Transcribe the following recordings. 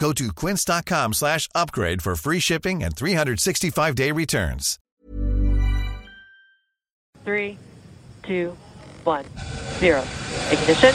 Go to quince.com slash upgrade for free shipping and 365-day returns. Three, two, one, zero. Ignition.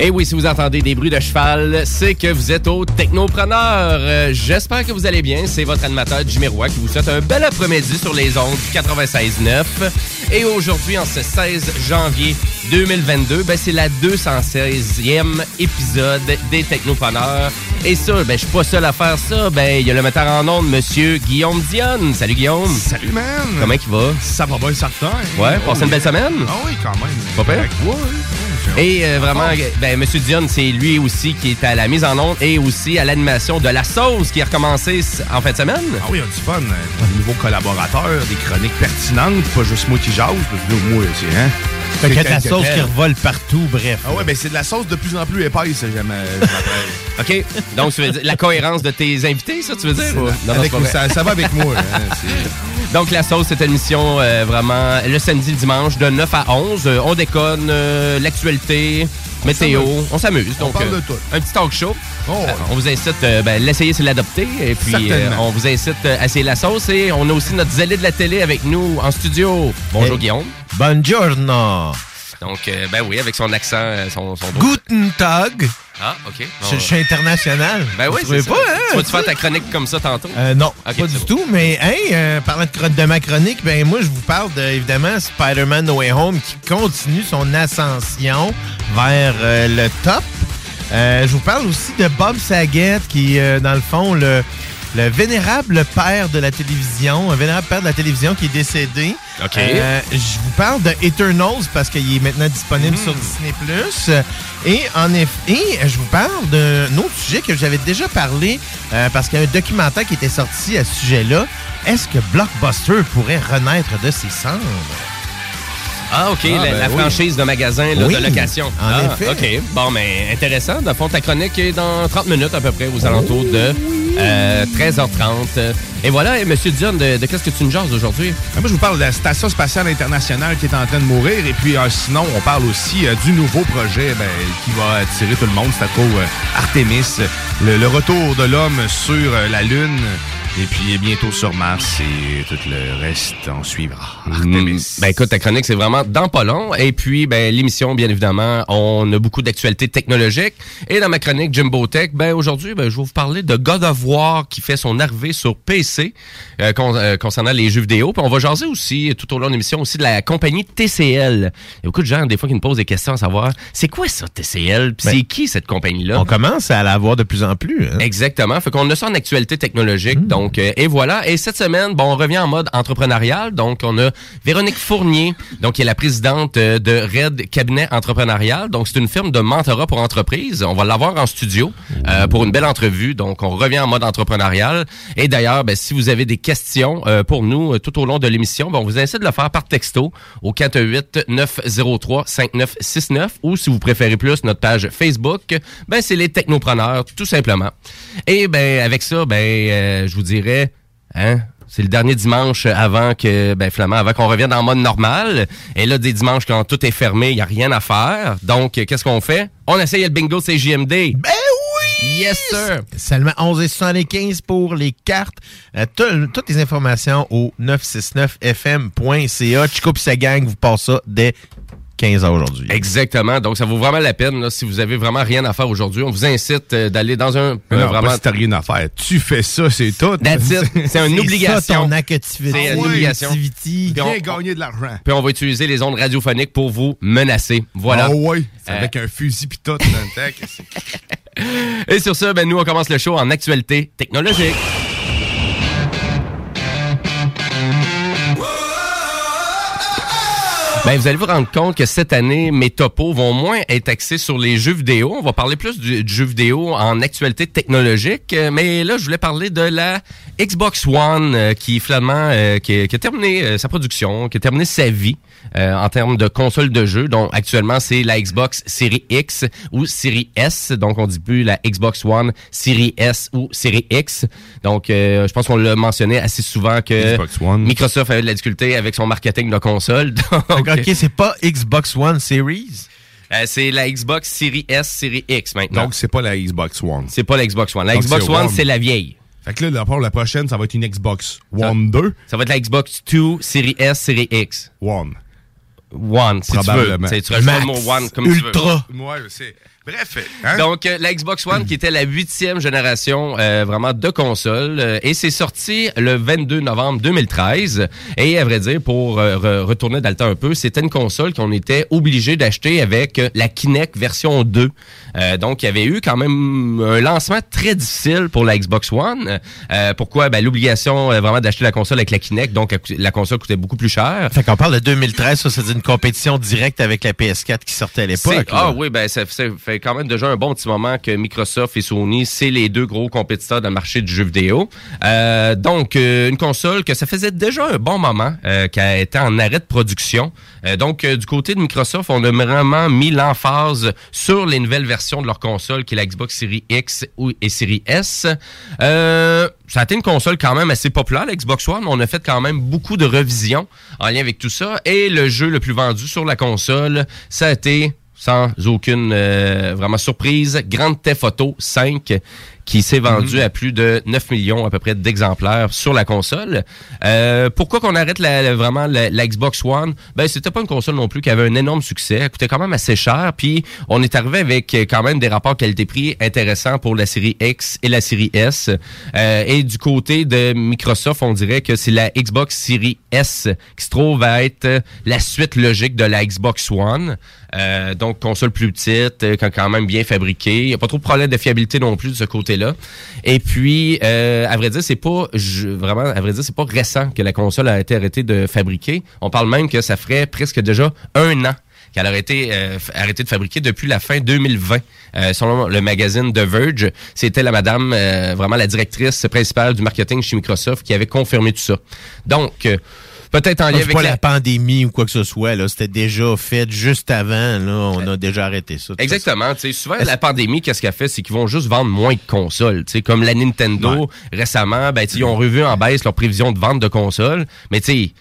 Et oui, si vous entendez des bruits de cheval, c'est que vous êtes au Technopreneur. Euh, J'espère que vous allez bien. C'est votre animateur Jimmy Roy qui vous souhaite un bel après-midi sur les ondes du 96.9. Et aujourd'hui, en ce 16 janvier 2022, ben, c'est la 216e épisode des Technopreneurs. Et ça, ben, je suis pas seul à faire ça. Ben, il y a le metteur en ondes, Monsieur Guillaume Dionne. Salut Guillaume. Salut, man! Comment il va? Ça va bien, certain. Ouais, passez une belle semaine? Ah oui, quand même. Pas pire? Ouais, ouais. Et euh, vraiment, ben, Monsieur Dion, c'est lui aussi qui est à la mise en onde et aussi à l'animation de La Sauce qui a recommencé en fin de semaine. Ah oui, on a du fun. Des nouveaux collaborateurs, des chroniques pertinentes, pas juste moi qui jase. parce que Moi, c'est, hein? Fait que la sauce qui revole partout, bref. Ah ouais, ben c'est de la sauce de plus en plus épaisse, j'aime. OK. Donc, tu veux dire la cohérence de tes invités, ça, tu veux dire? Non, avec- ça- ça va avec moi, hein, Donc, La Sauce, c'est une émission euh, vraiment le samedi, le dimanche, de 9 à 11. Euh, on déconne, euh, l'actualité, météo, on s'amuse. On Donc, parle de euh, tout. un petit talk show. Oh, Euh, on vous incite, euh, ben, l'essayer, c'est l'adopter. Et puis, on vous incite à essayer La Sauce. Et on a aussi notre zélé de la télé avec nous en studio. Bonjour, Hey. Guillaume. Buongiorno. Donc, ben oui, avec son accent, son, son Guten Tag. Ah, OK. Je, je suis international. Ben oui, c'est pas, hein? Tu vas-tu faire ta chronique comme ça tantôt? Euh, non, pas du tout. Mais, hey, euh, parlant de, ma chronique, ben moi, je vous parle de, évidemment, Spider-Man No Way Home qui continue son ascension vers euh, le top. Euh, je vous parle aussi de Bob Saget qui, euh, dans le fond, le, le vénérable père de la télévision, un vénérable père de la télévision qui est décédé. OK. Euh, je vous parle de Eternals parce qu'il est maintenant disponible sur Disney+. Et en effet, je vous parle d'un autre sujet que j'avais déjà parlé euh, parce qu'il y a un documentaire qui était sorti à ce sujet-là. Est-ce que Blockbuster pourrait renaître de ses cendres? Ah, OK, Ah, la, ben la oui. franchise de magasin là, Oui, de location. en ah, effet. OK. Bon, mais intéressant. De fond, ta chronique est dans 30 minutes à peu près, aux alentours de euh, 13h30. Et voilà, et Monsieur Dion, de, de qu'est-ce que tu nous jases aujourd'hui? Ah, Moi, je vous parle de la Station spatiale internationale qui est en train de mourir. Et puis, euh, sinon, on parle aussi euh, du nouveau projet ben, qui va attirer tout le monde. C'est à cause euh, Artemis, le, le retour de l'homme sur euh, la Lune. Et puis bientôt sur Mars et tout le reste en suivra. Artemis. Ben écoute, ta chronique, c'est vraiment dans pas long. Et puis, ben l'émission, bien évidemment, on a beaucoup d'actualités technologiques. Et dans ma chronique Jimbo Tech, ben aujourd'hui, ben, je vais vous parler de God of War qui fait son arrivée sur PC euh, con- euh, concernant les jeux vidéo. Puis on va jaser aussi, tout au long de l'émission, aussi de la compagnie TCL. Il y a beaucoup de gens, des fois, qui me posent des questions à savoir, c'est quoi ça, TCL? Puis Ben, c'est qui cette compagnie-là? On commence à l'avoir de plus en plus. hein. Exactement. Fait qu'on a ça en actualité technologique. Hmm. Donc, euh, et voilà. Et cette semaine, bon, on revient en mode entrepreneurial. Donc, on a Véronique Fournier, donc qui est la présidente euh, de Red Cabinet Entrepreneurial. Donc, c'est une firme de mentorat pour entreprises. On va l'avoir en studio euh, pour une belle entrevue. Donc, on revient en mode entrepreneurial. Et d'ailleurs, ben, si vous avez des questions pour nous tout au long de l'émission, ben, on vous incite de le faire par texto au 418-903-5969 ou si vous préférez plus notre page Facebook, ben, c'est les technopreneurs, tout simplement. Et ben avec ça, ben je vous dirais, hein, c'est le dernier dimanche avant que, ben finalement, avant qu'on revienne en mode normal. Et là, des dimanches quand tout est fermé, il y a rien à faire. Donc, qu'est-ce qu'on fait? On essaye le bingo CJMD. Ben oui! Yes sir. Seulement 11,75 pour les cartes. Euh, tout- toutes les informations au 969fm.ca. Chico pis sa gang vous passe ça dès 15 h aujourd'hui. Exactement. Donc, ça vaut vraiment la peine. Là, si vous avez vraiment rien à faire aujourd'hui, on vous incite euh, d'aller dans un euh, non, vraiment. pas si t'as rien à faire. Tu fais ça, c'est tout. C'est une C'est obligation. ça ton activité. C'est une obligation. activity. Puis on- Bien gagner de l'argent. Puis on va utiliser les ondes radiophoniques pour vous menacer. Voilà. Ah ouais. C'est Euh, avec un fusil pis tout dans le Et sur ça, ben, nous, on commence le show en actualité technologique. Ben, vous allez vous rendre compte que cette année, mes topos vont moins être axés sur les jeux vidéo. On va parler plus du, du jeu vidéo en actualité technologique. Euh, Mais là, je voulais parler de la Xbox One euh, qui, finalement, euh, qui, a- terminé sa production, qui a terminé sa vie euh, en termes de console de jeu. Donc, actuellement, c'est la Xbox Series X ou Series S. Donc, on dit plus la Xbox One Series S ou Series X. Donc, euh, je pense qu'on l'a mentionné assez souvent que Xbox One. Microsoft avait de la difficulté avec son marketing de console. Donc, OK, c'est pas Xbox One Series? euh, c'est la Xbox Series S, Series X maintenant. Donc, c'est pas la Xbox One. c'est pas la Xbox One. La Donc, Xbox One. c'est la vieille. Fait que là, la, la prochaine, ça va être une Xbox One 2. Ça va être la Xbox 2, Series S, Series X. One. One, si tu veux. Tu sais, tu rajoutes Max, le mot One comme tu veux. Ultra. Ouais, c'est. Bref. Hein? Donc, euh, la Xbox One, qui était la huitième génération euh, vraiment de console, euh, et c'est sorti le 22 novembre 2013. Et à vrai dire, pour euh, re- retourner dans le temps un peu, c'était une console qu'on était obligé d'acheter avec euh, la Kinect version 2. Euh, donc, il y avait eu quand même un lancement très difficile pour la Xbox One. Euh, pourquoi? Ben, l'obligation euh, vraiment d'acheter la console avec la Kinect, donc la console coûtait beaucoup plus cher. Fait qu'on parle de 2013, ça, c'est une compétition directe avec la PS4 qui sortait à l'époque. Ah oui, ben ça, ça fait quand même déjà un bon petit moment que Microsoft et Sony, c'est les deux gros compétiteurs dans le marché du jeu vidéo. Euh, donc, euh, une console que ça faisait déjà un bon moment euh, qui a été en arrêt de production. Euh, donc, du côté de Microsoft, on a vraiment mis l'emphase sur les nouvelles versions de leur console, qui est la Xbox Series X et Series S. Ça a été une console quand même assez populaire, la Xbox One. On a fait quand même beaucoup de revisions en lien avec tout ça. Et le jeu le plus vendu sur la console, ça a été sans aucune euh, vraiment surprise, Grand Theft Auto 5 qui s'est vendu à plus de 9 millions à peu près d'exemplaires sur la console. Euh, pourquoi qu'on arrête la, la- vraiment la, la Xbox One? Ben, c'était pas une console non plus qui avait un énorme succès. Elle coûtait quand même assez cher. Puis, on est arrivé avec euh, quand même des rapports qualité-prix intéressants pour la série X et la série S. Euh, et du côté de Microsoft, on dirait que c'est la Xbox Series S qui se trouve à être euh, la suite logique de la Xbox One. Euh, donc, console plus petite, euh, quand même bien fabriquée. Il n'y a pas trop de problème de fiabilité non plus de ce Et puis, euh, à vrai dire, c'est pas vraiment, à vrai dire, c'est pas récent que la console a été arrêtée de fabriquer. On parle même que ça ferait presque déjà un an qu'elle aurait été euh, arrêtée de fabriquer depuis la fin 2020. Euh, selon le magazine The Verge, c'était la madame, vraiment la directrice principale du marketing chez Microsoft qui avait confirmé tout ça. Donc, peut-être en lien avec pas la... la pandémie ou quoi que ce soit. là. C'était déjà fait juste avant. Là. On a déjà arrêté ça. Exactement. Tu sais, souvent, la pandémie, qu'est-ce qu'elle fait? C'est qu'ils vont juste vendre moins de consoles. Tu sais, comme la Nintendo, récemment, ben, ils ont revu en baisse leur prévision de vente de consoles. Mais tu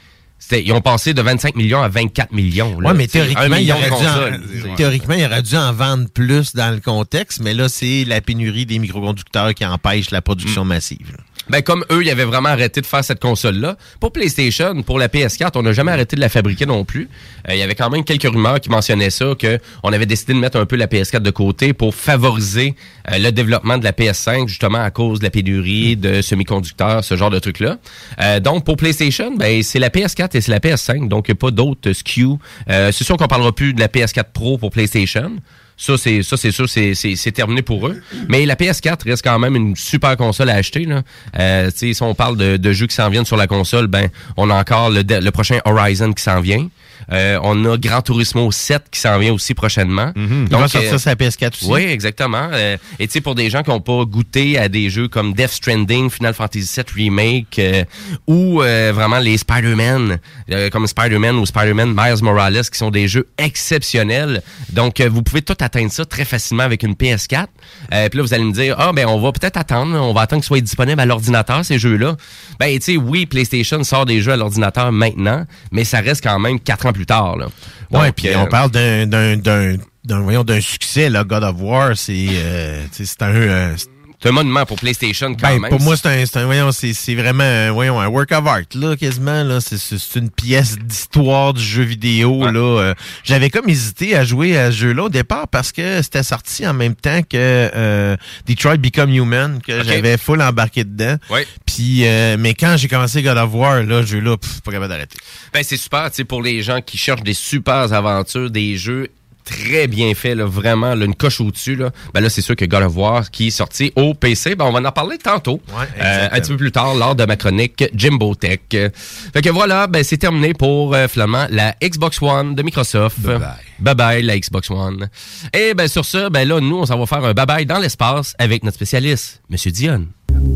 ils ont passé de 25 millions à 24 millions. là. Ouais, mais théoriquement, il aurait en, théoriquement, il aurait dû en vendre plus dans le contexte, mais là, c'est la pénurie des microconducteurs qui empêche la production Mm. massive. là. Ben, comme eux, ils avaient vraiment arrêté de faire cette console-là. Pour PlayStation, pour la PS4, on n'a jamais arrêté de la fabriquer non plus. Euh, Il y avait quand même quelques rumeurs qui mentionnaient ça, que on avait décidé de mettre un peu la PS4 de côté pour favoriser euh, le développement de la PS5, justement à cause de la pénurie de semi-conducteurs, ce genre de trucs-là. Euh, donc, pour PlayStation, ben, c'est la PS4 et c'est la PS5, donc il n'y a pas d'autres SKU. Euh, c'est sûr qu'on parlera plus de la PS4 Pro pour PlayStation. Ça, c'est sûr, c'est, terminé pour eux. Mais la PS4 reste quand même une super console à acheter. Là. Euh, si on parle de, de jeux qui s'en viennent sur la console, ben on a encore le, le prochain Horizon qui s'en vient. Euh, on a Gran Turismo 7 qui s'en vient aussi prochainement. Il va sortir euh, sur la PS4 aussi. oui, exactement. Euh, et tu sais, pour des gens qui n'ont pas goûté à des jeux comme Death Stranding, Final Fantasy VII Remake, euh, ou euh, vraiment les Spider-Man, euh, comme Spider-Man ou Spider-Man Miles Morales, qui sont des jeux exceptionnels. Donc, euh, vous pouvez tout atteindre ça très facilement avec une PS4. Euh, Puis là, vous allez me dire, ah, ben, on va peut-être attendre, on va attendre qu'ils soient disponibles à l'ordinateur, ces jeux-là. Ben, tu sais, oui, PlayStation sort des jeux à l'ordinateur maintenant, mais ça reste quand même quatre ans plus tard, là. Ouais, puis euh, on parle d'un d'un d'un d'un voyons d'un succès là, God of War, c'est euh, c'est un euh, C'est un monument pour PlayStation quand ben, même. pour moi c'est un c'est un voyons c'est vraiment un, voyons un work of art là quasiment là, c'est une pièce d'histoire du jeu vidéo là. Euh, J'avais comme hésité à jouer à ce jeu là au départ parce que c'était sorti en même temps que euh, Detroit Become Human que j'avais full embarqué dedans. Ouais. Puis euh, mais quand j'ai commencé God of War là, ce jeu là, pff, pas capable d'arrêter. Ben, c'est super, tu sais, pour les gens qui cherchent des super aventures, des jeux très bien faits, là, vraiment, là, une coche au-dessus, là. Ben là, c'est sûr que God of War, qui est sorti au PC, ben, on va en parler tantôt. Ouais, Euh, un petit peu plus tard, lors de ma chronique Jimbo Tech. Fait que voilà, ben, c'est terminé pour, euh, finalement, la Xbox One de Microsoft. Bye bye. Bye bye, la Xbox One. Et ben, sur ça, ben là, nous, on s'en va faire un bye bye dans l'espace avec notre spécialiste, Monsieur Dion.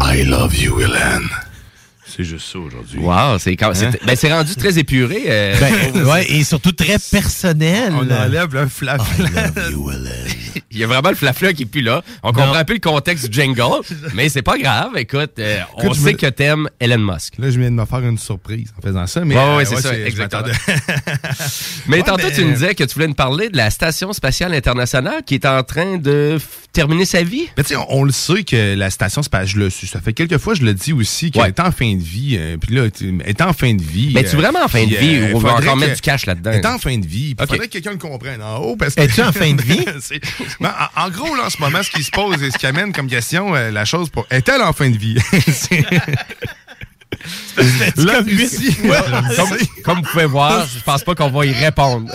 I love you, Hélène. C'est juste ça aujourd'hui. Wow, c'est quand- c'est ben, c'est rendu très épuré. euh, Ben, ouais, et surtout très personnel. On enlève le flap. Il y a vraiment le flafla qui est plus là. On comprend un peu le contexte du jingle, mais c'est pas grave. Écoute, euh, on Écoute, sait me- que t'aimes Elon Musk. Là, je viens de me faire une surprise en faisant ça. Mais Ouais, ouais, euh, c'est ça, exactement. Mais Ouais, tantôt, tu nous disais que tu voulais nous parler de la Station spatiale internationale qui est en train de terminer sa vie. On, on le sait que la station spatiale, je le suis. Ça fait quelques fois, je le dis aussi, qu'elle Ouais. est en fin de vie. euh, puis là, est en fin de vie. Mais tu euh, vraiment en fin de vie euh, ou on va encore mettre du cash là-dedans? Est en fin de vie. Il faudrait que quelqu'un le comprenne en haut. parce que Es-tu en fin de vie? Ben, en, en gros, là, en ce moment, ce qui se pose et ce qui amène comme question, la chose pour. Est-elle en fin de vie? Là, ici, Comme, comme vous pouvez voir, je pense pas qu'on va y répondre.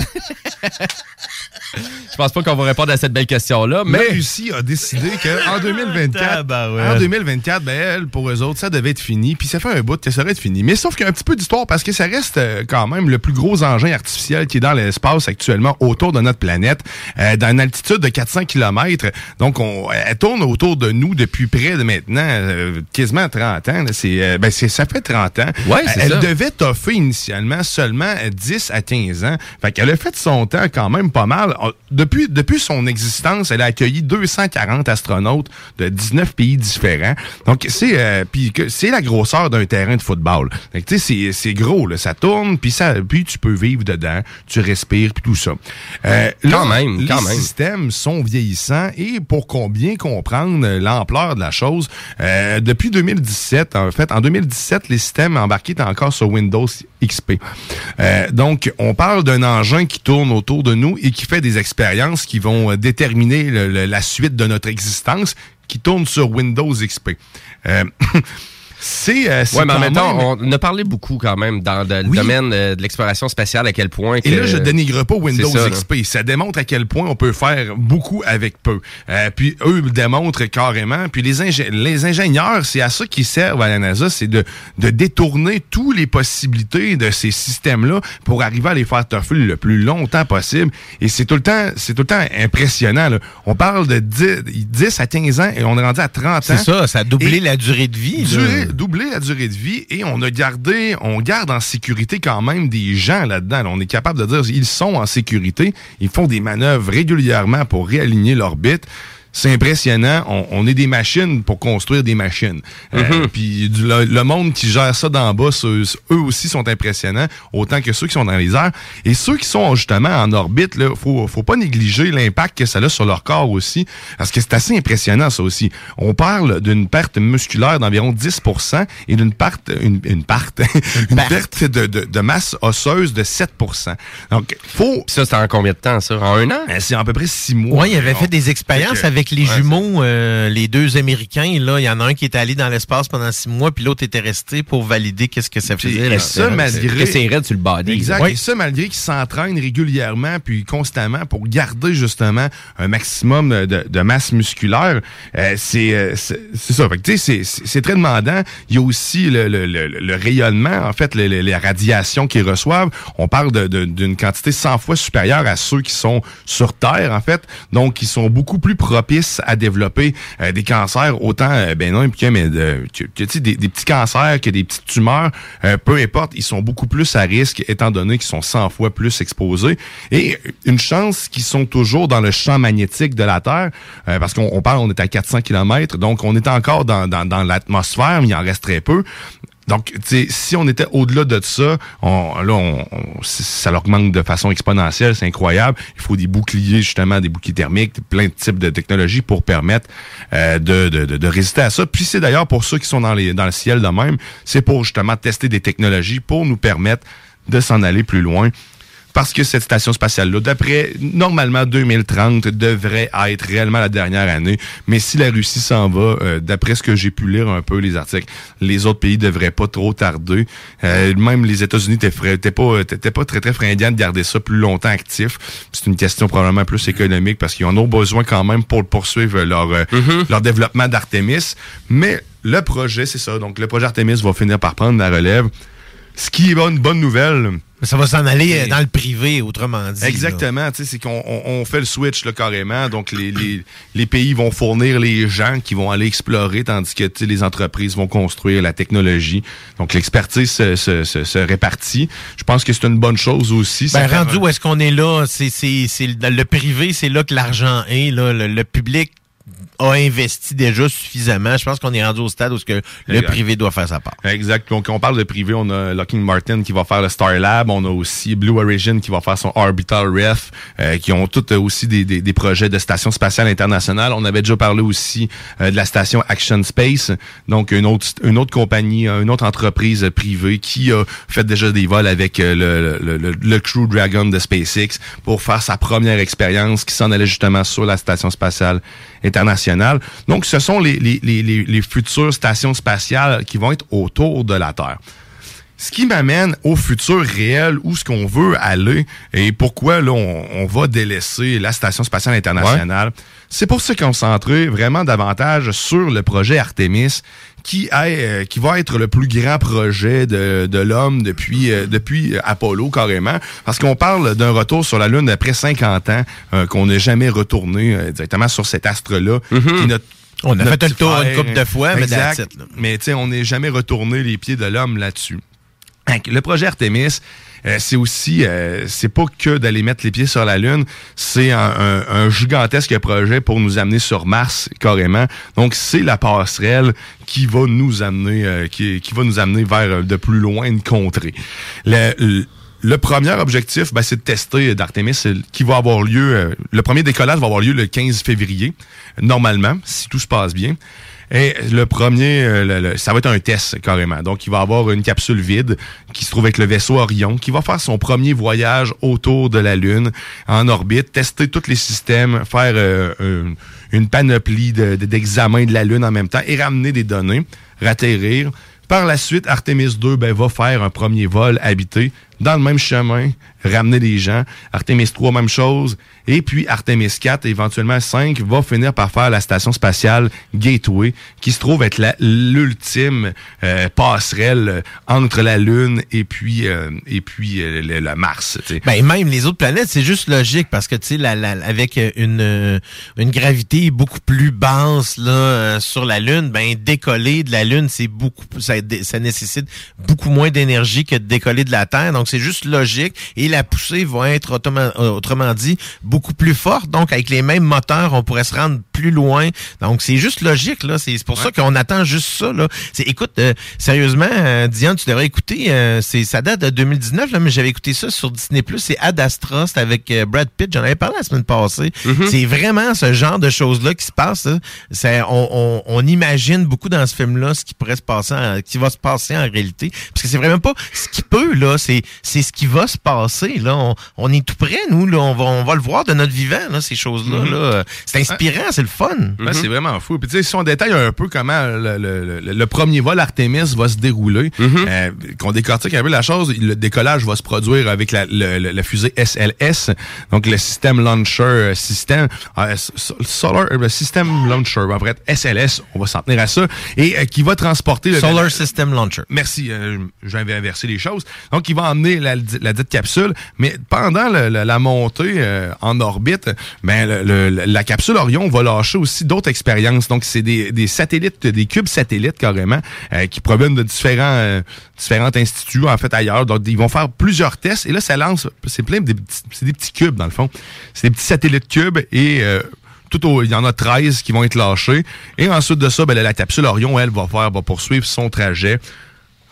je pense pas qu'on va répondre à cette belle question-là, Mais mais Russie a décidé qu'en 2024, Tabarouette. en 2024, ben, elle, pour eux autres, ça devait être fini. Puis ça fait un bout que ça devait être fini. Mais sauf qu'il y a un petit peu d'histoire parce que ça reste euh, quand même le plus gros engin artificiel qui est dans l'espace actuellement autour de notre planète, euh, dans une altitude de 400 km. Donc, on, elle tourne autour de nous depuis près de maintenant euh, quasiment 30 ans. C'est, euh, ben, c'est, ça fait 30 ans. Ouais, c'est elle ça. devait toffer initialement seulement 10 à 15 ans. Fait qu'elle a fait son temps quand même pas mal. Euh, Depuis, depuis son existence, elle a accueilli 240 astronautes de 19 pays différents. Donc, c'est euh, puis que c'est la grosseur d'un terrain de football. Tu sais, c'est, gros, là. Ça tourne, puis ça, puis tu peux vivre dedans, tu respires, puis tout ça. Euh, Quand là, même, les quand même. systèmes sont vieillissants et pour qu'on bien comprendre l'ampleur de la chose, euh, depuis 2017, en fait, en 2017, les systèmes embarqués encore sur Windows XP. Euh, donc, on parle d'un engin qui tourne autour de nous et qui fait des expériences qui vont euh, déterminer la suite de notre existence, qui tourne sur Windows XP. Euh, c'est euh, Ouais, mais en même temps, on a parlé beaucoup quand même dans de- le domaine euh, de l'exploration spatiale à quel point que... Et là, je dénigre pas Windows là. XP. Ça démontre à quel point on peut faire beaucoup avec peu. Euh, puis eux le démontrent carrément. Puis les, ingé- les ingénieurs, c'est à ça qu'ils servent à la NASA, c'est de, de détourner toutes les possibilités de ces systèmes-là pour arriver à les faire toffer le plus longtemps possible. Et c'est tout le temps, c'est tout le temps impressionnant. là. On parle de 10, 10 à 15 ans et on est rendu à 30 ans. C'est ça, ça a doublé Et- la durée de vie. Durée- doubler la durée de vie et on a gardé, on garde en sécurité quand même des gens là-dedans. là. On est capable de dire ils sont en sécurité, ils font des manœuvres régulièrement pour réaligner l'orbite. C'est impressionnant. On, on est des machines pour construire des machines. Euh, Mhm. Puis du- le, le monde qui gère ça d'en bas, ceux- eux aussi sont impressionnants, autant que ceux qui sont dans les airs. Et ceux qui sont justement en orbite, là, faut, faut pas négliger l'impact que ça a sur leur corps aussi, parce que c'est assez impressionnant ça aussi. On parle d'une perte musculaire d'environ 10% et d'une perte, une, une perte, une perte de, de, de masse osseuse de 7% Donc, faut. ça, c'est en combien de temps, ça? En un an? C'est à peu près six mois. Oui, il avait fait des expériences que- avec les ouais, jumeaux, euh, les deux Américains. Là, il y en a un qui est allé dans l'espace pendant six mois, puis l'autre était resté pour valider qu'est-ce que ça faisait. et ça, malgré. Que c'est raide sur le body. Exact. Et ça, malgré qu'ils s'entraînent régulièrement puis constamment pour garder justement un maximum de, de masse musculaire, euh, c'est euh, c'est c'est ça. Fait que, tu sais, c'est- c'est très demandant. Il y a aussi le, le, le, le rayonnement, en fait, le- le- les radiations qu'ils reçoivent. On parle de- de- d'une quantité 100 fois supérieure à ceux qui sont sur Terre, en fait. Donc, qui sont beaucoup plus propices à développer euh, des cancers, autant euh, bénins que, mais de, des, des petits cancers, que des petites tumeurs, euh, peu importe, ils sont beaucoup plus à risque étant donné qu'ils sont 100 fois plus exposés. Et une chance qu'ils sont toujours dans le champ magnétique de la Terre, parce qu'on on parle, on est à 400 km, donc on est encore dans, dans l'atmosphère, mais il en reste très peu. Donc, si on était au-delà de ça, là, on, ça leur manque de façon exponentielle, c'est incroyable. Il faut des boucliers, justement, des boucliers thermiques, plein de types de technologies pour permettre euh, de, résister à ça. Puis c'est d'ailleurs pour ceux qui sont dans, dans le ciel de même, c'est pour justement tester des technologies pour nous permettre de s'en aller plus loin. Parce que cette station spatiale-là, d'après, normalement, 2030 devrait être réellement la dernière année. Mais si la Russie s'en va, euh, d'après ce que j'ai pu lire un peu les articles, les autres pays devraient pas trop tarder. Euh, même les États-Unis étaient frais- étaient pas, étaient pas très, très fringants de garder ça plus longtemps actif. C'est une question probablement plus économique parce qu'ils en ont besoin quand même pour poursuivre leur, euh, leur développement d'Artemis. Mais le projet, c'est ça. Donc, le projet Artemis va finir par prendre la relève. Ce qui est une bonne nouvelle. Ça va s'en aller euh, dans le privé, autrement dit. Exactement, tu sais, c'est qu'on on, on fait le switch là, carrément. Donc les, les, les pays vont fournir les gens qui vont aller explorer, tandis que tu sais, les entreprises vont construire la technologie. Donc l'expertise se, se, se, se répartit. Je pense que c'est une bonne chose aussi. Ben, rendu où est-ce qu'on est là, c'est, c'est, c'est le, le privé, c'est là que l'argent est. Là. Le, le public a investi déjà suffisamment. Je pense qu'on est rendu au stade où ce que le Exact. privé doit faire sa part. Exact. Donc, on parle de privé. On a Lockheed Martin qui va faire le Star Lab. On a aussi Blue Origin qui va faire son Orbital Ref, euh, qui ont toutes aussi des, des, des projets de station spatiale internationale. On avait déjà parlé aussi euh, de la station Action Space, donc une autre une autre compagnie, euh, une autre entreprise privée qui a fait déjà des vols avec le, le, le, le Crew Dragon de SpaceX pour faire sa première expérience qui s'en allait justement sur la station spatiale internationale. Donc, ce sont les, les, les, les, futures stations spatiales qui vont être autour de la Terre. Ce qui m'amène au futur réel, où ce qu'on veut aller et pourquoi là on, on va délaisser la Station spatiale internationale, c'est pour se concentrer vraiment davantage sur le projet Artemis, qui, est, euh, qui va être le plus grand projet de, de l'homme depuis, euh, depuis Apollo carrément, parce qu'on parle d'un retour sur la Lune après 50 ans, euh, qu'on n'est jamais retourné euh, directement sur cet astre-là, qui est notre On a notre fait le tour une couple de fois, mais Exact. that's it, là. Mais tu sais, on n'est jamais retourné les pieds de l'homme là-dessus. Le projet Artemis, euh, c'est aussi, euh, c'est pas que d'aller mettre les pieds sur la Lune, c'est un, gigantesque projet pour nous amener sur Mars carrément. Donc c'est la passerelle qui va nous amener, euh, qui, va nous amener vers euh, de plus loin une contrée. Le, premier objectif, ben, c'est de tester d'Artemis qui va avoir lieu. le premier décollage va avoir lieu le 15 février, normalement, si tout se passe bien. Et le premier, euh, le- le- ça va être un test carrément. Donc, il va avoir une capsule vide qui se trouve avec le vaisseau Orion, qui va faire son premier voyage autour de la Lune en orbite, tester tous les systèmes, faire euh, une, panoplie de- de- d'examens de, la Lune en même temps et ramener des données, ratterrir. Par la suite, Artemis 2 ben, va faire un premier vol habité dans le même chemin, ramener des gens. Artemis 3, même chose. Et puis Artemis 4, éventuellement 5, va finir par faire la station spatiale Gateway, qui se trouve être l'ultime euh, passerelle euh, entre la Lune et puis, euh, et puis le, Mars. tu sais. Ben, même les autres planètes, c'est juste logique parce que, tu sais, avec une, une gravité beaucoup plus basse là, sur la Lune, ben, décoller de la Lune, c'est beaucoup, ça, ça nécessite beaucoup moins d'énergie que de décoller de la Terre. Donc, c'est juste logique. Et la poussée va être, autrement, euh, autrement dit, beaucoup plus forte. Donc, avec les mêmes moteurs, on pourrait se rendre plus loin. Donc, c'est juste logique, là. C'est pour ça qu'on attend juste ça, là. C'est, écoute, euh, sérieusement, euh, Diane, tu devrais écouter, euh, c'est, ça date de 2019, là, mais j'avais écouté ça sur Disney+. C'est Ad Astra, c'est avec euh, Brad Pitt. J'en avais parlé la semaine passée. C'est vraiment ce genre de choses-là qui se passe. C'est, on, on, on imagine beaucoup dans ce film-là ce qui pourrait se passer, en- qui va se passer en réalité. Parce que c'est vraiment pas ce qui peut, là. C'est, c'est ce qui va se passer, là. On, on est tout près, nous, là. On va, on va le voir de notre vivant, là, ces choses-là, Mhm. là. C'est inspirant, c'est le fun. Ben, C'est vraiment fou. Puis tu sais, si on détaille un peu comment le, le- le- le premier vol Artemis va se dérouler, euh, qu'on décortique un peu la chose, le décollage va se produire avec la, le- le- la fusée SLS, donc le système launcher euh, système euh, s- solar euh, le système launcher, en fait SLS, on va s'en tenir à ça, et euh, qui va transporter le Solar System Launcher. Merci, euh, j'avais inversé les choses. Donc, il va emmener la, la dite capsule, mais pendant le- la montée euh, en orbite, ben, le- le- la capsule Orion va lâcher aussi d'autres expériences. Donc, c'est des, des satellites, des cubes satellites carrément, euh, qui proviennent de différents, euh, différents instituts, en fait, ailleurs. Donc, ils vont faire plusieurs tests, et là, ça lance, c'est plein de c'est des petits cubes, dans le fond. C'est des petits satellites cubes, et... euh, tout au- il y en a 13 qui vont être lâchés. Et ensuite de ça, ben, la, la capsule Orion, elle, va faire, va poursuivre son trajet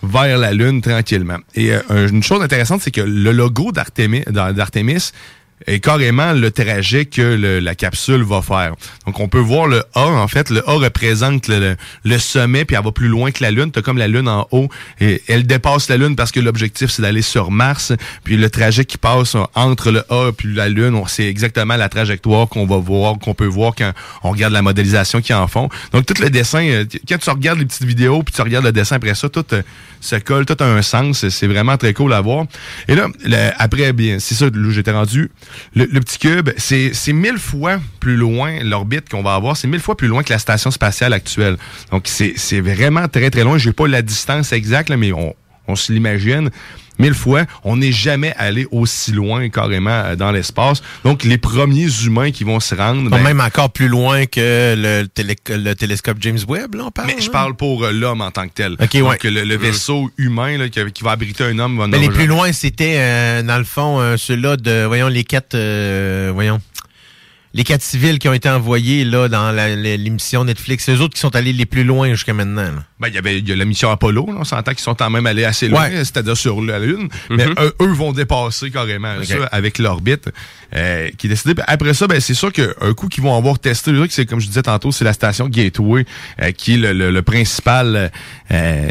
vers la Lune tranquillement. Et euh, un- une chose intéressante, c'est que le logo d'Artemis est carrément le trajet que le- la capsule va faire. Donc, on peut voir le A, en fait. Le A représente le, le- sommet, puis elle va plus loin que la Lune. T'as comme la Lune en haut. Et elle dépasse la Lune parce que l'objectif, c'est d'aller sur Mars. Puis le trajet qui passe entre le A puis la Lune, sait exactement la trajectoire qu'on va voir, qu'on peut voir quand on regarde la modélisation qu'ils en font. Donc, tout le dessin, euh, quand tu regardes les petites vidéos, puis tu regardes le dessin après ça, tout euh, se colle, tout a un sens. C'est vraiment très cool à voir. Et là, le- après, bien, c'est ça, j'étais rendu. Le, le petit cube, c'est mille fois plus loin, l'orbite qu'on va avoir, c'est mille fois plus loin que la station spatiale actuelle. Donc, c'est c'est vraiment très, très loin. J'ai pas la distance exacte, là, mais on, on se l'imagine mille fois. On n'est jamais allé aussi loin carrément euh, dans l'espace. Donc, les premiers humains qui vont se rendre... Ben, même encore plus loin que le, télé- le télescope James Webb, là, on parle. mais je hein? parle pour euh, l'homme en tant que tel. Ok, Donc, ouais. le, le vaisseau humain là, qui, qui va abriter un homme va Mais les plus loin, c'était, euh, dans le fond, euh, ceux-là de, voyons, les quatre, euh, voyons, les quatre civils qui ont été envoyés, là, dans l'émission Netflix. Eux autres qui sont allés les plus loin jusqu'à maintenant, là. Ben, il y avait il y a la mission Apollo, là, on s'entend qu'ils sont quand même allés assez loin, Ouais. c'est-à-dire sur la Lune. Mais eux, eux vont dépasser carrément ça avec l'orbite euh, qui est décidée. Après ça, ben, c'est sûr qu'un coup qu'ils vont avoir testé, c'est comme je disais tantôt, c'est la station Gateway euh, qui est le, le- le principal euh,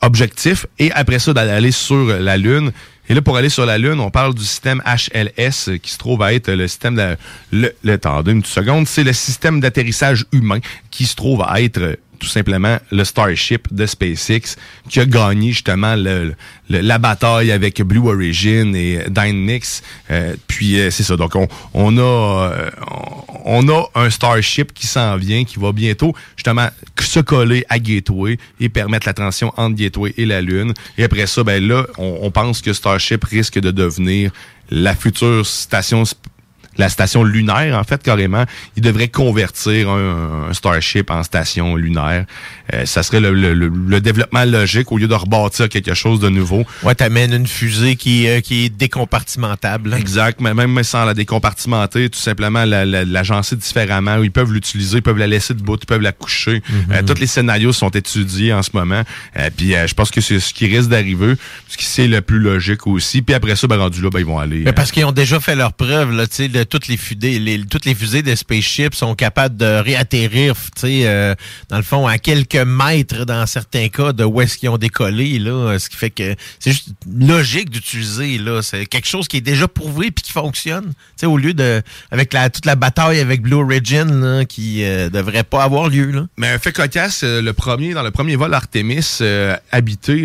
objectif. Et après ça, d'aller sur la Lune. Et là, pour aller sur la Lune, on parle du système HLS euh, qui se trouve à être le système de... Le, le, attendez une seconde. C'est le système d'atterrissage humain qui se trouve à être euh, tout simplement le Starship de SpaceX qui a gagné justement le, le- la bataille avec Blue Origin et Dynamics. Euh, puis euh, c'est ça. Donc on, on a euh, on a un Starship qui s'en vient, qui va bientôt justement se coller à Gateway et permettre la transition entre Gateway et la Lune. Et après ça, ben là, on, on pense que Starship risque de devenir la future station sp- la station lunaire, en fait, carrément. Il devrait convertir un, un Starship en station lunaire. Euh, ça serait le, le- le- le développement logique au lieu de rebâtir quelque chose de nouveau. Ouais, t'amènes une fusée qui, euh, qui est décompartimentable. Exact, mais même sans la décompartimenter, tout simplement la- la- l'agencer différemment. Ils peuvent l'utiliser, ils peuvent la laisser debout, ils peuvent la coucher. Euh, tous les scénarios sont étudiés en ce moment. Euh, puis euh, je pense que c'est ce qui risque d'arriver, ce qui c'est le plus logique aussi. Puis après ça, ben, rendu là, ben, ils vont aller. Mais euh, parce qu'ils ont déjà fait leur preuve, là, tu sais, toutes les toutes les fusées de spaceship sont capables de réatterrir, euh, dans le fond, à quelques mètres dans certains cas de où est-ce qu'ils ont décollé, là, euh, ce qui fait que c'est juste logique d'utiliser, là, c'est quelque chose qui est déjà prouvé puis qui fonctionne, tu sais, au lieu de, avec la, toute la bataille avec Blue Origin, là, qui euh, devrait pas avoir lieu, là. Mais un fait cocasse, euh, le premier, dans le premier vol Artemis euh, habité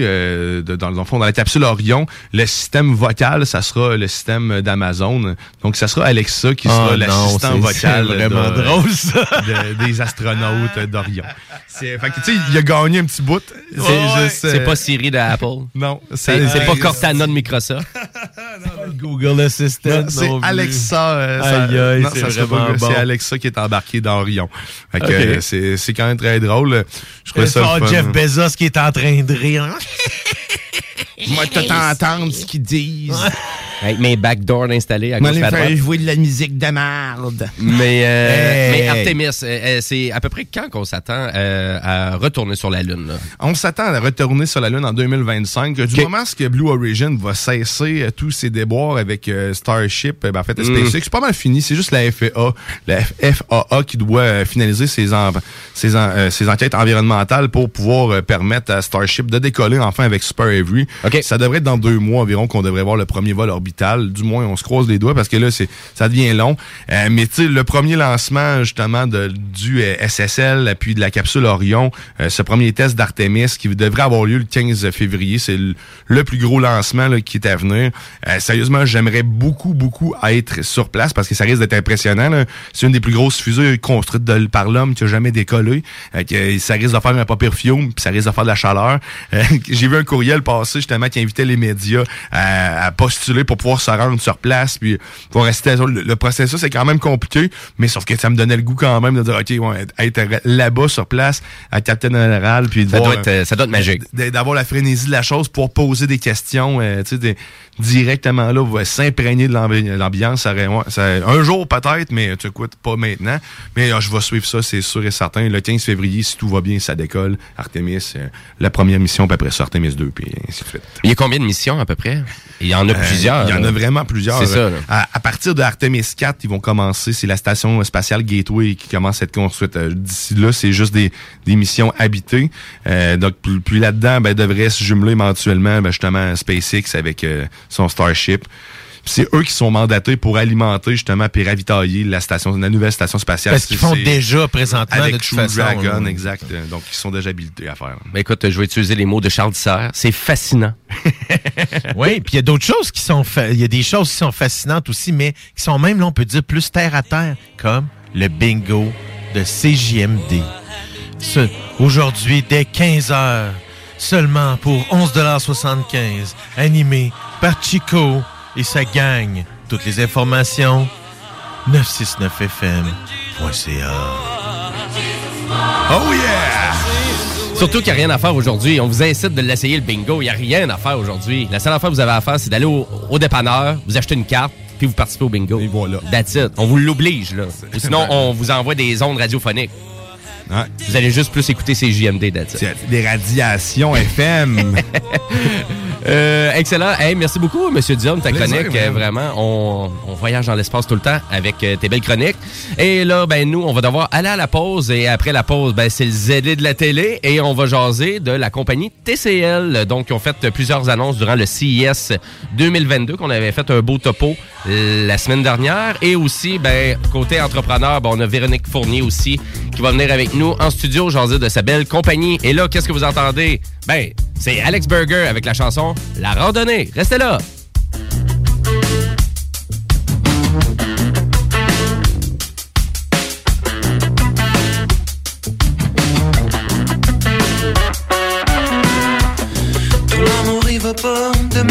dans le fond, dans la capsule Orion, le système vocal, ça sera le système d'Amazon. Donc, ça sera Alexa qui sera Oh l'assistant vocal c'est vraiment de- drôle, ça. de- des astronautes d'Orion. C'est, fait que, tu sais, il a gagné un petit bout. C'est Ouais. euh, C'est pas Siri d'Apple. Non. C'est euh, pas Cortana de Microsoft. Google Assistant. C'est. Alexa. euh, ça- Aïe, aïe, non, c'est ça sera vraiment pas- bon. C'est Alexa qui est embarqué dans Orion. Fait que, Ok. euh, c'est, c'est quand même très drôle. Je trouvais ça. Jeff Bezos qui est en train de rire. Moi, tout entendre ce qu'ils disent. Avec mes backdoors installés à Moi, gauche à droite. jouer de la musique de merde. Mais, euh, Hey. mais Artemis, euh, euh, c'est à peu près quand qu'on s'attend euh, à retourner sur la Lune? là? On s'attend à retourner sur la Lune en 2025. Du moment que Blue Origin va cesser tous ses déboires avec euh, Starship, ben, en fait, SpaceX, c'est pas mal fini. C'est juste la FAA, la FAA qui doit euh, finaliser ses, en- ses, en- euh, ses enquêtes environnementales pour pouvoir euh, permettre à Starship de décoller enfin avec Super Avery. Ça devrait être dans deux mois environ qu'on devrait voir le premier vol orbital. Du moins, on se croise les doigts parce que là, c'est ça devient long. Euh, mais tu sais, le premier lancement justement de, du euh, SSL puis de la capsule Orion, euh, ce premier test d'Artemis qui devrait avoir lieu le 15 février, c'est le, plus gros lancement là, qui est à venir. Euh, sérieusement, j'aimerais beaucoup, beaucoup être sur place parce que ça risque d'être impressionnant. C'est une des plus grosses fusées construites de- par l'homme qui a jamais décollé. Euh, que ça risque de faire un papier fiume, puis ça risque de faire de la chaleur. Euh, J'ai vu un courriel passer justement qui invitait les médias à, à postuler pour pouvoir se rendre sur place, puis pour rester. Le, le processus est quand même compliqué, mais sauf que ça me donnait le goût quand même de dire ok, ouais, être là-bas sur place à Captain Général, puis de Ça voir, doit, être, euh, ça doit être magique. d- d'avoir la frénésie de la chose pour poser des questions, euh, tu sais, directement là, va s'imprégner de l'ambi- l'ambiance. Ça, un jour peut-être, mais tu écoutes pas maintenant. Mais euh, je vais suivre ça, c'est sûr et certain. Le 15 février, si tout va bien, ça décolle. Artemis, euh, la première mission, puis après ça, Artemis 2, puis ainsi de suite. Il y a combien de missions à peu près? Il y en a Euh, plusieurs. Il y en a vraiment plusieurs. C'est ça, là. À, à partir de Artemis 4, ils vont commencer. C'est la station spatiale Gateway qui commence à être construite. Euh, D'ici là, c'est juste des, des missions habitées. Euh, donc, puis, puis là-dedans, ben, devrait se jumeler éventuellement ben, justement SpaceX avec euh, son Starship. Puis C'est eux qui sont mandatés pour alimenter justement puis ravitailler la station, la nouvelle station spatiale. Parce qu'ils font déjà présentement de avec toute True façon. Dragon, là. exact. Donc, ils sont déjà habilités à faire. Ben, écoute, je vais utiliser les mots de Charles Serre. C'est fascinant. Oui, puis il y a d'autres choses qui sont il y a des choses qui sont fascinantes aussi, mais qui sont même, là, on peut dire, plus terre à terre, comme le bingo de CJMD. Aujourd'hui, dès 15 heures, seulement pour 11,75 animé par Chico et sa gang. Toutes les informations, 969fm.ca. Oh yeah! Surtout qu'il n'y a rien à faire aujourd'hui. On vous incite de l'essayer, le bingo. Il n'y a rien à faire aujourd'hui. La seule affaire que vous avez à faire, c'est d'aller au, au dépanneur, vous achetez une carte, puis vous participez au bingo. Et voilà. That's it. On vous l'oblige, là. Ou sinon, on vous envoie des ondes radiophoniques. Ouais. Vous allez juste plus écouter ces JMD, that's it. Des radiations FM. Euh, excellent. Hey, merci beaucoup, Monsieur Dion, ta Plaisir, chronique. vraiment, on, on voyage dans l'espace tout le temps avec euh, tes belles chroniques. Et là, ben nous, on va devoir aller à la pause. Et après la pause, ben c'est le ZD de la télé. Et on va jaser de la compagnie TCL. Donc, ils ont fait plusieurs annonces durant le CIS 2022 qu'on avait fait un beau topo euh, la semaine dernière. Et aussi, ben côté entrepreneur, ben, on a Véronique Fournier aussi qui va venir avec nous en studio jaser de sa belle compagnie. Et là, qu'est-ce que vous entendez? Ben, c'est Alex Burger avec la chanson La randonnée. Restez là. Ton amour il va pas de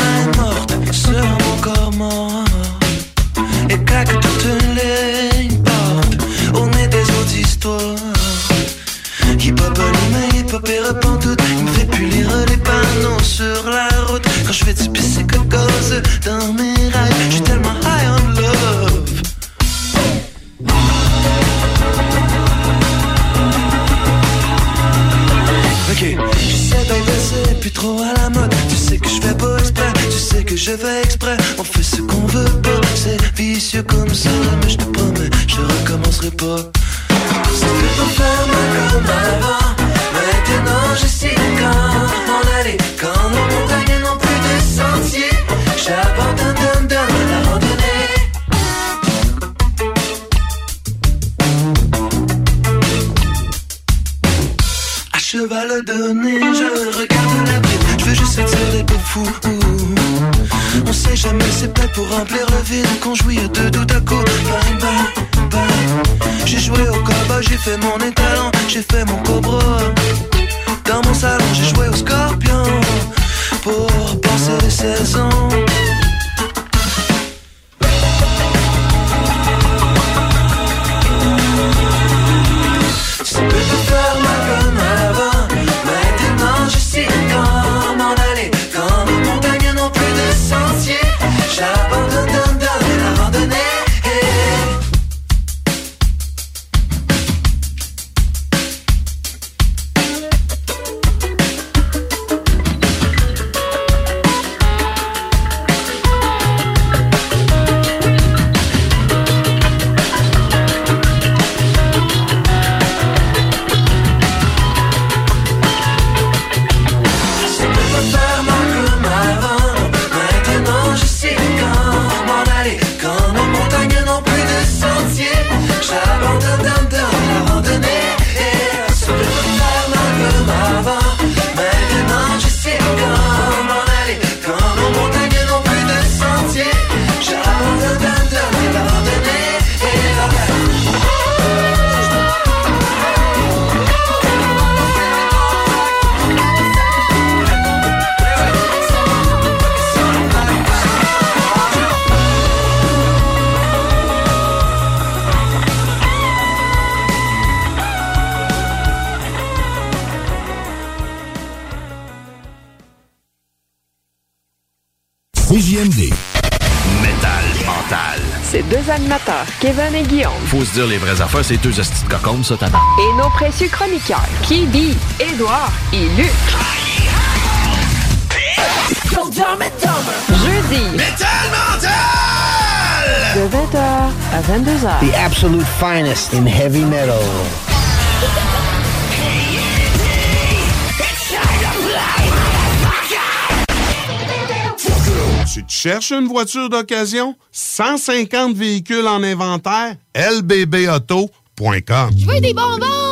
dire les vraies affaires, c'est deux hosties de cocombes, ça, t'as et nos précieux chroniqueurs, Kibi, Édouard et Luc. Jeudi. De 20h à 22h. The absolute finest in heavy metal. Tu te cherches une voiture d'occasion? 150 véhicules en inventaire? lbbauto.com Je veux des bonbons!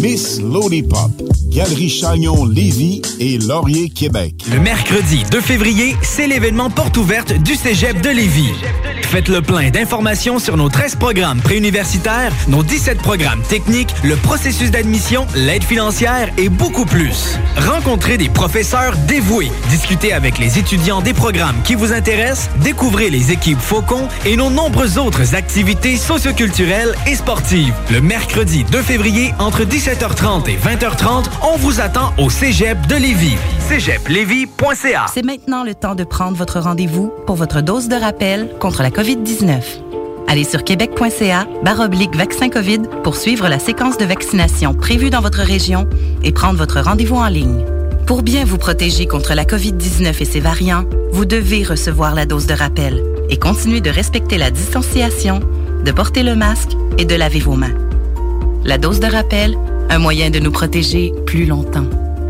Miss Lollipop, Galerie Chagnon Lévis et Laurier Québec. Le mercredi 2 février, c'est l'événement porte ouverte du Cégep de Lévis. Faites le plein d'informations sur nos 13 programmes préuniversitaires, nos 17 programmes techniques, le processus d'admission, l'aide financière et beaucoup plus. Rencontrez des professeurs dévoués, discutez avec les étudiants des programmes qui vous intéressent, découvrez les équipes Faucon et nos nombreuses autres activités socioculturelles et sportives. Le mercredi 2 février, entre 17h30 et 20h30, on vous attend au Cégep de Lévis. cégeplévis.ca C'est maintenant le temps de prendre votre rendez-vous pour votre dose de rappel contre la COVID-19. Allez sur québec.ca baroblique vaccin COVID pour suivre la séquence de vaccination prévue dans votre région et prendre votre rendez-vous en ligne. Pour bien vous protéger contre la COVID-19 et ses variants, vous devez recevoir la dose de rappel et continuer de respecter la distanciation, de porter le masque et de laver vos mains. La dose de rappel, un moyen de nous protéger plus longtemps.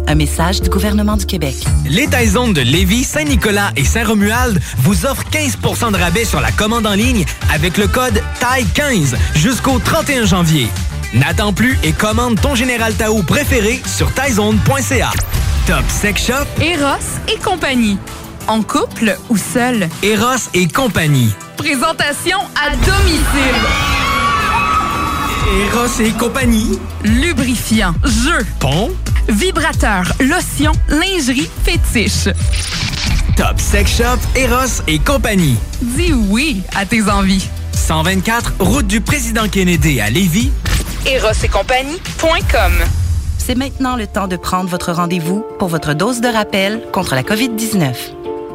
Un message du gouvernement du Québec. Les Taizones de Lévis, Saint-Nicolas et Saint-Romuald vous offrent 15% de rabais sur la commande en ligne avec le code TAI15 jusqu'au 31 janvier. N'attends plus et commande ton Général Tao préféré sur taizone.ca. Top Sex Shop, Eros et compagnie. En couple ou seul? Eros et compagnie. Présentation à domicile. Eros et compagnie. Lubrifiant, jeu, Pompe, vibrateur, lotion, lingerie, fétiche. Top Sex Shop, Eros et compagnie. Dis oui à tes envies. 124, route du président Kennedy à Lévis. Eros et compagnie.com C'est maintenant le temps de prendre votre rendez-vous pour votre dose de rappel contre la COVID-19.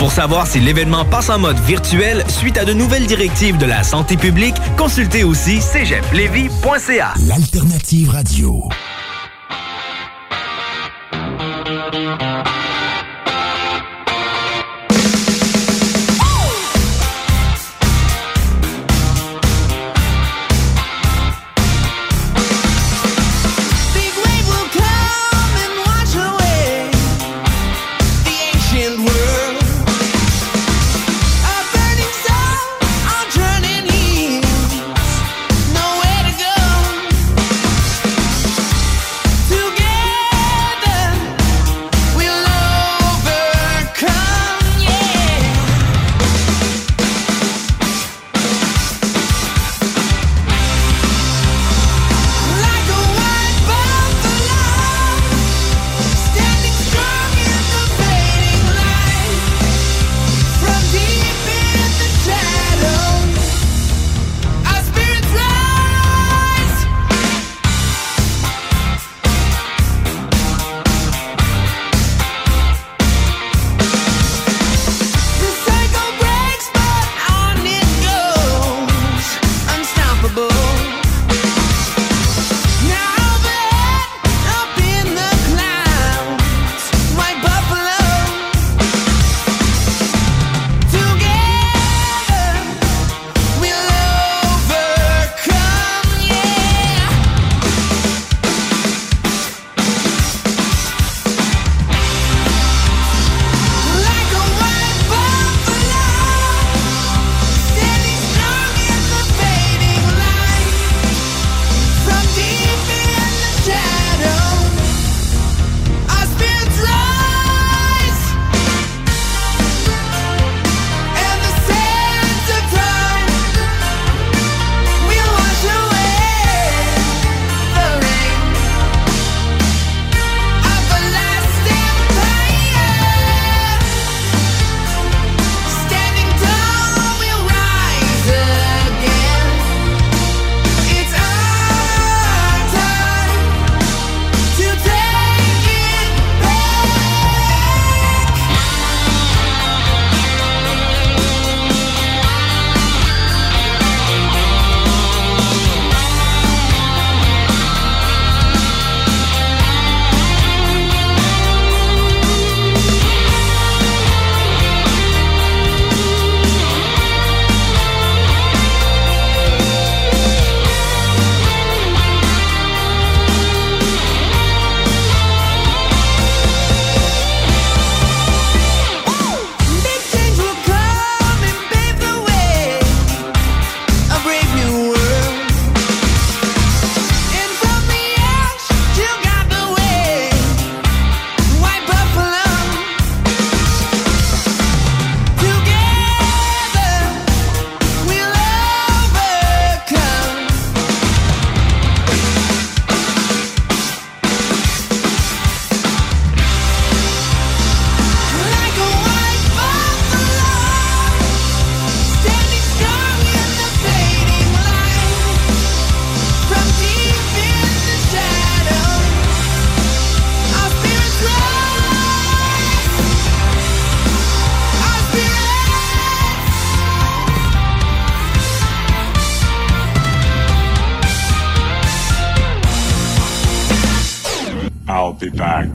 Pour savoir si l'événement passe en mode virtuel suite à de nouvelles directives de la santé publique, consultez aussi cégeplevis.ca. L'alternative radio. Be back.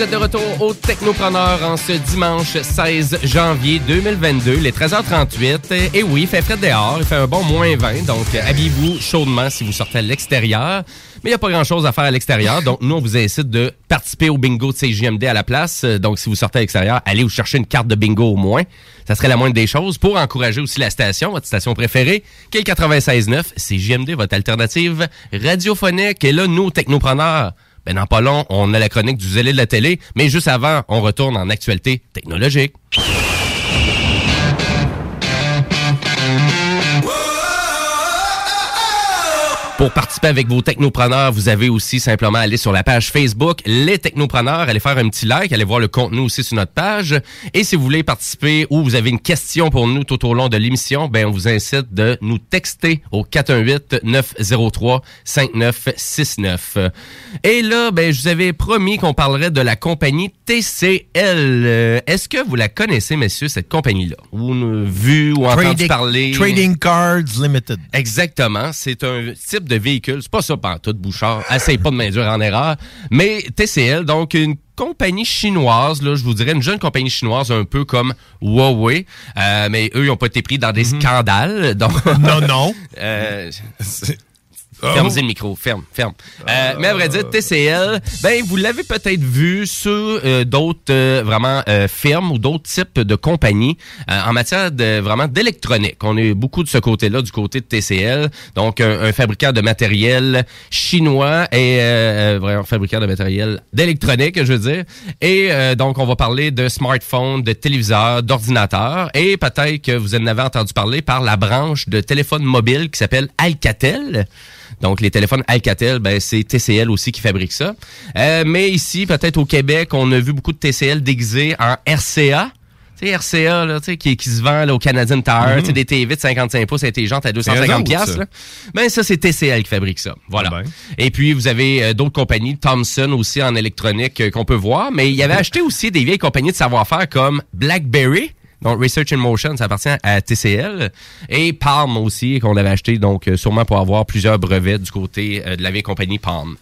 Vous êtes de retour au Technopreneur en ce dimanche 16 janvier 2022, les 13h38. Et oui, il fait frais dehors, il fait un bon moins 20, donc habillez-vous chaudement si vous sortez à l'extérieur. Mais il n'y a pas grand-chose à faire à l'extérieur, donc nous, on vous incite de participer au bingo de CJMD à la place. Donc, si vous sortez à l'extérieur, allez vous chercher une carte de bingo au moins. Ça serait la moindre des choses pour encourager aussi la station, votre station préférée, qui est le 96.9. CJMD, votre alternative radiophonique. Et là, nous, technopreneurs, ben dans pas long, on a la chronique du zélé de la télé, mais juste avant, on retourne en actualité technologique. Pour participer avec vos technopreneurs, vous avez aussi simplement aller sur la page Facebook Les Technopreneurs, allez faire un petit like, allez voir le contenu aussi sur notre page. Et si vous voulez participer ou vous avez une question pour nous tout au long de l'émission, ben on vous incite de nous texter au 418-903-5969. Et là, ben je vous avais promis qu'on parlerait de la compagnie TCL. Euh, Est-ce que vous la connaissez, messieurs, cette compagnie-là? Ou vu ou entendu Trading- parler? Trading Cards Limited. Exactement. C'est un type de véhicule. C'est pas ça tout Bouchard. Essaye pas de m'induire en erreur. Mais TCL, donc une compagnie chinoise, là, je vous dirais une jeune compagnie chinoise un peu comme Huawei. Euh, mais eux, ils n'ont pas été pris dans des scandales. Donc... Non, non. Euh, Fermez le micro, ferme, ferme. Euh, mais à vrai dire, TCL, ben vous l'avez peut-être vu sur euh, d'autres euh, vraiment euh, firmes ou d'autres types de compagnies euh, en matière de vraiment d'électronique. On est beaucoup de ce côté-là, du côté de TCL, donc un, un fabricant de matériel chinois et euh, vraiment fabricant de matériel d'électronique, je veux dire. Et euh, donc on va parler de smartphones, de téléviseurs, d'ordinateurs et peut-être que vous en avez entendu parler par la branche de téléphone mobile qui s'appelle Alcatel. Donc, les téléphones Alcatel, ben, c'est TCL aussi qui fabrique ça. Euh, mais ici, peut-être au Québec, on a vu beaucoup de TCL déguisés en RCA. Tu sais, RCA, là, tu sais, qui, qui se vend là, au Canadian Tower, tu sais, des TV de 55 pouces intelligentes à eux 250 autres, piastres, ça. là. Ben, ça, c'est TCL qui fabrique ça. Voilà. Et puis, vous avez euh, d'autres compagnies, Thomson aussi en électronique euh, qu'on peut voir, mais il y avait acheté aussi des vieilles compagnies de savoir-faire comme BlackBerry. Donc, Research in Motion, ça appartient à TCL. Et Palm aussi, qu'on avait acheté, donc, euh, sûrement pour avoir plusieurs brevets du côté euh, de la vieille compagnie Palm.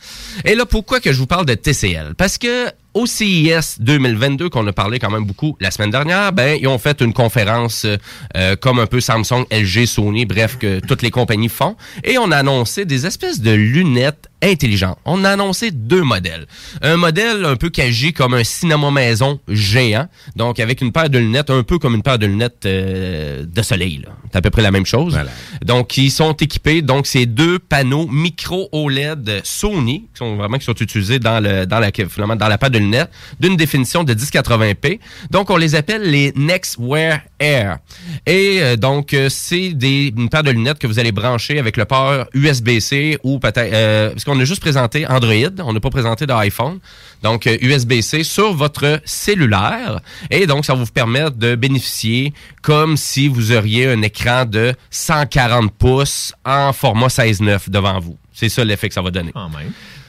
Et là, pourquoi que je vous parle de TCL? Parce que au CIS 2022, qu'on a parlé quand même beaucoup la semaine dernière, ben, ils ont fait une conférence euh, euh, comme un peu Samsung, LG, Sony, bref, que toutes les compagnies font. Et on a annoncé des espèces de lunettes intelligentes. On a annoncé deux modèles. Un modèle un peu qui agit comme un cinéma maison géant, donc avec une paire de lunettes, un peu comme une paire de lunettes euh, de soleil. C'est à peu près la même chose. Donc, ils sont équipés, donc ces deux panneaux micro OLED Sony, qui sont vraiment qui sont utilisés dans le dans la finalement dans la paire de lunettes, d'une définition de 1080p. Donc, on les appelle les Nextwear Air. Et euh, donc, euh, c'est des une paire de lunettes que vous allez brancher avec le port USB-C ou peut-être euh, qu'on a juste présenté Android, on n'a pas présenté d'iPhone. Donc, euh, USB-C sur votre cellulaire. Et donc, ça va vous permettre de bénéficier comme si vous auriez un écran de 140 pouces en format 16-9 devant vous. C'est ça l'effet que ça va donner.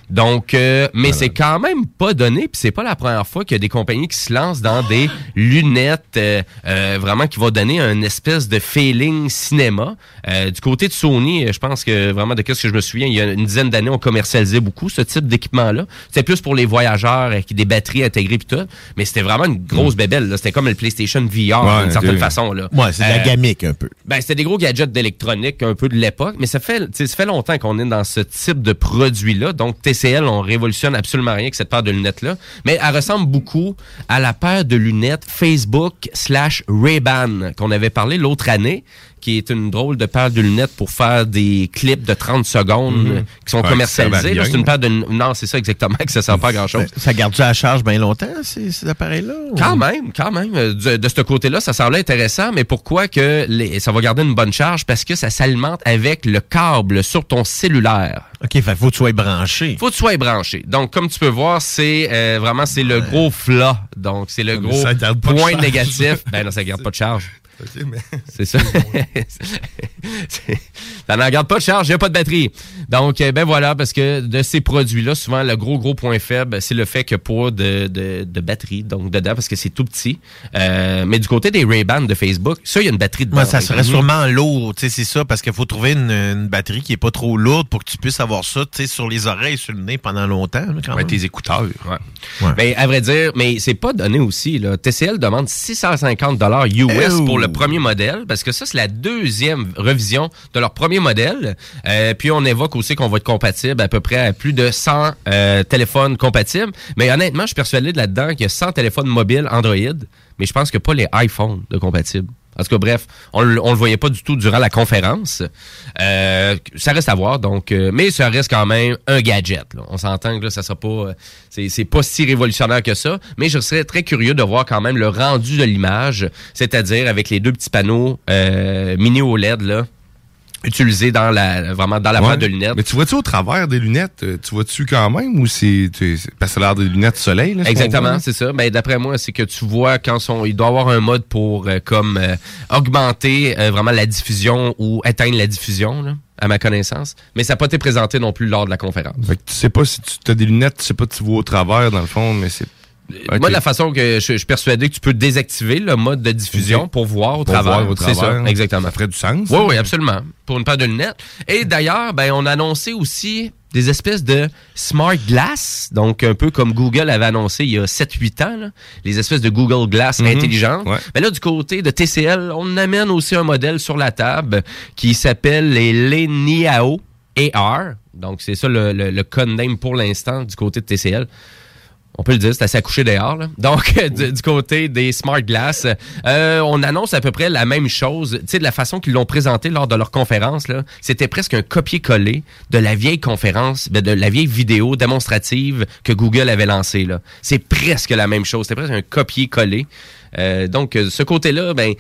Donc, euh, mais c'est quand même pas donné, puis c'est pas la première fois qu'il y a des compagnies qui se lancent dans des lunettes euh, euh, vraiment qui vont donner un espèce de feeling cinéma. Euh, du côté de Sony, euh, je pense que vraiment de ce que je me souviens, il y a une dizaine d'années, on commercialisait beaucoup ce type d'équipement-là. C'était plus pour les voyageurs avec des batteries intégrées puis tout, mais c'était vraiment une grosse bébelle. là. C'était comme le PlayStation VR Ouais, d'une certaine façon. Là. Ouais, c'est de la Euh, gamique un peu. ben, c'était des gros gadgets d'électronique un peu de l'époque, mais ça fait, ça fait longtemps qu'on est dans ce type de produit-là. Donc, TCL, on révolutionne absolument rien avec cette paire de lunettes-là. Mais elle ressemble beaucoup à la paire de lunettes Facebook slash Ray-Ban qu'on avait parlé l'autre année, qui est une drôle de paire de lunettes pour faire des clips de 30 secondes Mhm. qui sont Ouais, commercialisés. C'est une paire de... Non, c'est ça exactement, que ça sert pas grand-chose. Ça garde-tu à la charge bien longtemps, ces, ces appareils-là? ou- Quand même, quand même. Euh, De, de ce côté-là, ça semblait intéressant, mais pourquoi que les- ça va garder une bonne charge? Parce que ça s'alimente avec le câble sur ton cellulaire. OK, fait faut que tu sois branché. Faut que tu sois branché. Donc, comme tu peux voir, c'est euh, vraiment c'est le gros flat. Donc, c'est le gros point négatif. Ben non, ça garde pas de charge. OK, mais- C'est ça. Ça n'en garde pas de charge, il n'y a pas de batterie. Donc, euh, ben voilà, parce que de ces produits-là, souvent, le gros, gros point faible, c'est le fait qu'il n'y a pas de, de, de batterie donc dedans, parce que c'est tout petit. Euh, mais du côté des Ray-Ban de Facebook, ça, il y a une batterie dedans. Ouais, ça serait sûrement lourd, tu sais, c'est ça, parce qu'il faut trouver une, une batterie qui est pas trop lourde pour que tu puisses avoir ça, tu sais, sur les oreilles, sur le nez pendant longtemps, là, quand Ouais, même. tes écouteurs. Ouais. Ben, à vrai dire, mais c'est pas donné aussi. Là. TCL demande 650 dollars US pour le premier modèle, parce que ça, c'est la deuxième revision de leur premier modèle. Euh, puis on évoque aussi qu'on va être compatible à peu près à plus de 100 euh, téléphones compatibles. Mais honnêtement, je suis persuadé de là-dedans qu'il y a 100 téléphones mobiles Android, mais je pense que pas les iPhones de compatibles. En tout cas, bref, on, on le voyait pas du tout durant la conférence. Euh, ça reste à voir, donc, euh, mais ça reste quand même un gadget. On s'entend que là, ça sera pas, euh, c'est, c'est pas si révolutionnaire que ça. Mais je serais très curieux de voir quand même le rendu de l'image, c'est-à-dire avec les deux petits panneaux euh, mini OLED là, utilisés dans la, vraiment dans la Ouais. boîte de lunettes. Mais tu vois-tu au travers des lunettes? euh, Tu vois-tu quand même ou c'est. Parce que l'air des lunettes soleil, là? Exactement, c'est ça. Ben, d'après moi, c'est que tu vois quand son, il doit avoir un mode pour euh, comme euh, augmenter euh, vraiment la diffusion ou éteindre la diffusion, là, à ma connaissance. Mais ça n'a pas été présenté non plus lors de la conférence. Fait que tu sais pas si tu as des lunettes, tu sais pas si tu vois au travers, dans le fond, mais c'est. Moi, de la façon que je, je suis persuadé que tu peux désactiver le mode de diffusion pour voir au Pour travers. voir au travers. ça, exactement. Ça ferait du sens. Oui, oui, absolument. Pour une paire de lunettes. Et d'ailleurs, ben, on a annoncé aussi des espèces de smart glass, donc un peu comme Google avait annoncé il y a 7-8 ans, là, les espèces de Google Glass Mhm. intelligentes. Mais là, du côté de TCL, on amène aussi un modèle sur la table qui s'appelle les Leniao AR. Donc, c'est ça le, le, le code name pour l'instant du côté de TCL. On peut le dire, c'est assez accouché dehors. Là. Donc, du, côté des Smart Glass, euh, on annonce à peu près la même chose. Tu sais, de la façon qu'ils l'ont présenté lors de leur conférence, c'était presque un copier-coller de la vieille conférence, ben, de la vieille vidéo démonstrative que Google avait lancée. C'est presque la même chose. C'était presque un copier-coller. Euh, donc, ce côté-là, ben,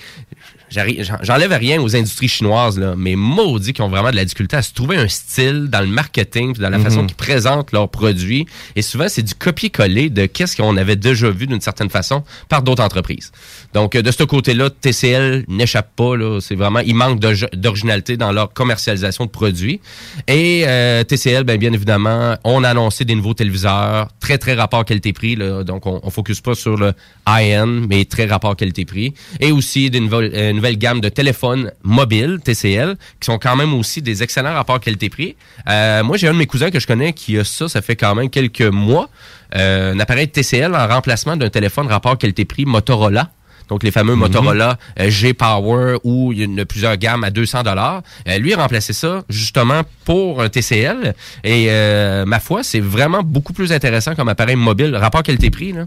j'enlève rien aux industries chinoises, là, mais maudit qui ont vraiment de la difficulté à se trouver un style dans le marketing, puis dans la Mhm. façon qu'ils présentent leurs produits. Et souvent, c'est du copier-coller de qu'est-ce qu'on avait déjà vu d'une certaine façon par d'autres entreprises. Donc, euh, de ce côté-là, TCL n'échappe pas. Là, c'est vraiment, il manque d'originalité dans leur commercialisation de produits. Et euh, TCL, ben, bien évidemment, on a annoncé des nouveaux téléviseurs, très très rapport qualité-prix. là. Donc, on, on focus pas sur le high-end, mais très rapport qualité-prix. Et aussi des nouvelles, euh, nouvelles gammes de téléphones mobiles TCL, qui sont quand même aussi des excellents rapports qualité-prix. Euh, moi, j'ai un de mes cousins que je connais qui a ça, ça fait quand même quelques mois. Euh, un appareil TCL en remplacement d'un téléphone rapport qualité-prix Motorola. Donc, les fameux Motorola euh, G-Power où il y a une- plusieurs gammes à 200 dollars. lui, il a remplacé ça justement pour un TCL. Et euh, ma foi, c'est vraiment beaucoup plus intéressant comme appareil mobile. Rapport qualité-prix, là.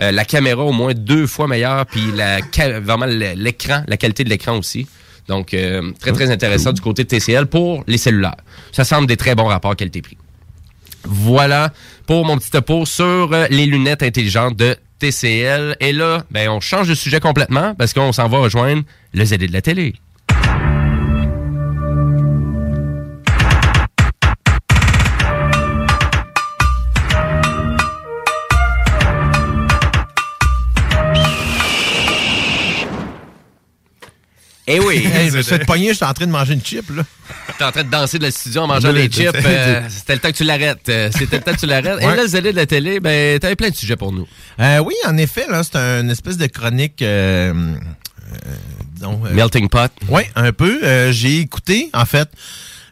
Euh, la caméra au moins deux fois meilleure, puis vraiment l'écran, la qualité de l'écran aussi. Donc, euh, très, très intéressant du côté de TCL pour les cellulaires. Ça semble des très bons rapports qualité-prix. Voilà pour mon petit topo sur euh, les lunettes intelligentes de TCL. Et là, ben, on change de sujet complètement parce qu'on s'en va rejoindre le ZD de la télé. Eh oui! Hey, je me suis fait pogner, je suis en train de manger une chip, là. T'es en train de danser de la studio en mangeant des chips. euh, C'était le temps que tu l'arrêtes. Euh, C'était le temps que tu l'arrêtes. Et là, ZD de la télé, ben, t'avais plein de sujets pour nous. Euh, oui, en effet, là, c'est une espèce de chronique. disons, Melting pot. Oui, un peu. J'ai écouté, en fait,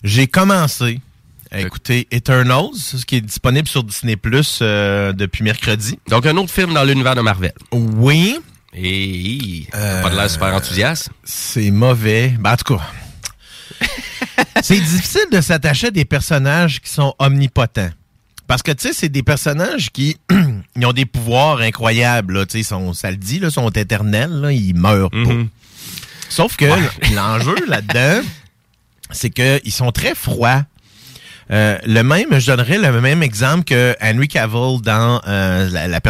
j'ai commencé à écouter Eternals, ce qui est disponible sur Disney Plus depuis mercredi. Donc, un autre film dans l'univers de Marvel. Oui. Et pas de l'air super enthousiaste? C'est mauvais. Ben, en tout cas, c'est difficile de s'attacher à des personnages qui sont omnipotents. Parce que, tu sais, c'est des personnages qui ils ont des pouvoirs incroyables. Là, tu sais, ça le dit, là, sont éternels. Là, ils meurent pas. Sauf que l'enjeu là-dedans, c'est qu'ils sont très froids. Euh, le même, je donnerais le même exemple que Henry Cavill dans euh, la, la,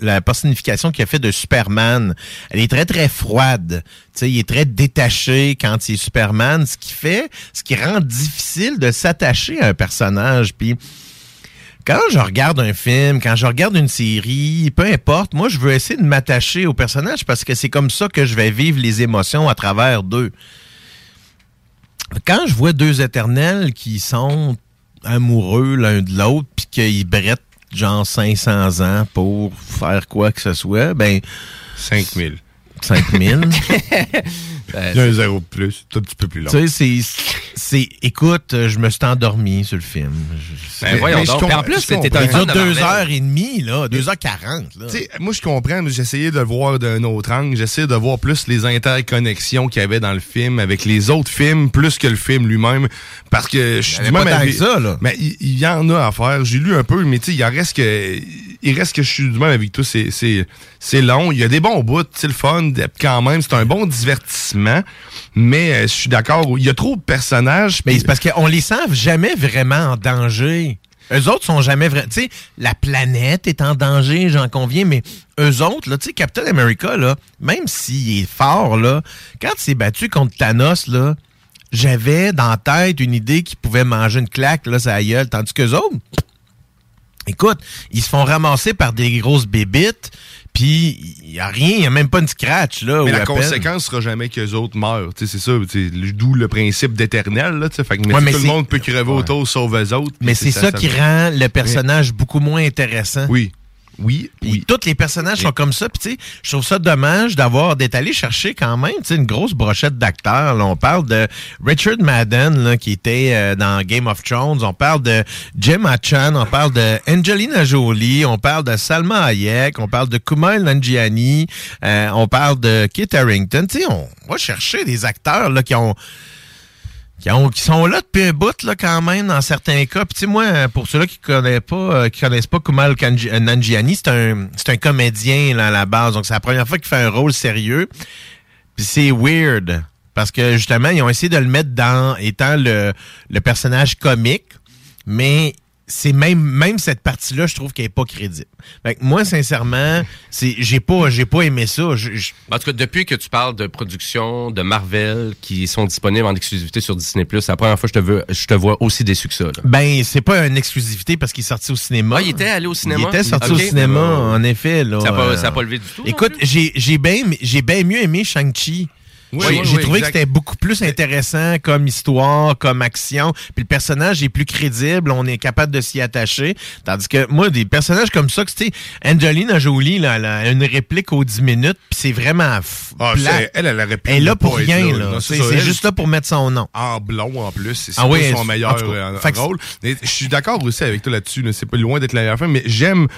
la personnification qu'il a fait de Superman. Elle est très très froide. Tu sais, il est très détaché quand il est Superman, ce qui fait, ce qui rend difficile de s'attacher à un personnage. Puis quand je regarde un film, quand je regarde une série, peu importe, moi je veux essayer de m'attacher au personnage parce que c'est comme ça que je vais vivre les émotions à travers d'eux. Quand je vois deux éternels qui sont amoureux l'un de l'autre, puis qu'ils brettent genre 500 ans pour faire quoi que ce soit, ben... 5000. 5000. Il y a un zéro de plus, tout un petit peu plus long. Tu sais, c'est- c'est. Écoute, je me suis endormi sur le film. Je- Ben, voyons donc. je En comprends- plus, c'était un Il dure fan de deux Marvel. heures et demie, là. Deux heures quarante, là. Tu sais, moi, je comprends, mais j'essayais de le voir d'un autre angle. J'essayais de voir plus les interconnexions qu'il y avait dans le film avec les autres films, plus que le film lui-même. Parce que je suis du même. Mais il, il y en a à faire. J'ai lu un peu, mais tu sais, il en reste que. Il reste que je suis du même avec toi. C'est, c'est, c'est long. Il y a des bons bouts, c'est le fun. Quand même, c'est un bon divertissement. Mais euh, je suis d'accord. Il y a trop de personnages. Mais c'est parce qu'on les sent jamais vraiment en danger. Eux autres sont jamais vraiment. Tu sais, la planète est en danger, j'en conviens, mais eux autres, là, tu sais, Captain America, là, même s'il est fort, là, quand il s'est battu contre Thanos, là, j'avais dans la tête une idée qu'il pouvait manger une claque, là, sa gueule, tandis qu'eux autres, écoute, ils se font ramasser par des grosses bébites, puis il n'y a rien, il n'y a même pas une scratch, là. Mais la conséquence sera jamais qu'eux autres meurent. C'est ça, d'où le principe d'éternel. là, tu sais. Fait que, mais Ouais, tout le monde peut crever autour sauf eux autres. Mais c'est ça, qui rend le personnage beaucoup moins intéressant. Oui. Oui, oui. Tous les personnages sont comme ça. Puis tu sais, je trouve ça dommage d'avoir d'être allé chercher quand même, tu sais, une grosse brochette d'acteurs. Là, On parle de Richard Madden là, qui était euh, dans Game of Thrones. On parle de Jim Chan. On parle de Angelina Jolie. On parle de Salma Hayek. On parle de Kumail Nanjiani. euh, on parle de Kit Harington. Tu sais, on va chercher des acteurs là qui ont qui, ont- qui sont là depuis un bout là, quand même dans certains cas. Puis tu sais moi pour ceux-là qui connaissent pas euh, qui connaissent pas Kumal euh, Nanjiani, c'est un c'est un comédien là, à la base. Donc c'est la première fois qu'il fait un rôle sérieux. Puis c'est weird parce que justement ils ont essayé de le mettre dans étant le le personnage comique, mais c'est même même cette partie-là, je trouve qu'elle est pas crédible. Fait que moi sincèrement, c'est j'ai pas j'ai pas aimé ça. Je- je- En tout cas, depuis que tu parles de production de Marvel qui sont disponibles en exclusivité sur Disney+, c'est la première fois que je te, veux, je te vois aussi déçu que ça. là. Ben, c'est pas une exclusivité parce qu'il est sorti au cinéma. Ah, il était allé au cinéma? Il était sorti au cinéma, en effet. Là, ça a pas- Euh, pas levé du tout, Écoute, j'ai j'ai bien j'ai bien mieux aimé Shang-Chi. Oui, J'ai oui, j'ai oui, trouvé exact. que c'était beaucoup plus intéressant comme histoire, comme action. Puis le personnage est plus crédible, on est capable de s'y attacher. Tandis que moi, des personnages comme ça, que tu sais, Angelina Jolie, là, elle a une réplique aux 10 minutes, puis c'est vraiment f- Ah, elle, elle aurait pu Elle est là pour rien, là. C'est juste là pour mettre son nom. En blond, en plus. C'est Ah son meilleur cas, euh, rôle. Je suis d'accord aussi avec toi là-dessus. là. C'est pas loin d'être la meilleure fin, mais j'aime,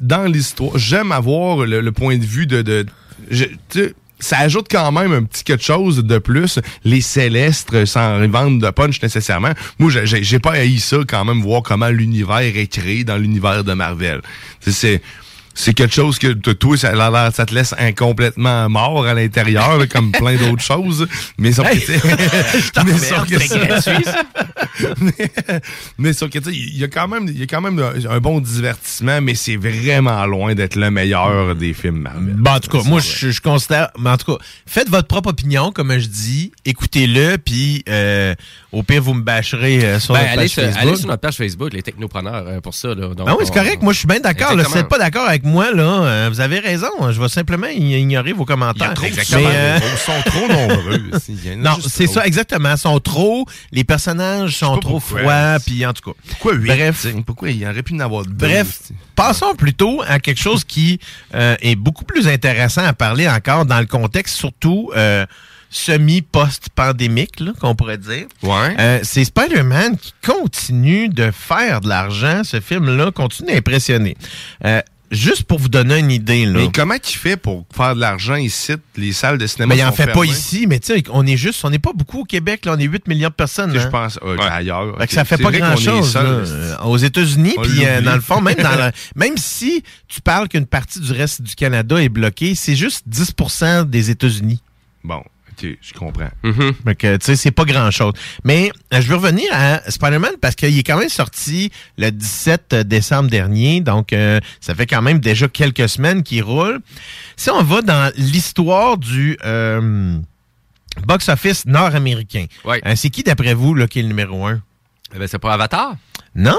dans l'histoire, j'aime avoir le, le point de vue de... de je- ça ajoute quand même un petit quelque chose de plus. Les célestes, sans vendre de punch nécessairement. Moi, j'ai- pas haï ça quand même, voir comment l'univers est créé dans l'univers de Marvel. C'est c'est quelque chose que toi, ça, ça te laisse incomplètement mort à l'intérieur, comme plein d'autres choses. Mais sauf que, tu sais, mais sauf que c'est ça- gratuit, ça. mais, sauf que, il y a quand même, il y a quand même un, un bon divertissement, mais c'est vraiment loin d'être le meilleur des films Marvel. Bon, en tout cas, moi, je, je considère. Mais en tout cas, faites votre propre opinion, comme je dis. Écoutez-le, puis euh, au pire, vous me bâcherez euh, sur Ben, notre allez, page sur, Facebook. allez sur notre page Facebook, les technopreneurs, euh, pour ça. Là. Donc, Ah oui, c'est on- correct. Moi, je suis bien d'accord. Si vous n'êtes pas d'accord avec moi, là, euh, vous avez raison. Je vais simplement ignorer vos commentaires. trop super euh. Ils sont trop nombreux. Non, c'est ça, exactement. Ils sont trop. Les personnages sont trop froids, puis en tout cas. Pourquoi huit, Bref. Pourquoi il y aurait pu en avoir deux? Bref, passons plutôt à quelque chose qui euh, est beaucoup plus intéressant à parler encore dans le contexte, surtout semi-post-pandémique, qu'on pourrait dire. Ouais. Euh, c'est Spider-Man qui continue de faire de l'argent. Ce film-là continue d'impressionner. Euh, juste pour vous donner une idée, là. Mais comment il fait pour faire de l'argent ici? Les salles de cinéma Mais il en sont fait pas ici, mais tu sais, on est juste, on n'est pas beaucoup au Québec, là, on est 8 millions de personnes. Tu hein. Je pense euh, ailleurs. Ça fait C'est pas grand-chose aux États-Unis. Puis euh, dans le fond, même dans même si tu parles qu'une partie du reste du Canada est bloquée, c'est juste 10% des États-Unis. Bon, ok, je comprends. Fait que, tu sais, c'est pas grand-chose. Mais euh, je veux revenir à Spider-Man parce qu'il est quand même sorti le 17 décembre dernier. Donc, euh, ça fait quand même déjà quelques semaines qu'il roule. Si on va dans l'histoire du euh, box-office nord-américain, Ouais. euh, c'est qui, d'après vous, là, qui est le numéro un? Eh ben, c'est pas Avatar? Non!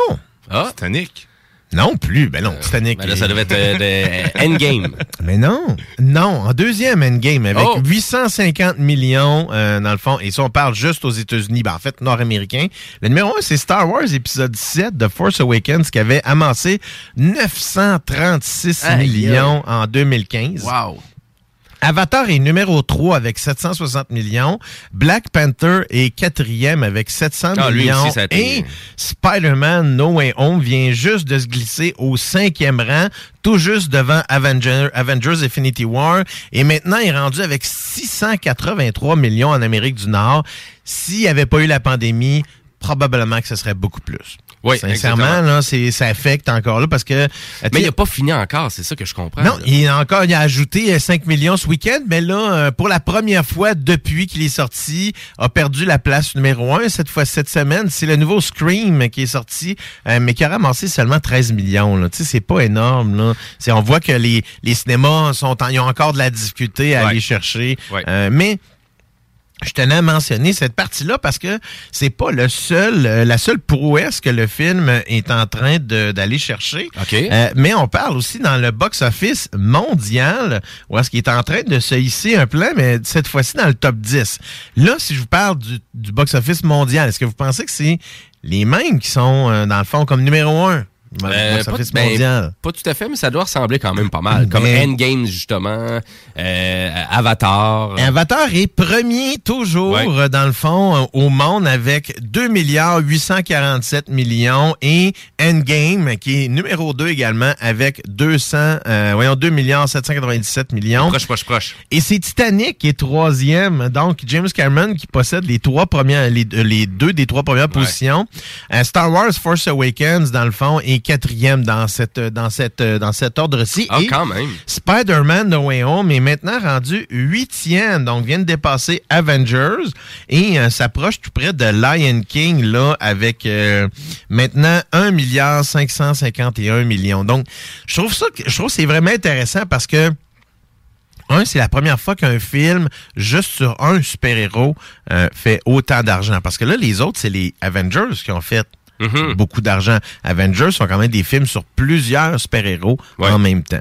Ah, Titanic. Non plus, ben non, Titanic. Ben là, ça devait être euh, de Endgame. Mais non, non, en deuxième Endgame avec Oh. 850 millions euh, dans le fond. Et ça, on parle juste aux États-Unis, ben, en fait nord-américain. Le numéro un, c'est Star Wars épisode 7 de Force Awakens qui avait amassé 936 Aïe, millions en 2015. Wow. Avatar est numéro 3 avec 760 millions. Black Panther est quatrième avec 700 Ah, millions. aussi, Et Spider-Man No Way Home vient juste de se glisser au cinquième rang, tout juste devant Avenger- Avengers Infinity War. Et maintenant, il est rendu avec 683 millions en Amérique du Nord. S'il n'y avait pas eu la pandémie, probablement que ce serait beaucoup plus. Oui, Sincèrement, exactement. là, c'est, ça affecte encore là parce que... euh, Mais il n'a pas fini encore, c'est ça que je comprends. non, là. il a encore il a ajouté euh, 5 millions ce week-end, mais là, euh, pour la première fois depuis qu'il est sorti, a perdu la place numéro 1 cette fois cette semaine. C'est le nouveau Scream qui est sorti, euh, mais qui a ramassé seulement 13 millions. Là. Tu sais, c'est pas énorme. Là. C'est, on voit que les, les cinémas sont en- ils ont encore de la difficulté à Ouais. aller chercher. Ouais. Euh, mais je tenais à mentionner cette partie-là parce que c'est pas le seul, euh, la seule prouesse que le film est en train d'aller chercher. OK. Euh, mais on parle aussi dans le box-office mondial, où est-ce qu'il est en train de se hisser un plan, mais cette fois-ci dans le top 10. Là, si je vous parle du, du box-office mondial, est-ce que vous pensez que c'est les mêmes qui sont, euh, dans le fond, comme numéro un? Euh, pas, ben, pas tout à fait, mais ça doit ressembler quand même pas mal. Comme Mais- Endgame, justement, euh, Avatar. Avatar est premier toujours Ouais. euh, dans le fond au monde avec 2 milliards 847 millions et Endgame qui est numéro 2 également avec 200 euh, voyons 2 milliards 797 millions. Proche, proche, proche. Et c'est Titanic qui est troisième. Donc, James Cameron qui possède les trois premières, les, les deux des trois premières positions. Star Wars Force Awakens, dans le fond, est quatrième dans cette, dans cette, dans cet ordre-ci. Ah, quand même. Spider-Man No Way Home est maintenant rendu huitième. Donc, vient de dépasser Avengers et euh, s'approche tout près de Lion King, là, avec euh, maintenant 1 milliard 551 millions. Donc, je trouve ça, je trouve c'est vraiment intéressant parce que un, c'est la première fois qu'un film juste sur un super-héros euh, fait autant d'argent. Parce que là, les autres, c'est les Avengers qui ont fait Mhm. beaucoup d'argent. Avengers sont quand même des films sur plusieurs super-héros en même temps.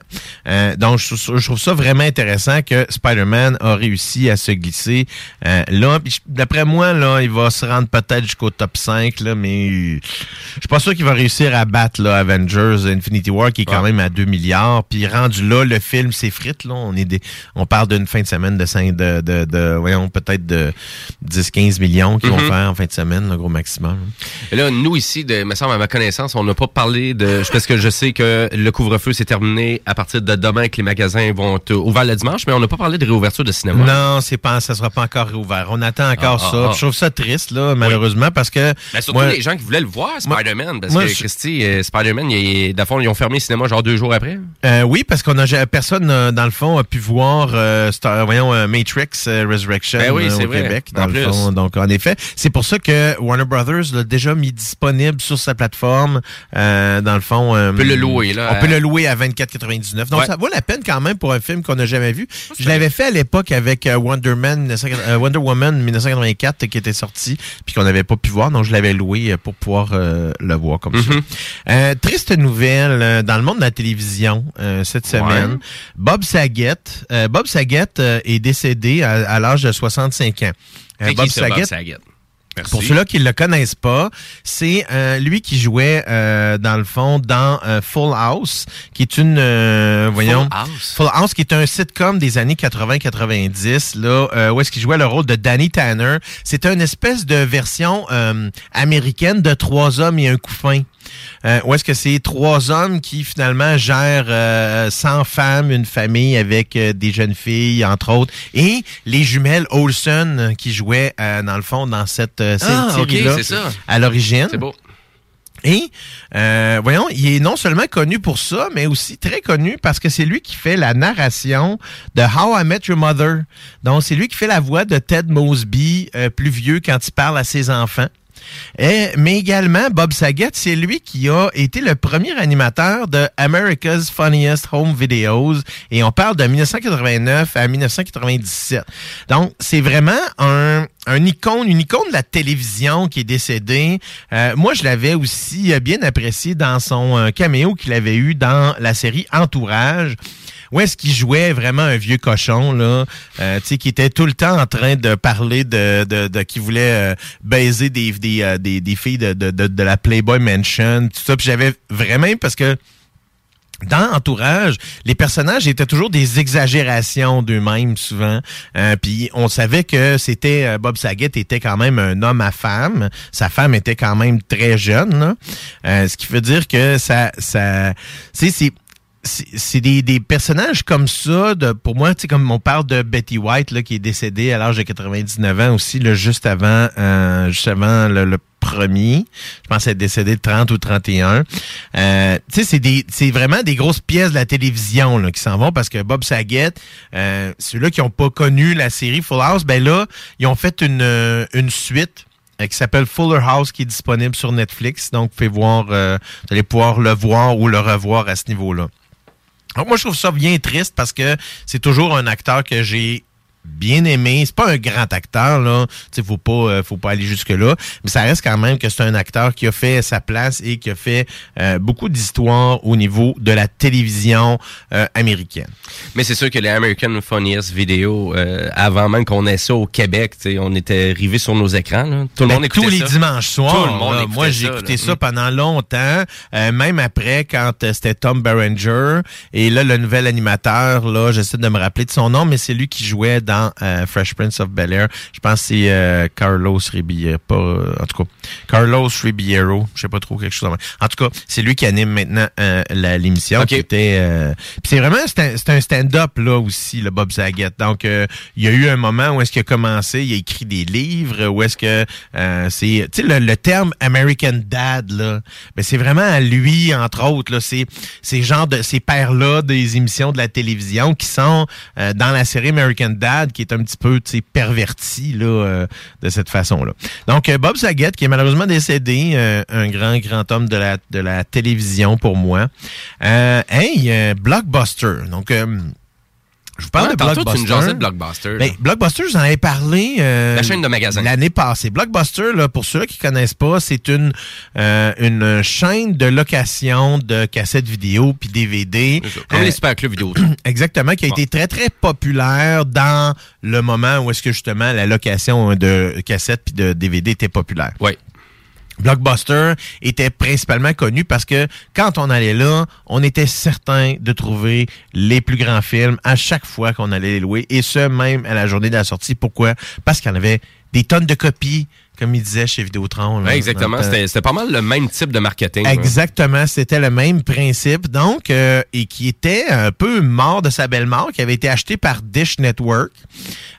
Euh, donc, je, trouve- je trouve ça vraiment intéressant que Spider-Man a réussi à se glisser euh, là. D'après moi, là, il va se rendre peut-être jusqu'au top 5, là, mais je suis pas sûr qu'il va réussir à battre là, Avengers Infinity War, qui est quand même à 2 milliards. Puis rendu là, le film s'effrite. Là. On, est des, on parle d'une fin de semaine de, cinq- de, de, de voyons, peut-être de 10-15 millions qu'ils vont Mhm. faire en fin de semaine, le gros maximum. Là, nous ici, de, me semble à ma connaissance, on n'a pas parlé de. Parce que je sais que le couvre-feu s'est terminé à partir de demain que les magasins vont être ouverts le dimanche, mais on n'a pas parlé de réouverture de cinéma. Non, c'est pas, ça sera pas encore réouvert. On attend encore Ah, ça. ah, ah. Je trouve ça triste, là, malheureusement, parce que. Mais surtout moi- les gens qui voulaient le voir, Spider-Man, parce moi, que Christy, euh, Spider-Man, il est- dans le fond, ils ont fermé le cinéma genre deux jours après. Euh, oui, parce qu'on a personne euh, dans le fond a pu voir euh, Star- voyons Matrix Resurrection Ben oui, c'est au vrai. Québec dans le fond. Donc en effet, c'est pour ça que Warner Brothers l'a déjà mis disponible sur sa plateforme. euh, dans le fond, euh, On peut le louer, là, On à- peut le louer à 24,99. Donc Ouais. ça vaut la peine quand même pour un film qu'on n'a jamais vu. Je l'avais fait à l'époque avec euh, Wonder Man, 1900 euh, Wonder Woman 1984 qui était sorti puis qu'on n'avait pas pu voir. Donc je l'avais loué pour pouvoir euh, le voir comme ça. Euh, triste nouvelle dans le monde de la télévision euh, cette semaine. Ouais. Bob Saget. euh, Bob Saget euh, est décédé à, à l'âge de 65 ans. Euh, qui ça, Bob Saget? Merci. Pour ceux-là qui ne le connaissent pas, c'est euh, lui qui jouait euh, dans le fond dans euh, Full House, qui est une euh, voyons House? Full House qui est un sitcom des années 80-90 là euh, où est-ce qu'il jouait le rôle de Danny Tanner. C'était une espèce de version euh, américaine de trois hommes et un couffin. Euh, où est-ce que c'est trois hommes qui finalement gèrent euh, 100 femmes, une famille avec euh, des jeunes filles, entre autres, et les jumelles Olsen euh, qui jouaient euh, dans le fond dans cette, cette Ah, série-là à l'origine. C'est beau. Et, euh, voyons, il est non seulement connu pour ça, mais aussi très connu parce que c'est lui qui fait la narration de How I Met Your Mother. Donc, c'est lui qui fait la voix de Ted Mosby, euh, plus vieux, quand il parle à ses enfants. Et, mais également, Bob Saget, c'est lui qui a été le premier animateur de America's Funniest Home Videos. Et on parle de 1989 à 1997. Donc, c'est vraiment un, un icône, une icône de la télévision qui est décédé. Euh, moi, je l'avais aussi bien apprécié dans son euh, caméo qu'il avait eu dans la série Entourage. Où est-ce qu'il jouait vraiment un vieux cochon, là, euh, tu sais, qui était tout le temps en train de parler de, de, de qui voulait euh, baiser des, des, euh, des, des filles de, de, de, de la Playboy Mansion, tout ça. Puis j'avais vraiment, parce que dans Entourage, les personnages étaient toujours des exagérations d'eux-mêmes souvent. Euh, puis on savait que c'était euh, Bob Saget était quand même un homme à femme. Sa femme était quand même très jeune. là. Euh, ce qui veut dire que ça, ça, c'est c'est des, des personnages comme ça, de, pour moi, tu sais, comme on parle de Betty White, là, qui est décédée à l'âge de 99 ans aussi, là, juste avant, euh, juste avant le, le premier. Je pense être décédé de 30 ou 31. Euh, tu sais, c'est des, c'est vraiment des grosses pièces de la télévision, là, qui s'en vont parce que Bob Saget, euh, ceux-là qui n'ont pas connu la série Full House, ben là, ils ont fait une, euh, une suite euh, qui s'appelle Fuller House qui est disponible sur Netflix. Donc, vous pouvez voir, euh, vous allez pouvoir le voir ou le revoir à ce niveau-là. Donc, moi, je trouve ça bien triste parce que c'est toujours un acteur que j'ai bien aimé. C'est pas un grand acteur, là. Tu sais, faut pas, euh, faut pas aller jusque-là. Mais ça reste quand même que c'est un acteur qui a fait sa place et qui a fait euh, beaucoup d'histoires au niveau de la télévision euh, américaine. Mais c'est sûr que les American Funniest Video, euh, avant même qu'on ait ça au Québec, on était rivés sur nos écrans. là. Tout le Ben, monde écoutait tous les ça. dimanches soirs. Tout le monde là. écoutait moi, j'ai écouté ça Mm. pendant longtemps, euh, même après quand c'était Tom Berenger. Et là, le nouvel animateur, là, j'essaie de me rappeler de son nom, mais c'est lui qui jouait dans euh, Fresh Prince of Bel Air. Je pense que c'est euh, Carlos Ribiero, pas euh, en tout cas Carlos Ribiero, je sais pas trop quelque chose. même. En tout cas, c'est lui qui anime maintenant euh, l'émission. Euh, puis c'est vraiment c'est un, stand-up là aussi, le Bob Saget. Donc euh, il y a eu un moment où est-ce qu'il a commencé, il a écrit des livres, où est-ce que euh, c'est, tu sais le, le terme American Dad là, ben c'est vraiment à lui entre autres là, c'est ces genres de ces pères là des émissions de la télévision qui sont euh, dans la série American Dad qui est un petit peu perverti là euh, de cette façon là. Donc euh, Bob Saget qui est malheureusement décédé, euh, un grand grand homme de la de la télévision pour moi. Euh, hey euh, Blockbuster. Donc euh, je vous parle Ouais, de tu Blockbuster. Ben. Blockbuster, j'en avais parlé. euh, La chaîne de magasins. L'année passée. Blockbuster, là, pour ceux qui connaissent pas, c'est une euh, une chaîne de location de cassettes vidéo puis DVD. Comme Euh, les super clubs vidéo. Exactement, qui a été très, très populaire dans le moment où est-ce que justement la location de cassettes puis de DVD était populaire. Oui. Blockbuster était principalement connu parce que quand on allait là, on était certain de trouver les plus grands films à chaque fois qu'on allait les louer, et ce, même à la journée de la sortie. Pourquoi? Parce qu'il y en avait des tonnes de copies, comme il disait chez Vidéotron. là, Ouais, exactement. C'était pas mal le même type de marketing. Exactement, c'était le même principe, donc, euh, et qui était un peu mort de sa belle mort, qui avait été acheté par Dish Network.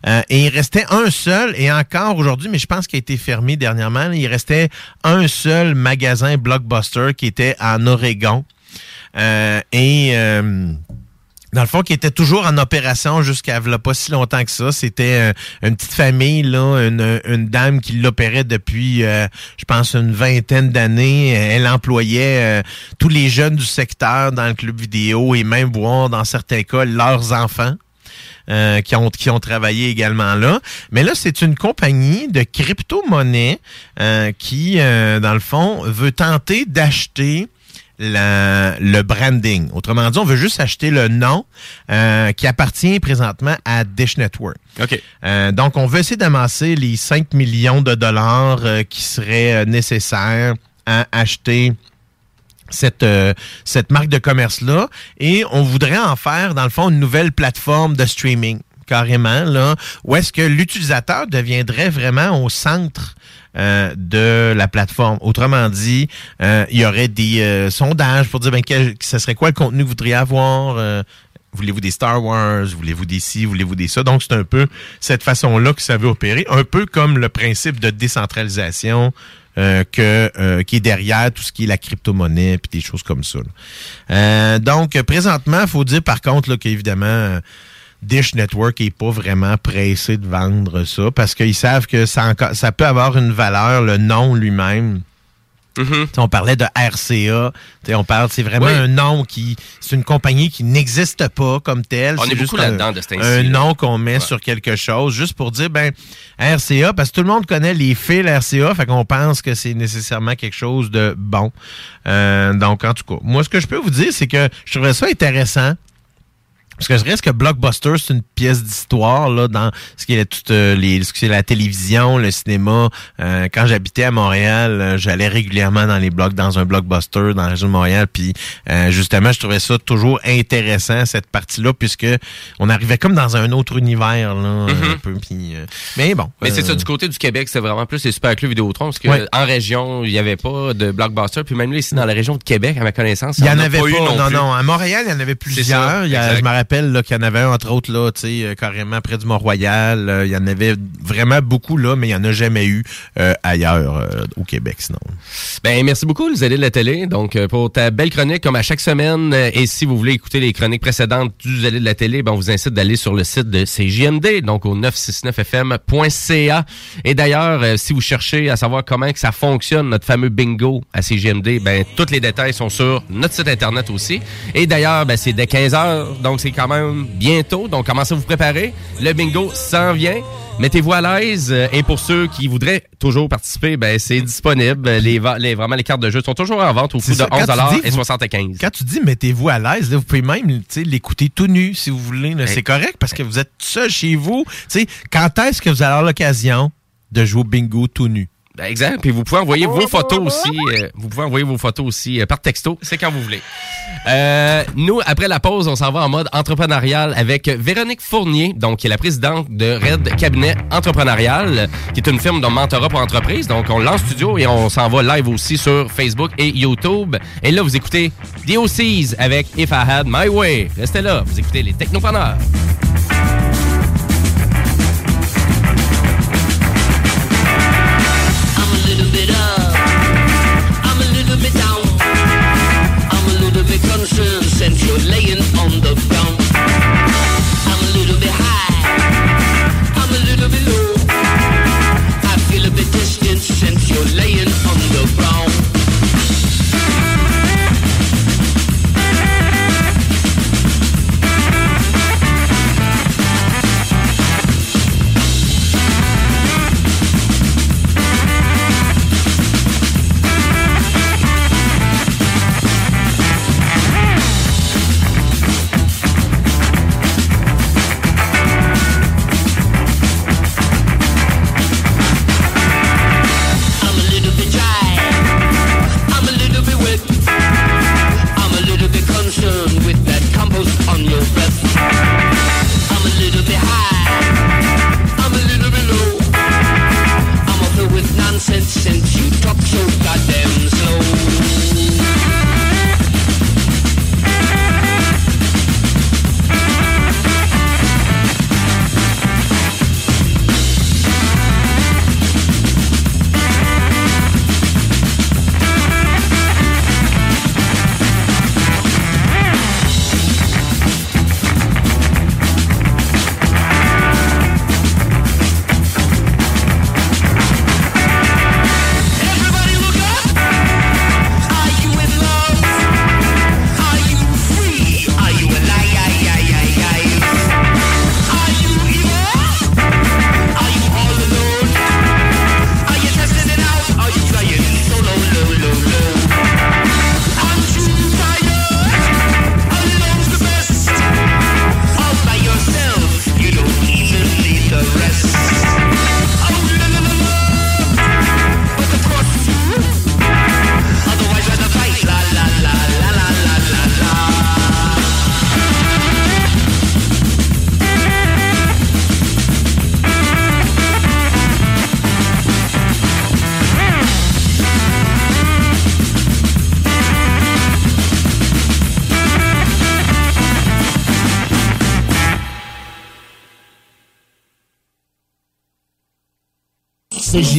Euh, et il restait un seul, et encore aujourd'hui, mais je pense qu'il a été fermé dernièrement, là, il restait un seul magasin Blockbuster qui était en Oregon. Euh, et... dans le fond, qui était toujours en opération jusqu'à pas si longtemps que ça. C'était euh, une petite famille, là, une, une dame qui l'opérait depuis, euh, je pense, une vingtaine d'années. Elle employait euh, tous les jeunes du secteur dans le club vidéo et même voir, dans certains cas, leurs enfants. euh, qui, ont, qui ont travaillé également là. Mais là, c'est une compagnie de crypto-monnaie euh, qui, euh, dans le fond, veut tenter d'acheter la- le branding. Autrement dit, on veut juste acheter le nom euh, qui appartient présentement à Dish Network. Euh, donc, on veut essayer d'amasser les 5 millions de dollars euh, qui seraient euh, nécessaires à acheter cette, euh, cette marque de commerce-là. Et on voudrait en faire, dans le fond, une nouvelle plateforme de streaming carrément, là, où est-ce que l'utilisateur deviendrait vraiment au centre euh, de la plateforme. Autrement dit, euh, il y aurait des euh, sondages pour dire ben, quel, ce serait quoi le contenu que vous voudriez avoir. Voulez-vous des Star Wars? Voulez-vous des ci? Voulez-vous des ça? Donc, c'est un peu cette façon-là que ça veut opérer. Un peu comme le principe de décentralisation que qui est derrière tout ce qui est la crypto-monnaie puis des choses comme ça. donc, présentement, il faut dire par contre qu'évidemment, Dish Network est pas vraiment pressé de vendre ça parce qu'ils savent que ça, peut avoir une valeur, le nom lui-même Mm-hmm. On parlait de RCA. On parle, c'est vraiment Oui. un nom qui, c'est une compagnie qui n'existe pas comme telle. On est beaucoup là-dedans de ce temps-ci, Un nom qu'on met sur quelque chose, juste pour dire, ben, RCA, parce que tout le monde connaît les fils RCA, fait qu'on pense que c'est nécessairement quelque chose de bon. Euh, donc, en tout cas, moi, ce que je peux vous dire, c'est que je trouvais ça intéressant. Parce que je reste que Blockbuster, c'est une pièce d'histoire là dans ce qui est toute euh, les ce qui est la télévision, le cinéma. Euh, quand j'habitais à Montréal, euh, j'allais régulièrement dans les blocs, dans un Blockbuster dans la région de Montréal. Puis euh, justement, je trouvais ça toujours intéressant cette partie-là, puisque on arrivait comme dans un autre univers là, un Mhm. peu. Puis, euh, mais bon. Mais c'est ça, du côté du Québec, c'est vraiment plus les super clubs Vidéotron, parce que Ouais. en région, il n'y avait pas de blockbuster, puis même là, ici, dans la région de Québec, à ma connaissance, Il y en avait pas, eu non, non, plus. non. À Montréal, il y en avait plusieurs. ça, Il y a- exact. je me rappelle qu'il y en avait un, entre autres, là, euh, carrément près du Mont-Royal. Euh, il y en avait vraiment beaucoup là, mais il n'y en a jamais eu euh, ailleurs au Québec, sinon. Ben, merci beaucoup, les allées de la télé. Donc, pour ta belle chronique, comme à chaque semaine, et si vous voulez écouter les chroniques précédentes du allées de la télé, ben, on vous incite d'aller sur le site de CJMD, donc au 969fm.ca. Et d'ailleurs, si vous cherchez à savoir comment que ça fonctionne, notre fameux bingo à CJMD, ben, tous les détails sont sur notre site internet aussi. Et d'ailleurs, ben, c'est dès 15 heures, donc c'est quand même bientôt. Donc, commencez à vous préparer. Le bingo s'en vient. Mettez-vous à l'aise. euh, Et pour ceux qui voudraient toujours participer, ben, c'est disponible. Les, vraiment, les cartes de jeu sont toujours en vente au coût de ça, quand 11 tu dis, et vous- 75 Quand tu dis mettez-vous à l'aise, vous pouvez même l'écouter tout nu si vous voulez. C'est correct parce que vous êtes seul chez vous. Quand est-ce que vous allez avoir l'occasion de jouer au bingo tout nu? Ben, exact. Puis vous pouvez envoyer vos photos aussi. euh, vous pouvez envoyer vos photos aussi euh, par texto. C'est quand vous voulez. Euh, nous, après la pause, on s'en va en mode entrepreneurial avec Véronique Fournier, donc qui est la présidente de Red Cabinet Entrepreneurial, qui est une firme de mentorat pour entreprise. Donc, on lance studio et on s'en va live aussi sur Facebook et YouTube. Et là, vous écoutez The OCs avec If I Had My Way. Restez là. Vous écoutez les technopreneurs.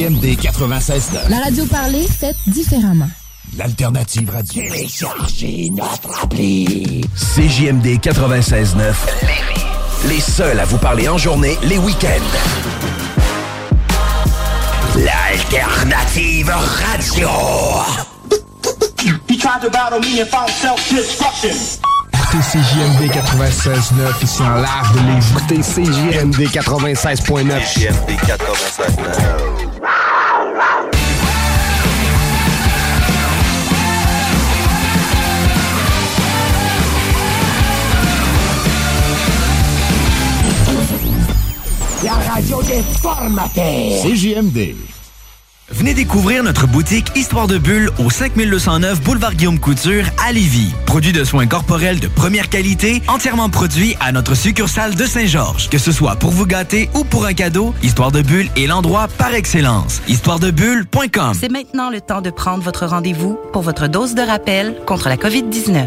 CJMD 96 La radio parlée, faite différemment. L'alternative radio. Téléchargez notre appli. CJMD 96.9. Les seuls à vous parler en journée, les week-ends. L'alternative radio. He tried to battle me and found self-destruction. CJMD 96.9 ici en live de Lévis. CJMD 96.9. CJMD 96.9. des formateurs. CJMD. Venez découvrir notre boutique Histoire de Bulle au 5209 Boulevard Guillaume Couture à Lévis. Produit de soins corporels de première qualité, entièrement produit à notre succursale de Saint-Georges. Que ce soit pour vous gâter ou pour un cadeau, Histoire de Bulle est l'endroit par excellence. Histoiredebulle.com C'est maintenant le temps de prendre votre rendez-vous pour votre dose de rappel contre la COVID-19.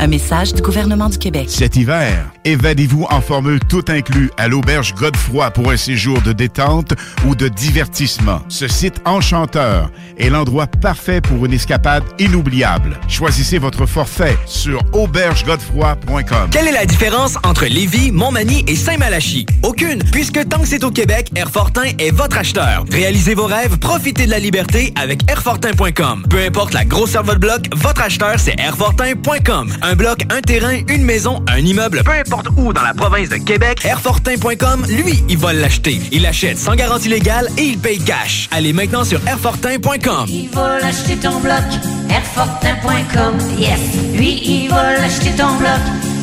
Un message du gouvernement du Québec. Cet hiver, évadez-vous en formule tout inclus à l'auberge Godefroy pour un séjour de détente ou de divertissement. Ce site enchanteur est l'endroit parfait pour une escapade inoubliable. Choisissez votre forfait sur aubergegodefroy.com. Quelle est la différence entre Lévis, Montmagny et Saint-Malachie? Aucune, puisque tant que c'est au Québec, Airfortin est votre acheteur. Réalisez vos rêves, profitez de la liberté avec Airfortin.com. Peu importe la grosseur de votre bloc, votre acheteur, c'est Airfortin.com. Un bloc, un terrain, une maison, un immeuble, peu importe où dans la province de Québec, Airfortin.com, lui, il va l'acheter. Il achète sans garantie légale et il paye cash. Allez maintenant sur Airfortin.com. Il va l'acheter ton bloc, Airfortin.com, yes. Lui, il va l'acheter ton bloc,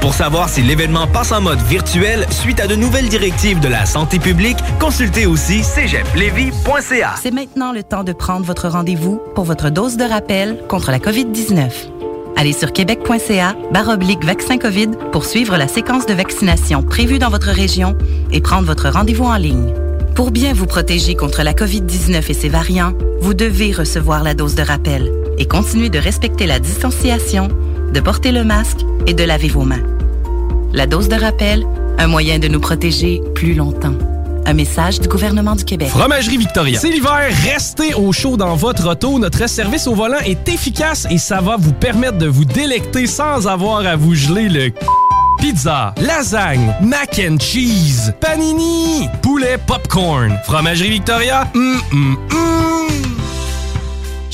Pour savoir si l'événement passe en mode virtuel suite à de nouvelles directives de la santé publique, consultez aussi cégeplevy.ca. C'est maintenant le temps de prendre votre rendez-vous pour votre dose de rappel contre la COVID-19. Allez sur québec.ca baroblique vaccin COVID pour suivre la séquence de vaccination prévue dans votre région et prendre votre rendez-vous en ligne. Pour bien vous protéger contre la COVID-19 et ses variants, vous devez recevoir la dose de rappel et continuer de respecter la distanciation, de porter le masque et de laver vos mains. La dose de rappel, un moyen de nous protéger plus longtemps. Un message du gouvernement du Québec. Fromagerie Victoria. C'est l'hiver, restez au chaud dans votre auto. Notre service au volant est efficace et ça va vous permettre de vous délecter sans avoir à vous geler le Pizza, lasagne, mac and cheese, panini, poulet popcorn, fromagerie Victoria. hum, hum, hum.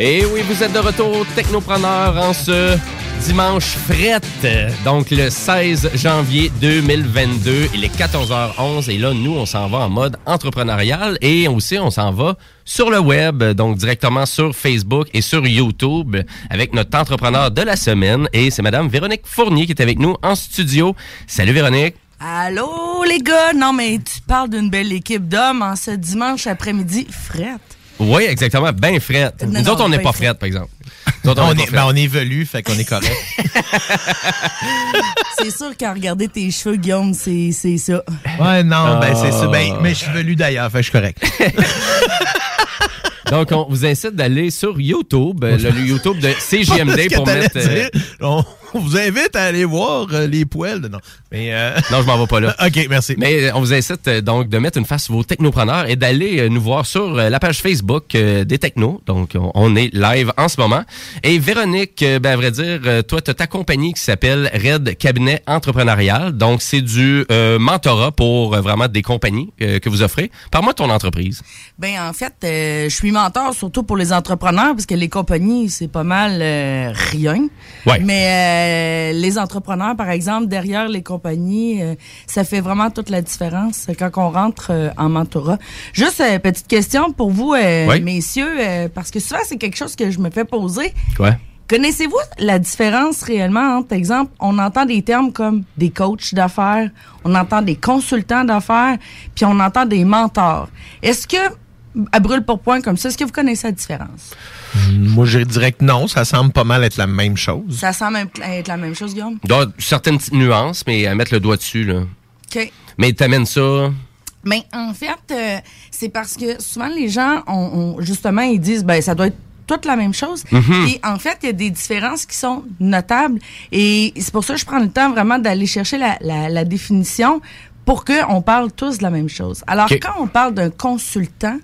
Et oui, vous êtes de retour Technopreneur en ce dimanche fret, donc le 16 janvier 2022, il est 14h11 et là, nous, on s'en va en mode entrepreneurial et aussi, on s'en va sur le web, donc directement sur Facebook et sur YouTube avec notre entrepreneur de la semaine et c'est Madame Véronique Fournier qui est avec nous en studio. Salut Véronique. Allô, les gars? Non, mais tu parles d'une belle équipe d'hommes en ce dimanche après-midi frette. Oui, exactement. Ben frette. Non, Nous non, autres, on n'est ben pas frette. frette, par exemple. Nous autres, On, est, ben, frette. on est velu, fait qu'on est correct. C'est sûr qu'en regarder tes cheveux, Guillaume, c'est c'est ça. ouais, non, ben c'est ça. Ben, Ah. mais je suis velu d'ailleurs, fait que je suis correct. Donc, on vous incite d'aller sur YouTube, euh, le, le YouTube de CGMD pour mettre... on, vous invite à aller voir euh, les poils. de- Non, mais... euh, Non, je m'en vais pas là. OK, merci. Mais euh, on vous incite euh, donc de mettre une face sur vos technopreneurs et d'aller nous voir sur la page Facebook des technos. Donc, on, est live en ce moment. Et Véronique, ben, à vrai dire, euh, toi, tu as ta compagnie qui s'appelle Red Cabinet Entrepreneurial. Donc, c'est du euh, mentorat pour vraiment des compagnies euh, que vous offrez. Parle-moi de ton entreprise. Ben en fait, euh, je suis mentor surtout pour les entrepreneurs parce que les compagnies c'est pas mal euh, rien. Ouais. Mais euh, les entrepreneurs par exemple derrière les compagnies, euh, ça fait vraiment toute la différence euh, quand on rentre euh, en mentorat. Juste euh, petite question pour vous Oui. messieurs parce que souvent c'est quelque chose que je me fais poser. Quoi? Connaissez-vous la différence réellement entre, exemple, on entend des termes comme des coachs d'affaires, on entend des consultants d'affaires, puis on entend des mentors? Est-ce que, à brûle pour point comme ça, est-ce que vous connaissez la différence? Moi, je dirais que non, ça semble pas mal être la même chose. Ça semble être la même chose, Guillaume? Il doit y avoir certaines petites nuances, mais à mettre le doigt dessus, là. OK. Mais t'amènes ça... Mais en fait, euh, c'est parce que souvent les gens, ont, ont- justement, ils disent, ben ça doit être toute la même chose. Mhm. Et en fait, il y a des différences qui sont notables. Et c'est pour ça que je prends le temps vraiment d'aller chercher la, la, la définition pour qu'on parle tous de la même chose. Alors, quand on parle d'un consultant,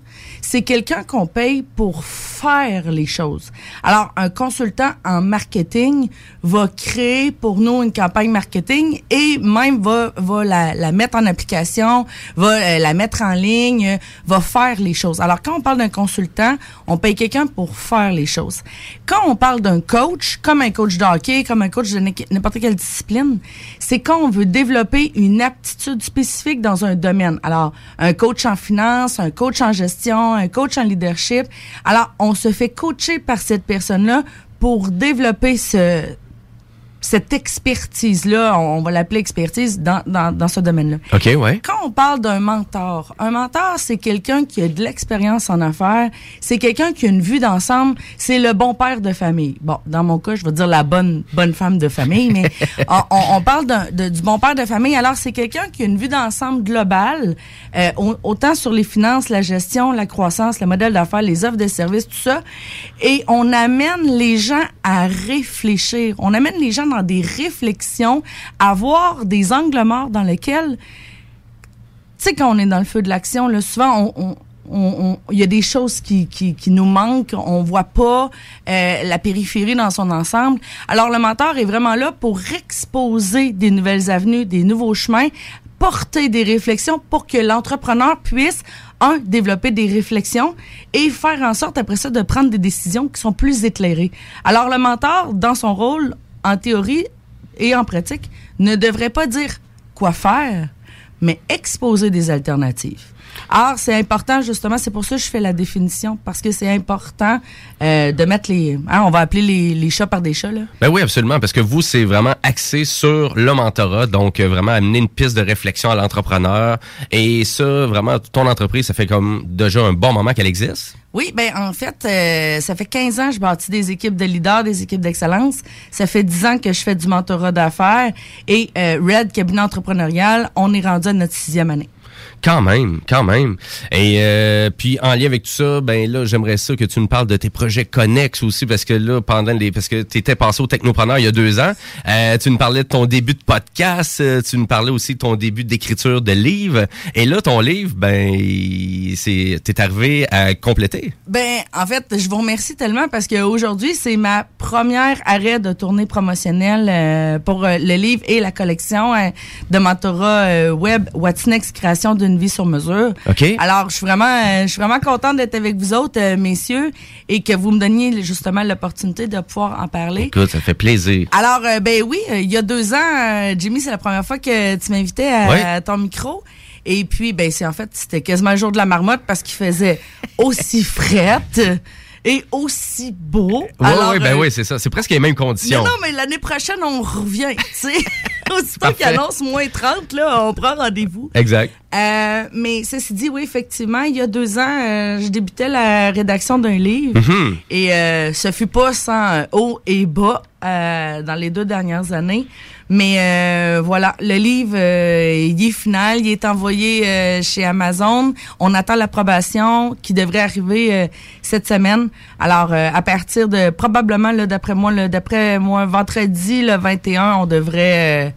c'est quelqu'un qu'on paye pour faire les choses. Alors, un consultant en marketing va créer pour nous une campagne marketing et même va, va la, la mettre en application, va euh, la mettre en ligne, va faire les choses. Alors, quand on parle d'un consultant, on paye quelqu'un pour faire les choses. Quand on parle d'un coach, comme un coach de comme un coach de n'importe quelle discipline, c'est quand on veut développer une aptitude spécifique dans un domaine. Alors, un coach en finance, un coach en gestion, un coach en leadership. Alors, on se fait coacher par cette personne-là pour développer ce, cette expertise-là, on on va l'appeler expertise, dans, dans, dans ce domaine-là. OK, ouais. Quand on parle d'un mentor, un mentor, c'est quelqu'un qui a de l'expérience en affaires, c'est quelqu'un qui a une vue d'ensemble, c'est le bon père de famille. Bon, dans mon cas, je vais dire la bonne bonne femme de famille, mais on, on- on parle de- du bon père de famille. Alors, c'est quelqu'un qui a une vue d'ensemble globale, euh, au- autant sur les finances, la gestion, la croissance, le modèle d'affaires, les offres de services, tout ça. Et on amène les gens à réfléchir. On amène les gens dans des réflexions, à voir des angles morts dans lesquels tu sais, quand on est dans le feu de l'action, souvent, il y a des choses qui nous manquent. On voit pas euh, la périphérie dans son ensemble. Alors, le mentor est vraiment là pour exposer des nouvelles avenues, des nouveaux chemins, porter des réflexions pour que l'entrepreneur puisse, un, développer des réflexions et faire en sorte, après ça, de prendre des décisions qui sont plus éclairées. Alors, le mentor, dans son rôle, en théorie et en pratique, ne devrait pas dire quoi faire, mais exposer des alternatives. Alors, c'est important, justement, c'est pour ça que je fais la définition, parce que c'est important euh, de mettre les... hein, on va appeler les, les chats par des chats, là. Ben oui, absolument, parce que vous, c'est vraiment axé sur le mentorat, donc euh, vraiment amener une piste de réflexion à l'entrepreneur. Et ça, vraiment, ton entreprise, ça fait comme déjà un bon moment qu'elle existe. Oui, ben en fait, euh, ça fait 15 ans que je bâtis des équipes de leaders, des équipes d'excellence. Ça fait 10 ans que je fais du mentorat d'affaires. Et euh, Red, cabinet entrepreneurial, on est rendu à notre sixième année. Quand même, quand même. Et euh, puis en lien avec tout ça, ben là, j'aimerais ça que tu nous parles de tes projets connexes aussi, parce que là, pendant les, parce que tu étais passé au Technopreneur il y a deux ans, euh, tu nous parlais de ton début de podcast, euh, tu nous parlais aussi de ton début d'écriture de livre, et là, ton livre, ben, c'est, t'es arrivé à compléter. Ben, en fait, je vous remercie tellement parce qu'aujourd'hui, c'est ma première arrêt de tournée promotionnelle euh, pour euh, le livre et la collection euh, de mentorat web What's Next création d'une vie sur mesure. OK. Alors, je suis vraiment euh, je suis vraiment contente d'être avec vous autres euh, messieurs et que vous me donniez justement l'opportunité de pouvoir en parler. Écoute, ça fait plaisir. Alors, euh, ben oui, il y a deux ans, Jimmy, c'est la première fois que tu m'invitais à, à ton micro. Et puis, ben c'est en fait, c'était quasiment le jour de la marmotte parce qu'il faisait aussi frette et aussi beau. Oui, Alors, oui, ben euh, oui, c'est ça. C'est presque les mêmes conditions. Non, non, mais l'année prochaine, on revient, tu sais. Aussitôt qu'il annonce moins 30, là, on prend rendez-vous. Exact. Euh, mais ceci dit, oui, effectivement, il y a deux ans, euh, je débutais la rédaction d'un livre. Mhm. Et ce fut pas sans haut et bas dans les deux dernières années. Mais euh, voilà, le livre, euh, il est final, il est envoyé euh, chez Amazon. On attend l'approbation qui devrait arriver euh, cette semaine. Alors, euh, à partir de, probablement, d'après moi, d'après moi, vendredi, le 21, on devrait...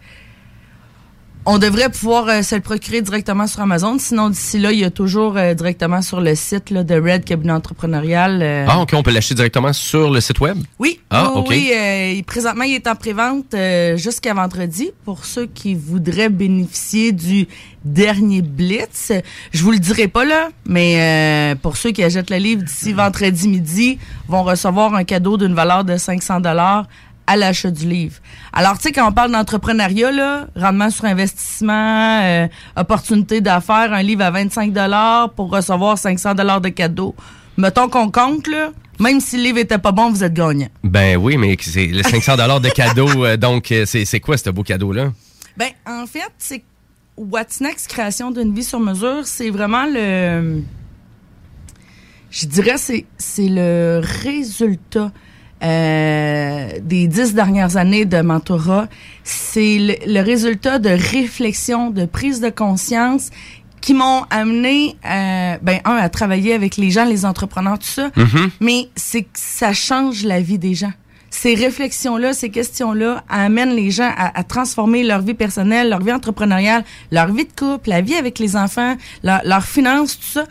on devrait pouvoir euh, se le procurer directement sur Amazon. Sinon, d'ici là, il y a toujours euh, directement sur le site là, de Red Cabinet Entrepreneurial. euh, Ah, OK, on peut l'acheter directement sur le site web? oui, Ah, oui, OK. oui, euh, présentement, il est en prévente euh, jusqu'à vendredi pour ceux qui voudraient bénéficier du dernier Blitz. Je vous le dirai pas là, mais euh, pour ceux qui achètent le livre d'ici vendredi midi, vont recevoir un cadeau d'une valeur de 500 dollars à l'achat du livre. Alors, tu sais, quand on parle d'entrepreneuriat, là, rendement sur investissement, euh, opportunité d'affaires, un livre à 25 dollars pour recevoir 500 dollars de cadeau. Mettons qu'on compte, là, même si le livre était pas bon, vous êtes gagnant. Ben oui, mais c'est les 500 de cadeau. euh, donc, euh, c'est c'est quoi ce beau cadeau-là? Ben, en fait, c'est What's Next, création d'une vie sur mesure, c'est vraiment le. Je dirais, c'est c'est le résultat euh, des dix dernières années de mentorat. C'est le, le résultat de réflexion, de prise de conscience qui m'ont amené, euh, ben, un, à travailler avec les gens, les entrepreneurs, tout ça. Mhm. Mais c'est que ça change la vie des gens. Ces réflexions-là, ces questions-là amènent les gens à, à transformer leur vie personnelle, leur vie entrepreneuriale, leur vie de couple, la vie avec les enfants, leur- leurs finances, tout ça.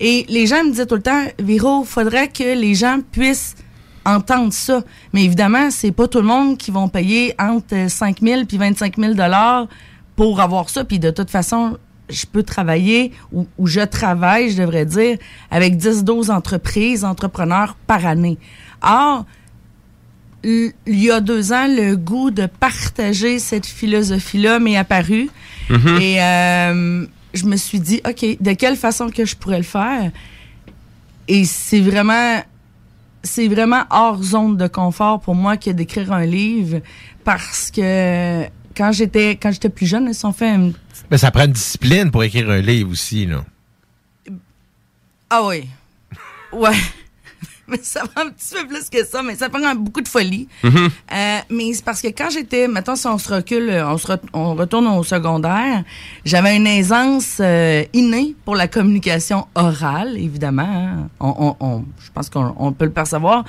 Et les gens me disaient tout le temps, Véro, faudrait que les gens puissent entendre ça. Mais évidemment, c'est pas tout le monde qui vont payer entre 5 000 puis 25 000 dollars pour avoir ça. Puis de toute façon, je peux travailler ou, ou je travaille, je devrais dire, avec 10-12 entreprises, entrepreneurs par année. Or, il y a deux ans, le goût de partager cette philosophie-là m'est apparu. Mhm. Et euh, je me suis dit, OK, de quelle façon que je pourrais le faire? Et c'est vraiment, c'est vraiment hors zone de confort pour moi que d'écrire un livre parce que quand j'étais, quand j'étais plus jeune, ils ont fait Mais ça prend une discipline pour écrire un livre aussi, là. Ah oui. Ouais. mais ça prend un petit peu plus que ça, mais ça prend beaucoup de folie. Mhm. Euh, mais c'est parce que quand j'étais, maintenant si on se recule, euh, on, se re- on retourne au secondaire, j'avais une aisance euh, innée pour la communication orale, évidemment. hein. On, on- on- je pense qu'on on peut le percevoir.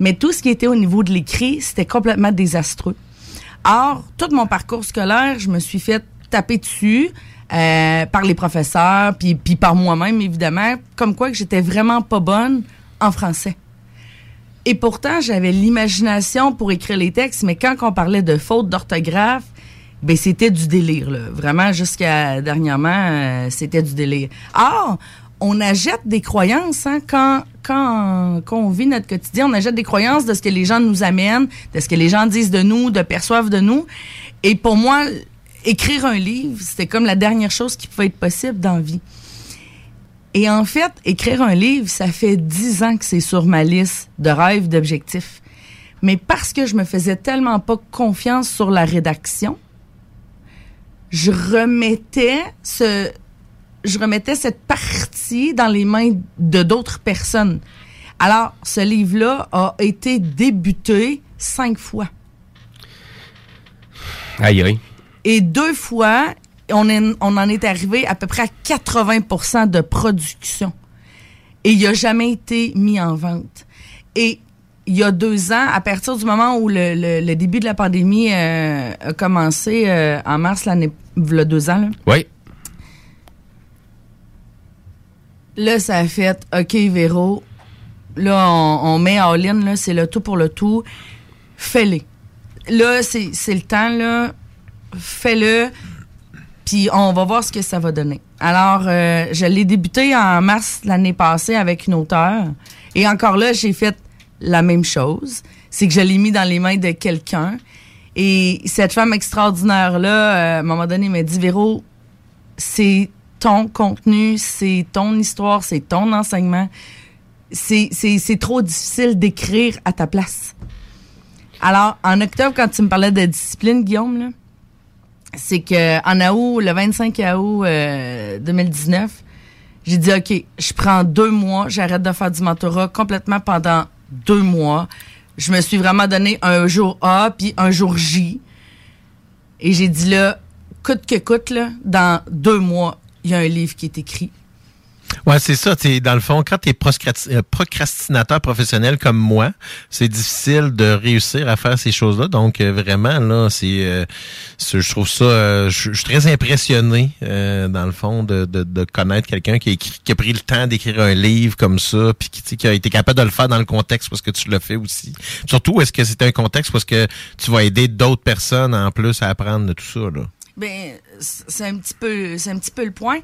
Mais tout ce qui était au niveau de l'écrit, c'était complètement désastreux. Or, tout mon parcours scolaire, je me suis fait taper dessus euh, par les professeurs, puis, puis par moi-même, évidemment, comme quoi que j'étais vraiment pas bonne en français. Et pourtant, j'avais l'imagination pour écrire les textes, mais quand on parlait de fautes d'orthographe, ben c'était du délire, là. Vraiment, jusqu'à dernièrement, euh, c'était du délire. Or, on achète des croyances, hein, quand, quand, quand on vit notre quotidien, on achète des croyances de ce que les gens nous amènent, de ce que les gens disent de nous, de perçoivent de nous. Et pour moi, écrire un livre, c'était comme la dernière chose qui pouvait être possible dans la vie. Et en fait, écrire un livre, ça fait dix ans que c'est sur ma liste de rêves, d'objectifs. Mais parce que je me faisais tellement pas confiance sur la rédaction, je remettais ce, je remettais cette partie dans les mains de d'autres personnes. Alors, ce livre-là a été débuté cinq fois. Aïe, aïe. Et deux fois, on, est- on en est arrivé à peu près à 80% de production. Et il n'a jamais été mis en vente. Et il y a deux ans, à partir du moment où le, le- le début de la pandémie euh, a commencé euh, en mars l'année, le deux ans, là, Oui. Là, ça a fait OK, Véro. Là, on, on met all-in, là, c'est le tout pour le tout. Fais-le. Là, c'est c'est le temps, là. Fais-le. Puis on va voir ce que ça va donner. Alors, euh, je l'ai débuté en mars l'année passée avec une auteure. Et encore là, j'ai fait la même chose. C'est que je l'ai mis dans les mains de quelqu'un. Et cette femme extraordinaire-là, euh, à un moment donné, m'a dit, Véro, c'est ton contenu, c'est ton histoire, c'est ton enseignement. C'est trop difficile d'écrire à ta place. Alors, en octobre, quand tu me parlais de discipline, Guillaume, là, c'est que en août, le 25 août euh, 2019, j'ai dit OK, je prends deux mois, j'arrête de faire du mentorat complètement pendant deux mois. Je me suis vraiment donné un jour A puis un jour J. Et j'ai dit là, coûte que coûte, là, dans deux mois, il y a un livre qui est écrit. Ouais, c'est ça. T'es, dans le fond, quand tu es procrastinateur professionnel comme moi, c'est difficile de réussir à faire ces choses-là. Donc, euh, vraiment, là, c'est, euh, je trouve ça, euh, je suis très impressionné, euh, dans le fond, de, de, de connaître quelqu'un qui a, qui a pris le temps d'écrire un livre comme ça, puis qui, qui a été capable de le faire dans le contexte parce que tu l'as fait aussi. Surtout, est-ce que c'est un contexte parce que tu vas aider d'autres personnes en plus à apprendre de tout ça, là? Ben, c'est un petit peu, c'est un petit peu le point.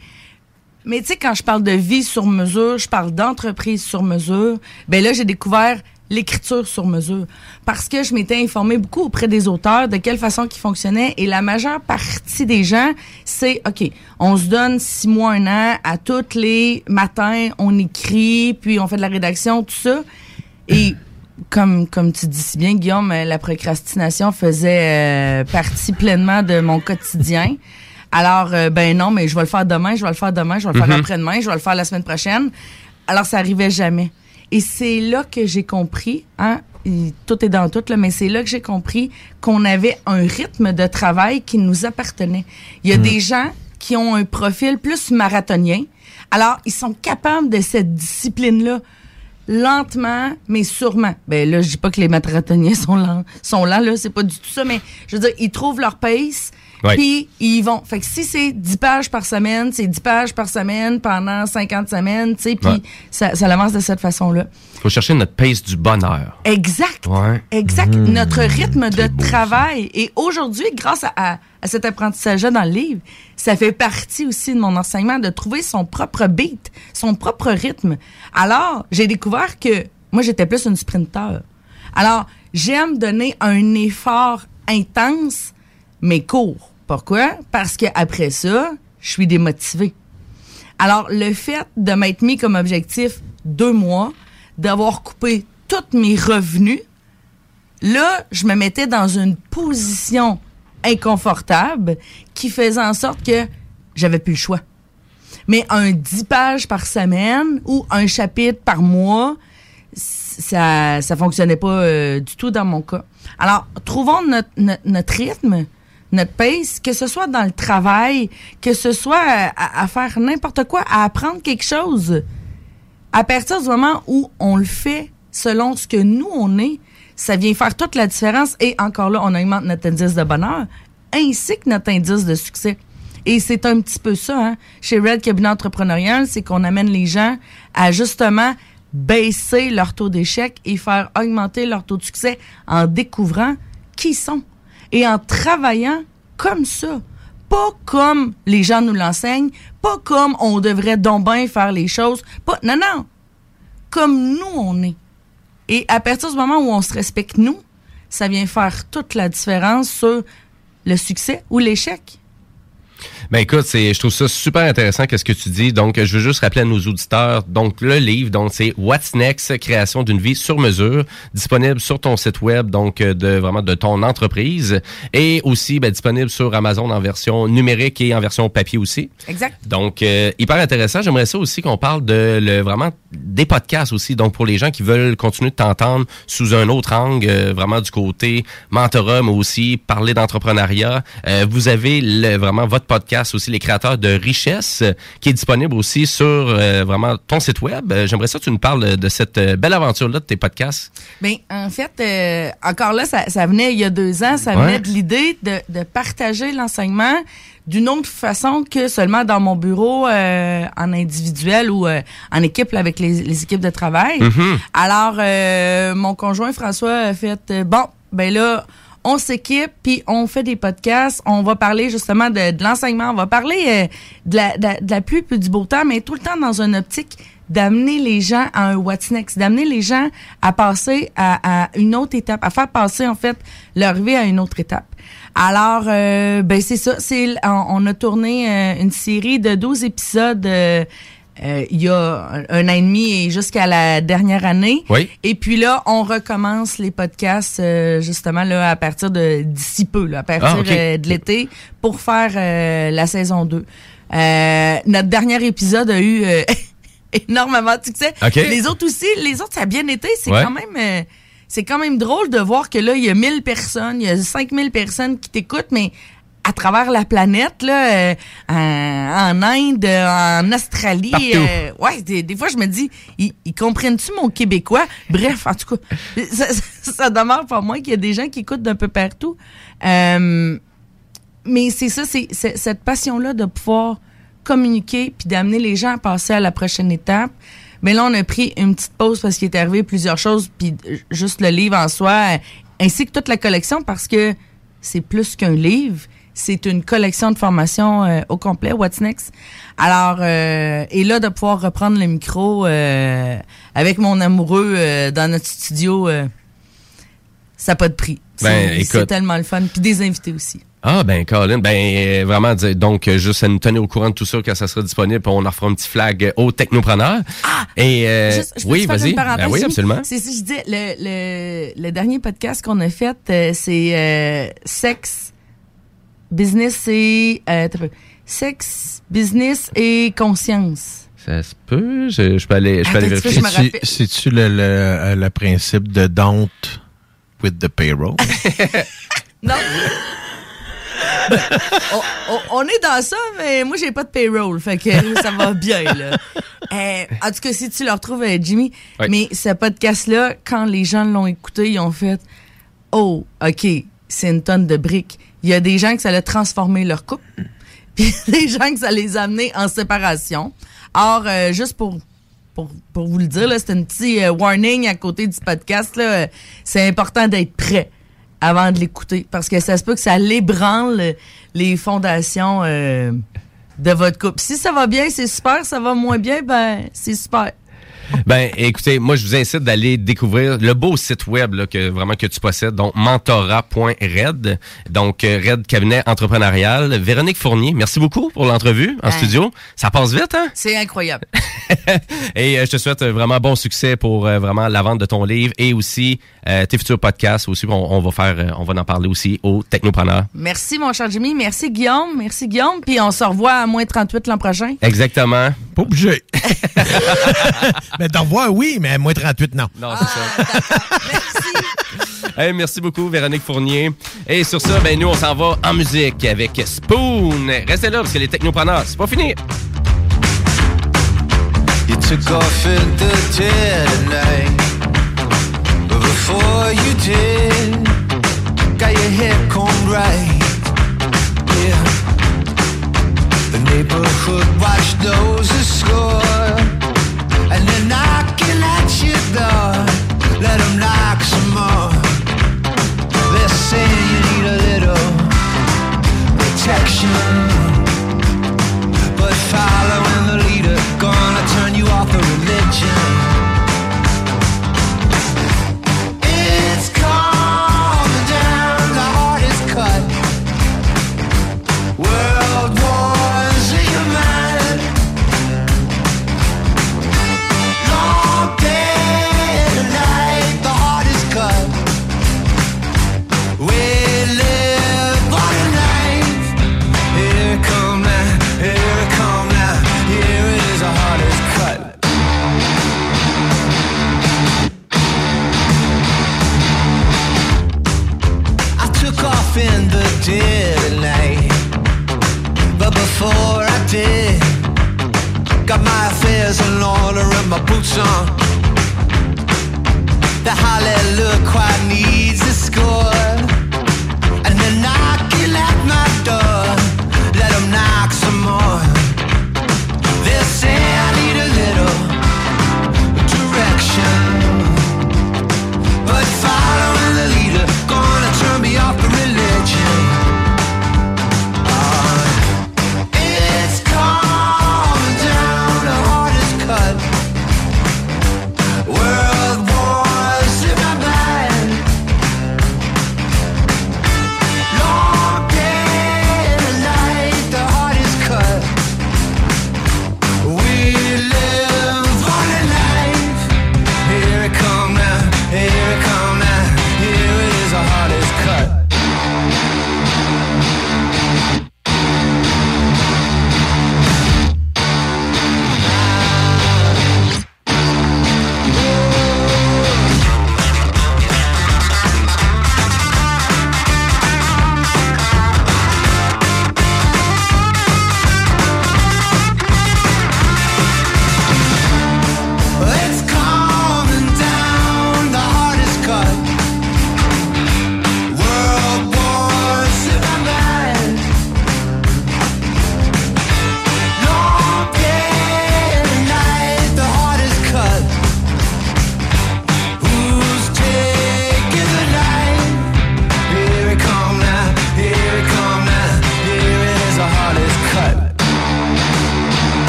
Mais tu sais, quand je parle de vie sur mesure, je parle d'entreprise sur mesure. Ben là, j'ai découvert l'écriture sur mesure parce que je m'étais informée beaucoup auprès des auteurs de quelle façon qu'ils fonctionnaient et la majeure partie des gens c'est ok on se donne six mois un an à tous les matins on écrit puis on fait de la rédaction tout ça et comme comme tu dis si bien Guillaume euh, la procrastination faisait euh, partie pleinement de mon quotidien alors euh, ben non mais je vais le faire demain je vais le faire demain je vais le faire Mhm. après-demain je vais le faire la semaine prochaine alors ça arrivait jamais et c'est là que j'ai compris hein tout est dans tout là mais c'est là que j'ai compris qu'on avait un rythme de travail qui nous appartenait il y a Mhm. des gens qui ont un profil plus marathonien alors ils sont capables de cette discipline là lentement, mais sûrement. Ben là, je dis pas que les marathoniens sont lents, sont lents là, c'est pas du tout ça, mais je veux dire, ils trouvent leur pace. Puis ils vont. Fait que si c'est 10 pages par semaine, c'est 10 pages par semaine pendant 50 semaines, tu sais, puis Ouais. ça, ça avance de cette façon-là. Faut chercher notre pace du bonheur. Exact. Ouais. Exact. Mmh. Notre rythme de travail. Et aujourd'hui, grâce à, à- à cet apprentissage-là dans le livre, ça fait partie aussi de mon enseignement de trouver son propre beat, son propre rythme. Alors, j'ai découvert que moi, j'étais plus une sprinter. Alors, j'aime donner un effort intense, mais court. Pourquoi? Parce que après ça, je suis démotivée. Alors, le fait de m'être mis comme objectif deux mois, d'avoir coupé tous mes revenus, là, je me mettais dans une position inconfortable qui faisait en sorte que j'avais plus le choix. Mais un 10 pages par semaine ou un chapitre par mois, ça ça fonctionnait pas euh, du tout dans mon cas. Alors, trouvons notre, notre rythme, notre pace, que ce soit dans le travail, que ce soit à, à faire n'importe quoi, à apprendre quelque chose. À partir du moment où on le fait selon ce que nous on est, ça vient faire toute la différence et encore là, on augmente notre indice de bonheur ainsi que notre indice de succès. Et c'est un petit peu ça, hein. Chez Red Cabinet Entrepreneurial, c'est qu'on amène les gens à justement baisser leur taux d'échec et faire augmenter leur taux de succès en découvrant qui ils sont et en travaillant comme ça. Pas comme les gens nous l'enseignent, pas comme on devrait donc bien faire les choses. Pas, non, non. Comme nous, on est. Et à partir du moment où on se respecte, nous, ça vient faire toute la différence sur le succès ou l'échec. Ben écoute, c'est, je trouve ça super intéressant qu'est-ce que tu dis. Donc, je veux juste rappeler à nos auditeurs, donc le livre, donc c'est What's Next, création d'une vie sur mesure, disponible sur ton site web, donc euh, de vraiment de ton entreprise, et aussi ben, disponible sur Amazon en version numérique et en version papier aussi. Exact. Donc, euh, hyper intéressant. J'aimerais ça aussi qu'on parle de le, vraiment des podcasts aussi. Donc, pour les gens qui veulent continuer de t'entendre sous un autre angle, euh, vraiment du côté mentorat, mais aussi parler d'entrepreneuriat, euh, vous avez le, vraiment votre podcast aussi, les créateurs de richesse, euh, qui est disponible aussi sur euh, vraiment ton site web. Euh, J'aimerais ça que tu nous parles de, cette belle aventure-là de tes podcasts. Ben, en fait, euh, encore là, ça, ça venait il y a deux ans, ça Ouais. venait de l'idée de, de partager l'enseignement d'une autre façon que seulement dans mon bureau euh, en individuel ou euh, en équipe là, avec les, les équipes de travail. Mhm. Alors, euh, mon conjoint François a fait bon, ben là, on s'équipe puis on fait des podcasts. On va parler justement de, l'enseignement. On va parler euh, de, la, de, de la pluie puis du beau temps, mais tout le temps dans une optique d'amener les gens à un what's next, d'amener les gens à passer à, une autre étape, à faire passer en fait leur vie à une autre étape. Alors, euh, ben c'est ça. On, a tourné euh, une série de 12 épisodes euh, il y a un, an et demi et jusqu'à la dernière année. Oui. Et puis là, on recommence les podcasts euh, justement là à partir de d'ici peu, là, à partir Ah, euh, de l'été pour faire euh, la saison 2. Euh, notre dernier épisode a eu euh, énormément de succès. Ok. Les autres aussi, les autres ça a bien été, c'est Ouais. quand même euh, c'est quand même drôle de voir que là il y a 1000 personnes, il y a 5000 personnes qui t'écoutent mais à travers la planète là euh, en, en Inde, en Australie, euh, ouais, des, des fois je me dis ils, ils comprennent-tu mon québécois? Bref, en tout cas, ça, ça, ça demeure pour moi qu'il y a des gens qui écoutent d'un peu partout. Euh, mais c'est ça, c'est cette passion-là de pouvoir communiquer puis d'amener les gens à passer à la prochaine étape. Mais là, on a pris une petite pause parce qu'il est arrivé plusieurs choses, puis juste le livre en soi, ainsi que toute la collection, parce que c'est plus qu'un livre, c'est une collection de formation euh, au complet, What's Next? Alors, euh, et là, de pouvoir reprendre le micro euh, avec mon amoureux euh, dans notre studio, euh, ça n'a pas de prix. Ben, C'est- tellement le fun. Puis des invités aussi. Ah ben Colin, ben vraiment donc juste à nous tenir au courant de tout ça quand ça sera disponible, on en fera un petit flag aux technopreneurs. Et euh, Juste, je peux oui, vas-y. Ben oui, absolument. C'est ça, je dis, le, le, le dernier podcast qu'on a fait, c'est euh, sexe, business et euh, sexe, business et conscience. Ça se peut, je, je peux aller, je peux aller vérifier. C'est-tu- le, le, euh, le principe de don't with the payroll? Non. on, on- on est dans ça, mais moi, j'ai pas de payroll. Fait que ça va bien, là. Euh, en tout cas, si tu le retrouves, euh, Jimmy. Oui. Mais ce podcast-là, quand les gens l'ont écouté, ils ont fait Oh, OK, c'est une tonne de briques. Il y a des gens que ça a transformé leur couple, puis des gens que ça les a amenés en séparation. Or, euh, juste pour pour, pour vous le dire, c'est un petit euh, warning à côté du podcast. Euh, c'est important d'être prêt avant de l'écouter parce que ça se peut que ça l'ébranle les fondations euh, de votre couple. Si ça va bien, c'est super. Ça va moins bien, ben c'est super. Ben, écoutez, moi, je vous incite d'aller découvrir le beau site web là, que vraiment que tu possèdes, donc mentorat.red, donc euh, Red Cabinet Entrepreneurial. Véronique Fournier, merci beaucoup pour l'entrevue en Ben. studio. Ça passe vite, hein? C'est incroyable. Et euh, je te souhaite euh, vraiment bon succès pour euh, vraiment la vente de ton livre et aussi euh, tes futurs podcasts aussi. On, on va faire, on va en parler aussi aux technopreneurs. Merci, mon cher Jimmy. Merci, Guillaume. Merci, Guillaume. Puis on se revoit à moins 38 l'an prochain. Exactement. Pas obligé. mais d'en revoir, oui, mais moins 38, non. Non, c'est ça. Hey, merci beaucoup, Véronique Fournier. Et sur ça, ben, nous, on s'en va en musique avec Spoon. Restez là parce que les technopreneurs, c'est pas fini. You took off in the dead of night. But before you did, got your hair combed right. Yeah. The neighborhood watch knows the score. But following the leader, gonna turn you off the religion.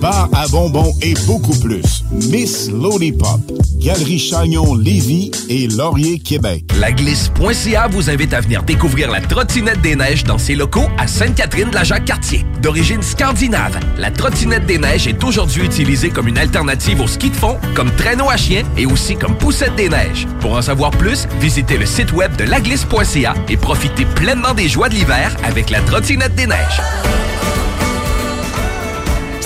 bar à bonbons et beaucoup plus. Miss Lollipop, Galerie Chagnon Lévis et Laurier Québec. La glisse.ca vous invite à venir découvrir la trottinette des neiges dans ses locaux à Sainte-Catherine de la Jacques-Cartier. D'origine scandinave, la trottinette des neiges est aujourd'hui utilisée comme une alternative au ski de fond, comme traîneau à chien et aussi comme poussette des neiges. Pour en savoir plus, visitez le site web de laglisse.ca et profitez pleinement des joies de l'hiver avec la trottinette des neiges.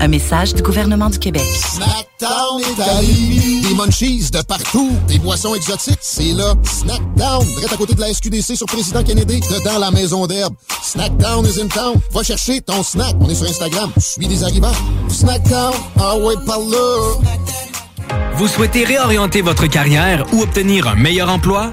Un message du gouvernement du Québec. Snackdown Italie. Des munchies de partout. Des boissons exotiques. C'est là. Snackdown. Direct à côté de la SQDC sur Président Kennedy. Dedans la maison d'herbe. Snackdown is in town. Va chercher ton snack. On est sur Instagram. Je suis des arrivants. Snackdown. Ah ouais, par là. Vous souhaitez réorienter votre carrière ou obtenir un meilleur emploi?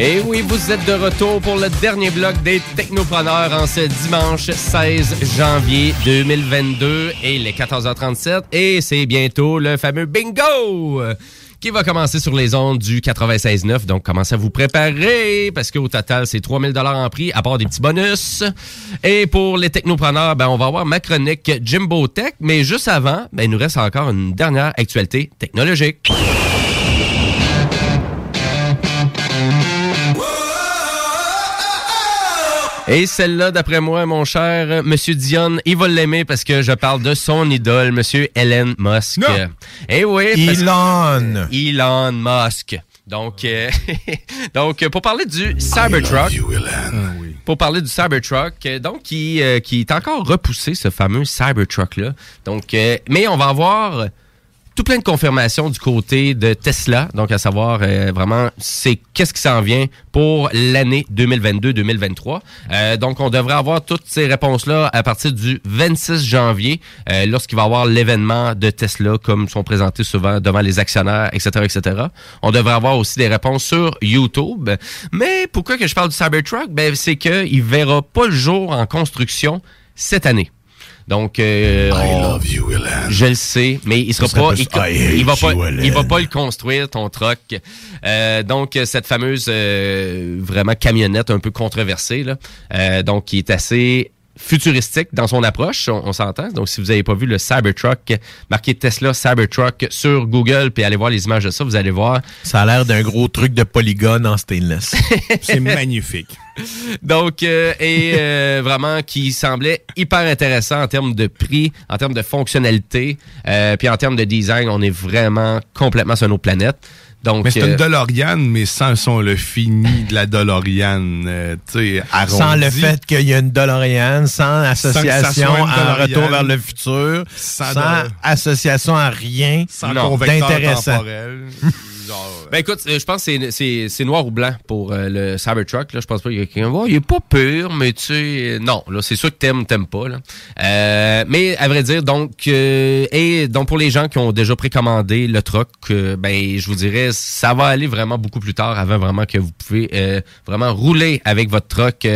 Et oui, vous êtes de retour pour le dernier bloc des Technopreneurs en ce dimanche 16 janvier 2022 et les 14h37. Et c'est bientôt le fameux bingo qui va commencer sur les ondes du 96.9. Donc, commencez à vous préparer? Parce qu'au total, c'est 3000 dollars en prix, à part des petits bonus. Et pour les technopreneurs, ben, on va avoir ma chronique Jimbo Tech. Mais juste avant, ben, il nous reste encore une dernière actualité technologique. Et celle-là, d'après moi, mon cher euh, Monsieur Dion, il va l'aimer parce que je parle de son idole, Monsieur Elon Musk. Eh oui. parce- Elon. Elon Musk. Donc, euh, donc pour parler du Cybertruck, pour parler du Cybertruck, euh, donc qui, euh, qui est encore repoussé ce fameux Cybertruck là. Donc, euh, mais on va avoir tout plein de confirmations du côté de Tesla, donc à savoir euh, vraiment c'est qu'est-ce qui s'en vient pour l'année 2022-2023. Euh, donc on devrait avoir toutes ces réponses-là à partir du 26 janvier, euh, lorsqu'il va y avoir l'événement de Tesla, comme sont présentés souvent devant les actionnaires, etc., etc. On devrait avoir aussi des réponses sur YouTube. Mais pourquoi que je parle du Cybertruck? Ben, c'est qu'il verra pas le jour en construction cette année. Donc, euh, je le sais, mais il sera pas, il, va pas, you, il va pas le construire ton truck. Euh, donc cette fameuse euh, vraiment camionnette un peu controversée là, euh, donc qui est assez futuristique dans son approche, on, on s'entend. Donc si vous avez pas vu le Cybertruck marqué Tesla Cybertruck sur Google puis allez voir les images de ça, vous allez voir. Ça a l'air d'un gros truc de polygone en stainless. C'est magnifique. Donc, euh, et euh, vraiment qui semblait hyper intéressant en termes de prix, en termes de fonctionnalité, euh, puis en termes de design, on est vraiment complètement sur nos planètes. Donc, Mais c'est euh, une DeLorean, mais sans son le fini de la DeLorean, euh, tu sais, arrondi. Sans le fait qu'il y a une DeLorean, sans association en DeLorean. retour vers le futur, Sans sans, de- association à rien Sans convecteur d'intéressant. Ben écoute, euh, je pense que c'est- noir ou blanc pour euh, le Cybertruck. Là. Je pense pas qu'il y a quelqu'un il est pas pur, mais tu sais, euh, non, là, c'est sûr que t'aimes, t'aimes pas. Là. Euh, mais à vrai dire, donc, euh, et donc pour les gens qui ont déjà précommandé le truck, ben je vous dirais, ça va aller vraiment beaucoup plus tard avant vraiment que vous pouvez vraiment rouler avec votre truck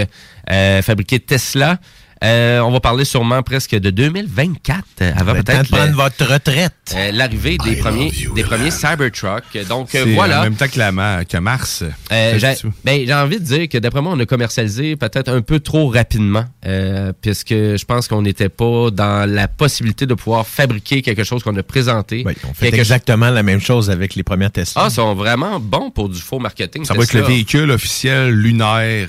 fabriqué Tesla. Euh, on va parler sûrement presque de 2024, euh, avant peut-être prendre le- votre retraite. euh, l'arrivée des premiers des premiers Cybertruck. Donc euh, voilà. En même temps que, la ma- que Mars. Euh, j'ai ben, j'ai envie de dire que d'après moi, on a commercialisé peut-être un peu trop rapidement, euh, puisque je pense qu'on n'était pas dans la possibilité de pouvoir fabriquer quelque chose qu'on a présenté. On fait Quelque exactement la même chose avec les premières Tesla. Ah, ils sont vraiment bons pour du faux marketing. Ça va être le Tesla. véhicule officiel lunaire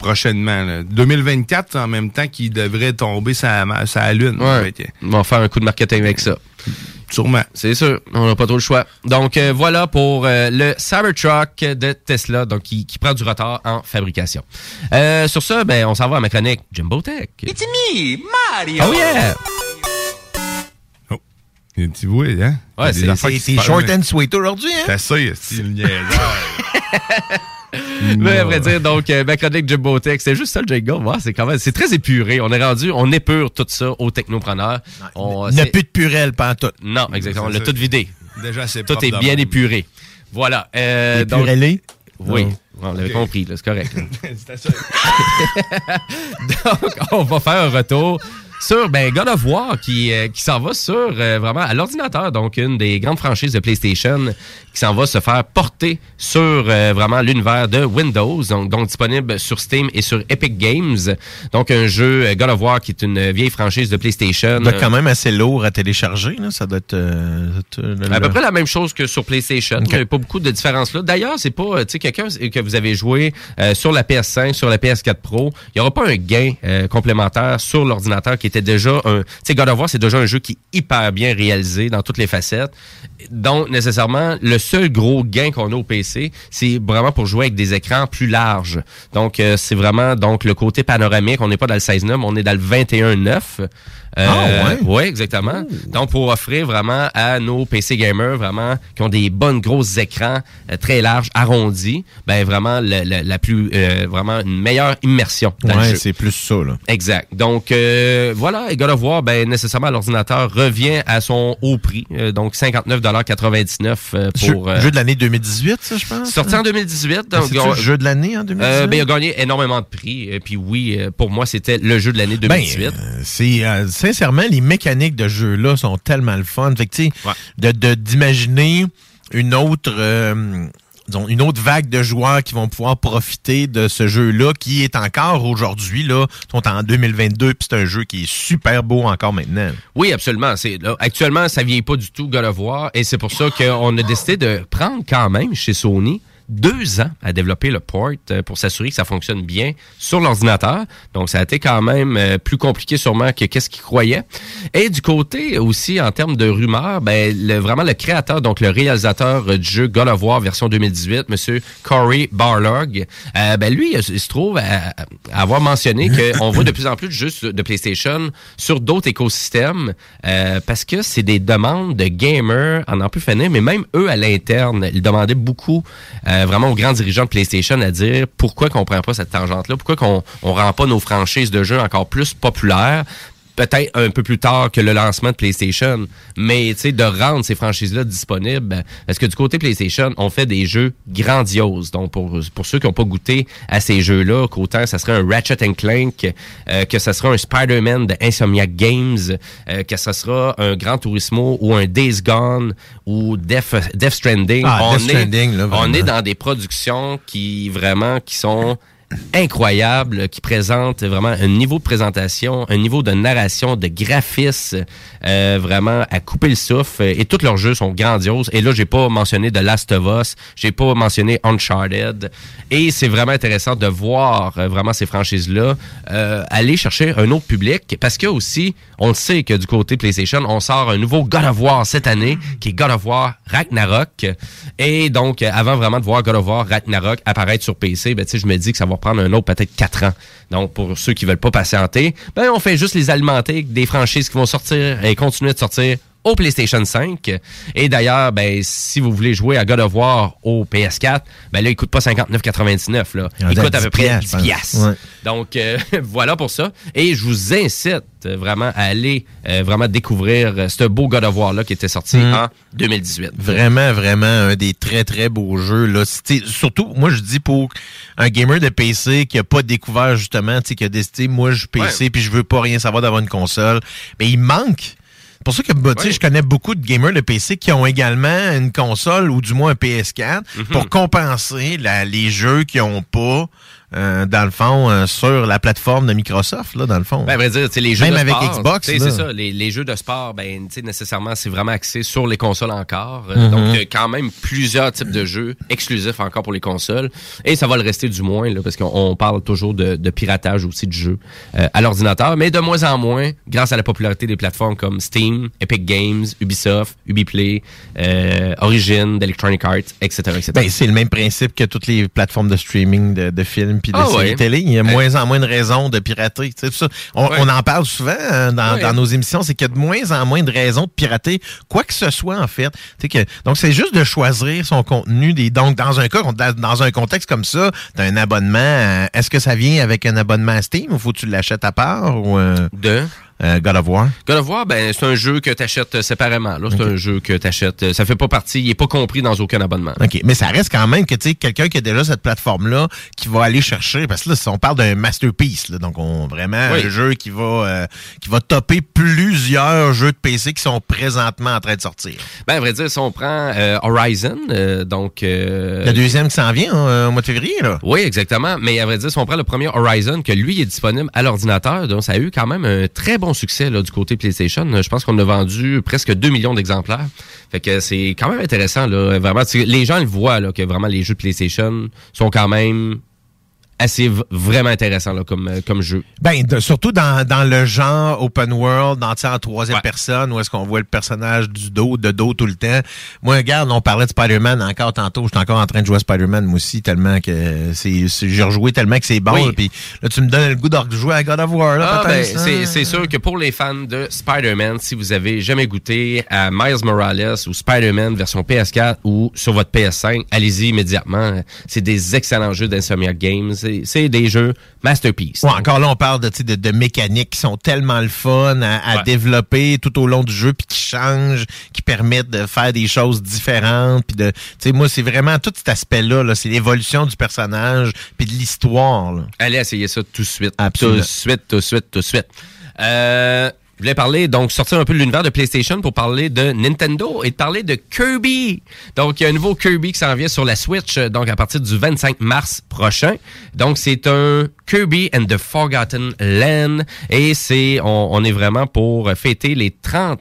prochainement. là. 2024, en même temps qu'il devrait tomber sa, sa lune. Ouais. Que- On va faire un coup de marketing avec ça. Sûrement. C'est sûr, on n'a pas trop le choix. Donc euh, voilà pour euh, le Cybertruck de Tesla, donc qui, qui prend du retard en fabrication. Euh, sur ça, ben on s'en va à ma chronique Jimbo Tech. It's me, Mario. Oh yeah! Il y a un petit bruit, hein? Ouais, c'est- short and sweet aujourd'hui, hein? C'est ça, c'est le niaiseur. Mais à vrai dire, donc, euh, ma chronique Jimbo Tech, c'est juste ça le jingle. Ouais, c'est quand même, c'est très épuré. On est rendu, on épure tout ça aux technopreneurs. On, Il n'y a c'est- plus de purelle pendant tout. Non, exactement. On l'a tout vidé. Déjà, c'est Tout est bien épuré. Voilà. Euh, donc-? Oui. Non. On l'avait compris, c'est correct. Donc, on va faire un retour sur ben, God of War qui, euh, qui s'en va sur euh, vraiment à l'ordinateur, donc une des grandes franchises de PlayStation qui s'en va se faire porter sur euh, vraiment l'univers de Windows, donc, donc disponible sur Steam et sur Epic Games. Donc un jeu euh, God of War qui est une vieille franchise de PlayStation. Ça doit être quand même assez lourd à télécharger. Là. Ça doit être... euh, ça doit être, euh, À peu près la même chose que sur PlayStation. Il n'y a pas beaucoup de différence là. D'ailleurs, c'est pas, tu sais, quelqu'un que vous avez joué euh, sur la PS5, sur la PS4 Pro, il n'y aura pas un gain euh, complémentaire sur l'ordinateur qui était déjà un. God of War, c'est déjà un jeu qui est hyper bien réalisé dans toutes les facettes. Donc, nécessairement, le seul gros gain qu'on a au PC, c'est vraiment pour jouer avec des écrans plus larges. Donc, euh, c'est vraiment donc le côté panoramique. On n'est pas dans le 16.9, on est dans le 21.9. Euh, Ah, ouais? Oui, exactement. Donc, pour offrir vraiment à nos PC gamers, vraiment, qui ont des bonnes grosses écrans euh, très larges, arrondis, ben vraiment, la, plus, euh, vraiment une meilleure immersion dans Ouais, c'est plus ça. Là. Exact. Donc, euh, voilà, et God of War, ben, nécessairement, l'ordinateur revient à son haut prix. donc, 59,99 euh, Jeu, pour... euh, jeu de l'année 2018, ça, je pense? Sorti en 2018. Ben, Donc, c'est-tu on- le jeu de l'année en 2018? euh, ben, il a gagné énormément de prix. Et puis oui, pour moi, c'était le jeu de l'année Ben, 2018. euh, c'est euh, sincèrement les mécaniques de jeu là sont tellement le fun. Fait que, tu sais, de d'imaginer une autre euh, une autre vague de joueurs qui vont pouvoir profiter de ce jeu-là, qui est encore aujourd'hui, là, sont en 2022, puis c'est un jeu qui est super beau encore maintenant. Oui, absolument. C'est, actuellement, ça vient pas du tout God of War, et c'est pour ça qu'on a décidé de prendre quand même chez Sony deux ans à développer le port euh, pour s'assurer que ça fonctionne bien sur l'ordinateur. Donc, ça a été quand même euh, plus compliqué sûrement que qu'est-ce qu'ils croyaient. Et du côté aussi, en termes de rumeurs, ben, le, vraiment le créateur, donc le réalisateur euh, du jeu God of War version 2018, Monsieur Corey Barlog, euh, ben, lui, il se trouve à, à avoir mentionné qu'on voit de plus en plus de jeux de PlayStation sur d'autres écosystèmes euh, parce que c'est des demandes de gamers en en plus finir, mais même eux à l'interne, ils demandaient beaucoup euh, vraiment aux grands dirigeants de PlayStation à dire pourquoi qu'on prend pas cette tangente-là, pourquoi qu'on on rend pas nos franchises de jeux encore plus populaires peut-être un peu plus tard que le lancement de PlayStation, mais tu sais de rendre ces franchises-là disponibles, parce que du côté PlayStation, on fait des jeux grandioses. Donc pour pour ceux qui n'ont pas goûté à ces jeux-là, qu'autant ça serait un Ratchet and Clank, euh, que ça sera un Spider-Man de Insomniac Games, euh, que ça sera un Gran Turismo ou un Days Gone ou Death, Death Stranding. Ah, on Death est Stranding, là, on est dans des productions qui vraiment qui sont incroyables, qui présentent vraiment un niveau de présentation, un niveau de narration, de graphisme, euh, vraiment à couper le souffle. Et tous leurs jeux sont grandioses. Et là, j'ai pas mentionné The Last of Us, j'ai pas mentionné Uncharted. Et c'est vraiment intéressant de voir euh, vraiment ces franchises-là euh, aller chercher un autre public, parce que aussi, on sait que du côté PlayStation, on sort un nouveau God of War cette année, qui est God of War Ragnarok. Et donc, euh, avant vraiment de voir God of War Ragnarok apparaître sur PC, ben, je me dis que ça va prendre un autre peut-être 4 ans. Donc, pour ceux qui veulent pas patienter, ben, on fait juste les alimenter avec des franchises qui vont sortir et continuer de sortir au PlayStation 5. Et d'ailleurs, ben, si vous voulez jouer à God of War au PS4, ben là, il coûte pas 59,99. Là. Il coûte à 10 peu près piastres, 10 je pense. piastres. Ouais. Donc, euh, voilà pour ça. Et je vous incite euh, vraiment à aller euh, vraiment découvrir ce beau God of War-là qui était sorti Mm. en 2018. Vraiment, vraiment un des très, très beaux jeux. Là. Surtout, moi, je dis pour un gamer de PC qui a pas découvert, justement, tu sais, qui a décidé, moi, je suis PC puis je veux pas rien savoir d'avoir une console. Mais il manque. C'est pour ça que bah, tu sais, je connais beaucoup de gamers de PC qui ont également une console ou du moins un PS4 Mhm. pour compenser la- les jeux qu'ils ont pas, euh, dans le fond, euh, sur la plateforme de Microsoft, là, dans le fond. Ben, à vrai dire, les jeux Même de avec sport, Xbox, sais, là. c'est ça, les, les jeux de sport, ben, nécessairement, c'est vraiment axé sur les consoles encore. Euh, Mhm. Donc, il y a quand même plusieurs types de jeux exclusifs encore pour les consoles. Et ça va le rester du moins, là, parce qu'on on parle toujours de, de piratage aussi de jeux euh, à l'ordinateur, mais de moins en moins, grâce à la popularité des plateformes comme Steam, Epic Games, Ubisoft, Ubiplay, euh, Origin, d'Electronic Arts, etc., etc. Ben, c'est le même principe que toutes les plateformes de streaming de, de films puis de Ah séries ouais. télé. Il y a Ouais. moins en moins de raisons de pirater. Tu sais, tout ça. On, Ouais. on en parle souvent hein, dans, dans nos émissions, c'est qu'il y a de moins en moins de raisons de pirater quoi que ce soit en fait. Tu sais que, donc c'est juste de choisir son contenu. Des, donc dans un cas, dans, un contexte comme ça, t'as un abonnement. euh, Est-ce que ça vient avec un abonnement à Steam ou faut que tu l'achètes à part ou euh, De euh, God of War? God of War, ben, c'est un jeu que tu achètes séparément. Là. C'est un jeu que tu achètes. Ça fait pas partie, il est pas compris dans aucun abonnement. OK, mais ça reste quand même que tu sais quelqu'un qui a déjà cette plateforme là qui va aller chercher parce que là si on parle d'un masterpiece là, donc on vraiment Oui. un jeu qui va euh, qui va topper plusieurs jeux de PC qui sont présentement en train de sortir. Ben, à vrai dire, si on prend euh, Horizon, euh, donc... euh, Le deuxième qui s'en vient hein, au mois de février là. Oui, exactement. Mais à vrai dire, si on prend le premier Horizon, que lui est disponible à l'ordinateur, donc ça a eu quand même un très bon succès du côté PlayStation. Je pense qu'on a vendu presque 2 millions d'exemplaires. Fait que c'est quand même intéressant. Là, vraiment, les gens voient là, que vraiment les jeux de PlayStation sont quand même assez vraiment intéressants là, comme, euh, comme jeu. Ben, de- surtout dans, dans le genre open world, dans, en troisième personne, où est-ce qu'on voit le personnage du dos, de dos tout le temps. Moi, regarde, on parlait de Spider-Man encore tantôt. J'étais encore en train de jouer à Spider-Man, moi aussi, tellement que c'est, j'ai rejoué tellement que c'est bon. Oui. Puis là, tu me donnes le goût de rejouer à God of War, là, Ah, ben, c'est, c'est sûr que pour les fans de Spider-Man, si vous avez jamais goûté à Miles Morales ou Spider-Man version PS4 ou sur votre PS5, allez-y immédiatement. C'est des excellents jeux d'Insomniac Games. C'est, des jeux masterpiece. Ouais, encore là, on parle de, de, de mécaniques qui sont tellement le fun à, à Ouais. développer tout au long du jeu, puis qui changent, qui permettent de faire des choses différentes. Puis de, tu sais, moi, c'est vraiment tout cet aspect-là. -là, c'est l'évolution du personnage, puis de l'histoire. Allez essayer ça tout de suite. Absolument. Tout de suite, tout de suite, tout de suite. Euh, Je voulais parler, donc, sortir un peu de l'univers de PlayStation pour parler de Nintendo et de parler de Kirby. Donc, il y a un nouveau Kirby qui s'en vient sur la Switch, euh, donc à partir du 25 mars prochain. Donc, c'est un Kirby and the Forgotten Land et c'est, on, on est vraiment pour fêter les 30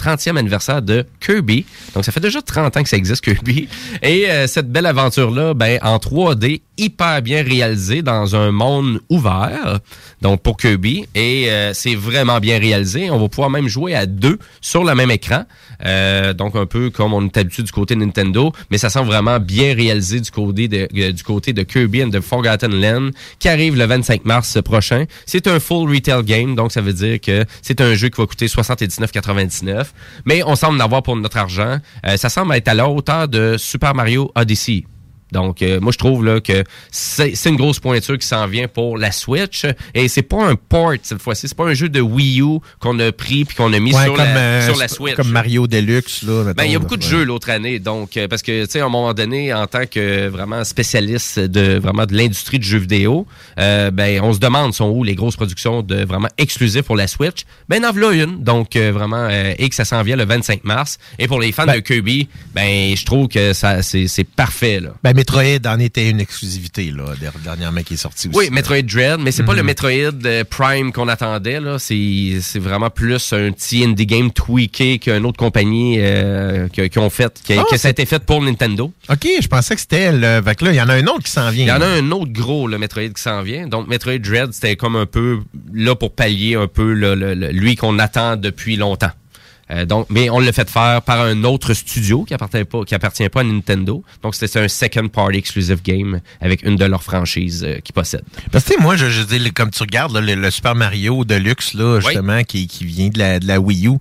30e anniversaire de Kirby. Donc, ça fait déjà 30 ans que ça existe, Kirby. Et euh, cette belle aventure-là, ben, en 3D, hyper bien réalisée dans un monde ouvert, donc pour Kirby. Et euh, c'est vraiment bien réalisé. On va pouvoir même jouer à deux sur le même écran. Euh, donc, un peu comme on est habitué du côté Nintendo. Mais ça semble vraiment bien réalisé du côté de, euh, du côté de Kirby and the Forgotten Land, qui arrive le 25 mars prochain. C'est un full retail game, donc ça veut dire que c'est un jeu qui va coûter 79,99 mais on semble en avoir pour notre argent. Euh, ça semble être à la hauteur de Super Mario Odyssey. Donc, euh, moi, je trouve là que c'est une grosse pointure qui s'en vient pour la Switch. Et c'est pas un port cette fois-ci. C'est pas un jeu de Wii U qu'on a pris puis qu'on a mis Ouais, sur, comme, la, euh, sur la Switch. Comme Mario Deluxe, là. Ben, il y a beaucoup de jeux l'autre année, donc euh, parce que tu sais à un moment donné, en tant que vraiment spécialiste de vraiment de l'industrie du jeu vidéo, euh, ben on se demande sont où les grosses productions de vraiment exclusives pour la Switch? Ben en voilà une, donc euh, vraiment euh, et que ça s'en vient le 25 mars. Et pour les fans de Kirby, ben je trouve que ça c'est c'est parfait là. Ben, Metroid en était une exclusivité, là, der- dernièrement, qui est sorti aussi. Oui, Metroid Dread, mais c'est pas le Metroid euh, Prime qu'on attendait. là. C'est vraiment plus un petit indie game tweaké qu'une autre compagnie euh, qui, qui ont fait, qui, Ah, que ça a été fait pour Nintendo. OK, je pensais que c'était le. Fait que là, il y en a un autre qui s'en vient. Il y en a un autre gros, le Metroid, qui s'en vient. Donc, Metroid Dread, c'était comme un peu là pour pallier un peu le- le- le- lui qu'on attend depuis longtemps. Euh, donc, mais on l'a fait faire par un autre studio qui appartient pas, qui appartient pas à Nintendo. Donc, c'était un second party exclusive game avec une de leurs franchises euh, qu'ils possèdent. Parce que tu sais, moi, je, je dis, comme tu regardes là, le, le Super Mario Deluxe, là, justement, qui, qui vient de la, de la Wii U,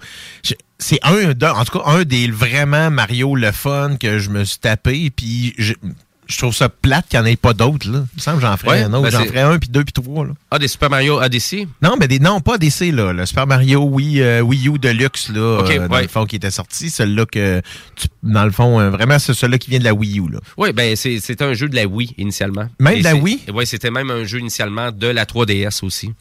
c'est un, de- en tout cas, un des vraiment Mario le fun que je me suis tapé, puis je, trouve ça plate qu'il n'y en ait pas d'autres, là. Il me semble que j'en ferais Ouais, un autre. ben j'en ferais un, puis deux, puis trois, là. Ah, des Super Mario Odyssey? Non, mais des, non, pas DC, là. Le Super Mario Wii, euh, Wii U Deluxe, là, Ok, euh, dans ouais. le fond, qui était sorti. Celui-là que, tu- dans le fond, euh, vraiment, c'est celui-là qui vient de la Wii U, là. Oui, ben c'est c'était un jeu de la Wii initialement. Même de la Wii? Oui, c'était même un jeu initialement de la 3DS aussi.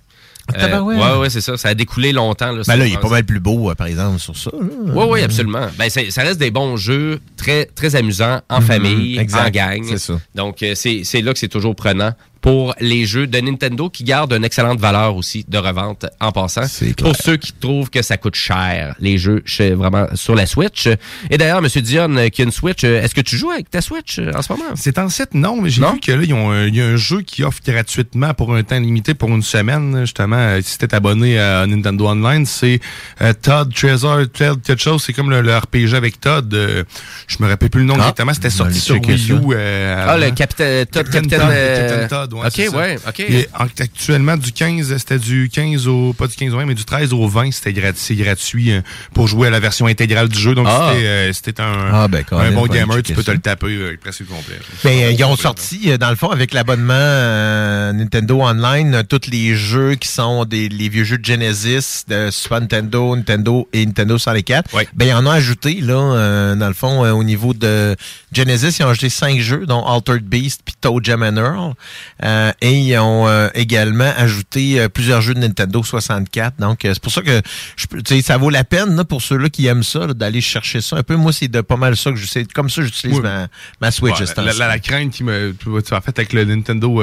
Ah, tabarouette. ouais, ouais, c'est ça. Ça a découlé longtemps. Là, Ben là, il est pas mal plus beau, euh, par exemple, sur ça, là. Oui, oui, absolument. Ben, c'est- ça reste des bons jeux, très, très amusants, en Mhm, famille, exact, en gang. c'est ça. Donc, euh, c'est c'est là que c'est toujours prenant pour les jeux de Nintendo qui gardent une excellente valeur aussi de revente en passant. Pour ceux qui trouvent que ça coûte cher, les jeux vraiment sur la Switch. Et d'ailleurs, Monsieur Dion, euh, qui a une Switch, euh, est-ce que tu joues avec ta Switch euh, en ce moment? C'est en 7, non, mais j'ai vu que là, ils ont un- il y a un jeu qui offre gratuitement pour un temps limité, pour une semaine, justement, euh, si t'es abonné à Nintendo Online, c'est euh, Todd Treasure, Todd quelque chose, c'est comme le, le RPG avec Todd. euh, je me rappelle plus le nom Ah, exactement, c'était sorti sur Wii. U. euh, Ah, le. Capitaine Todd, Captain Capitaine, Todd, ouais, ok, ouais, ok. Et en- actuellement, du 15, c'était du 15 au, pas du 15 au 20, mais du 13 au 20, c'était gratuit, c'est gratuit euh, pour jouer à la version intégrale du jeu. Donc, Ah. euh, t'es un, Ah, ben, un bon gamer, tu peux te le taper euh, presque complet. Ben, euh, ils ont sorti, dans le fond, avec l'abonnement euh, Nintendo Online, tous les jeux qui sont des les vieux jeux de Genesis, de Super Nintendo, Nintendo et Nintendo 64. Ben, ils en ont ajouté, là, dans le fond, au niveau de Genesis, ils ont ajouté cinq jeux, dont Altered Beast puis Toe Jam and Earl. Euh, et ils ont euh, également ajouté euh, plusieurs jeux de Nintendo 64. Donc, euh, c'est pour ça que je peux- tu sais, ça vaut la peine là, pour ceux-là qui aiment ça, d'aller chercher ça un peu. Moi, c'est de pas mal ça que je sais. Comme ça, j'utilise Oui. ma, ma Switch. Ouais, la, la- la crainte qui me. Tu en fait, avec le Nintendo.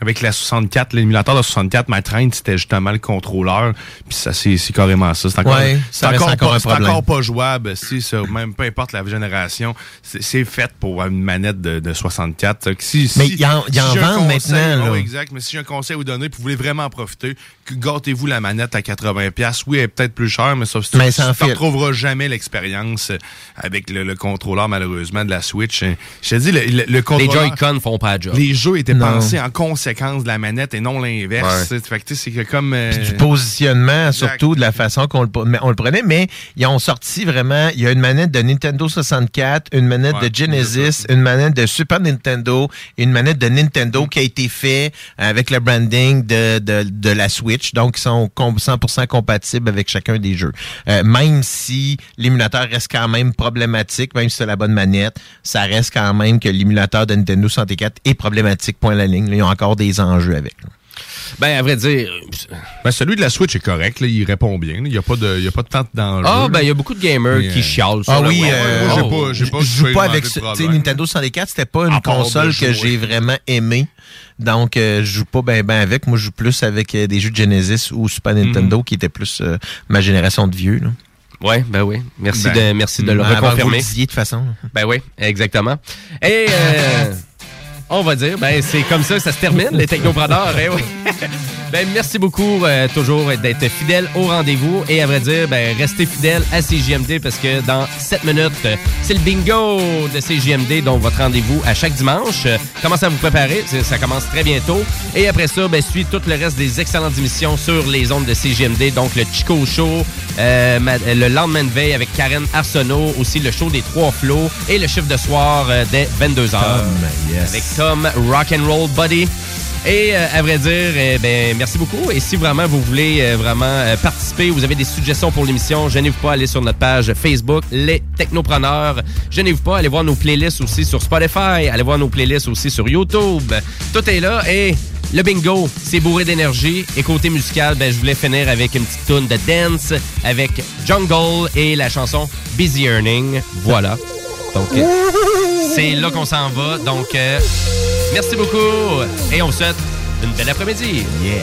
Avec la 64, l'émulateur de 64, ma crainte, c'était justement le contrôleur. Puis ça, c'est c'est carrément ça. C'est encore, Ouais, c'est ça encore, encore pas, un c'est problème. encore pas jouable. Si, ça, même peu importe la génération, c'est c'est fait pour une manette de, de 64. Fait que Si, Mais si- ils en- si en vendent conseil- maintenant, ouais, là. exact. Mais si j'ai un conseil à vous donner, puis vous voulez vraiment en profiter, gâtez-vous la manette à 80$. Oui, elle est peut-être plus chère, mais Mais tu ne retrouveras jamais l'expérience avec le, le contrôleur, malheureusement, de la Switch. Je te dis, le, le, le Les contrôleur... Joy-Con font pas la job. Les jeux étaient Non. pensés en conséquence de la manette et non l'inverse. Ouais. Fait que, tu sais, c'est que comme... euh, du positionnement, surtout de la façon qu'on le, on le prenait, mais ils ont sorti vraiment, il y a une manette de Nintendo 64, une manette Ouais, de Genesis, une manette de Super Nintendo, une manette de Nintendo qui a été fait avec le branding de, de, de la Switch, donc ils sont com- 100% compatibles avec chacun des jeux. Euh, même si l'émulateur reste quand même problématique, même si c'est la bonne manette, ça reste quand même que l'émulateur de Nintendo 64 est problématique, point la ligne. Là, ils ont encore des enjeux avec. Ben, à vrai dire. Ben, celui de la Switch est correct, là, il répond bien. Il n'y a, pas de- il y a pas de dans le Ah, ben, il y a beaucoup de gamers Mais, qui euh, chialent sur Ah le oui, euh, moi, j'ai Oh. pas- j'ai pas- je joue pas avec ce- tu sais, problème. Nintendo 64, c'était pas une console que j'ai vraiment aimée. Donc, euh, je joue pas ben ben avec. Moi, je joue plus avec euh, des jeux de Genesis ou Super Mhm. Nintendo, qui étaient plus euh, ma génération de vieux. Là. Ouais, ben oui. Merci Ben, de, merci de le vous reconfirmer. le disiez, de toute façon. Ben oui, exactement. Et euh, on va dire, ben c'est comme ça que ça se termine, les technopreneurs. eh oui. ben merci beaucoup euh, toujours d'être fidèle au rendez-vous et à vrai dire, ben restez fidèle à CJMD parce que dans 7 minutes, euh, c'est le bingo de CJMD, donc votre rendez-vous à chaque dimanche. Euh, Commencez à vous préparer, ça commence très bientôt. Et après ça, ben suit tout le reste des excellentes émissions sur les ondes de CJMD, donc le Chico Show, euh, ma- le lendemain de veille avec Karen Arsenault, aussi le show des trois flots et le chiffre de soir euh, dès 22h. Avec Tom Rock'n'Roll Buddy. Et euh, à vrai dire, eh ben, merci beaucoup. Et si vraiment vous voulez euh, vraiment euh, participer, vous avez des suggestions pour l'émission, gênez-vous pas, allez sur notre page Facebook, Les Technopreneurs. Gênez-vous pas, allez voir nos playlists aussi sur Spotify, allez voir nos playlists aussi sur YouTube. Tout est là. Et le bingo, c'est bourré d'énergie. Et côté musical, ben, je voulais finir avec une petite tune de dance avec Jungle et la chanson Busy Earning. Voilà. Donc, euh, c'est là qu'on s'en va. Donc, euh, merci beaucoup. Et on vous souhaite une belle après-midi. Yeah.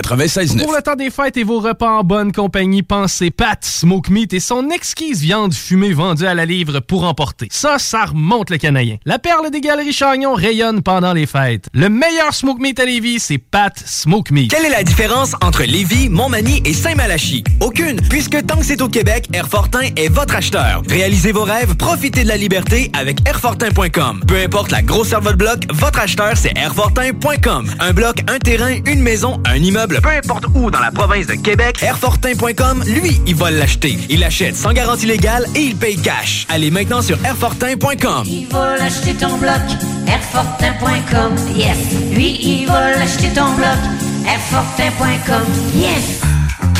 96.9. Pour le temps des fêtes et vos repas en bonne compagnie, pensez Pat Smoke Meat et son exquise viande fumée vendue à la livre pour emporter. Ça, ça remonte le canadien. La perle des galeries Chagnon rayonne pendant les fêtes. Le meilleur Smoke Meat à Lévis, c'est Pat Smoke Meat. Quelle est la différence entre Lévis, Montmagny et Saint-Malachie? Aucune, puisque tant que c'est au Québec, Airfortin est votre acheteur. Réalisez vos rêves, profitez de la liberté avec Airfortin.com. Peu importe la grosseur de votre bloc, votre acheteur, c'est Airfortin.com. Un bloc, un terrain, une maison, un immeuble, peu importe où dans la province de Québec, Airfortin.com, lui, il va l'acheter. Il achète sans garantie légale et il paye cash. Allez maintenant sur Airfortin.com. Il va l'acheter ton bloc, Airfortin.com, yes. Lui, il va l'acheter ton bloc, Airfortin.com, yes.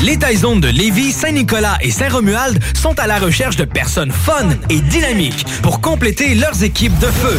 Les Taizones de Lévis, Saint-Nicolas et Saint-Romuald sont à la recherche de personnes fun et dynamiques pour compléter leurs équipes de feu.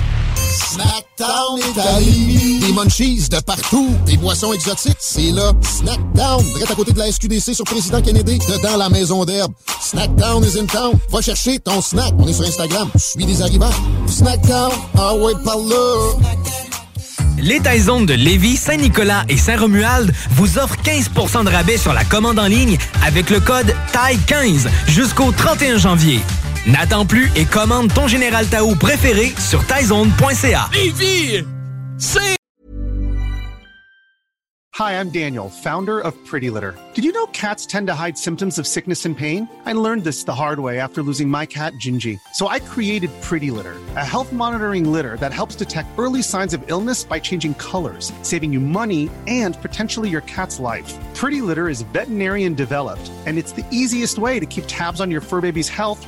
Snackdown Italie. Des munchies de partout. Des boissons exotiques. C'est là. Snackdown. Direct à côté de la SQDC sur Président Kennedy. Dedans la maison d'herbe. Snackdown is in town. Va chercher ton snack. On est sur Instagram. Je suis des arrivants. Snackdown. Ah ouais, par là. Les Taizones de Lévis, Saint-Nicolas et Saint-Romuald vous offrent 15% de rabais sur la commande en ligne avec le code TAI15 jusqu'au 31 janvier. N'attends plus et commande ton Général Tao préféré sur taizone.ca. Lévis, c'est... Hi, I'm Daniel, founder of Pretty Litter. Did you know cats tend to hide symptoms of sickness and pain? I learned this the hard way after losing my cat, Gingy. So I created Pretty Litter, a health monitoring litter that helps detect early signs of illness by changing colors, saving you money and potentially your cat's life. Pretty Litter is veterinarian developed, and it's the easiest way to keep tabs on your fur baby's health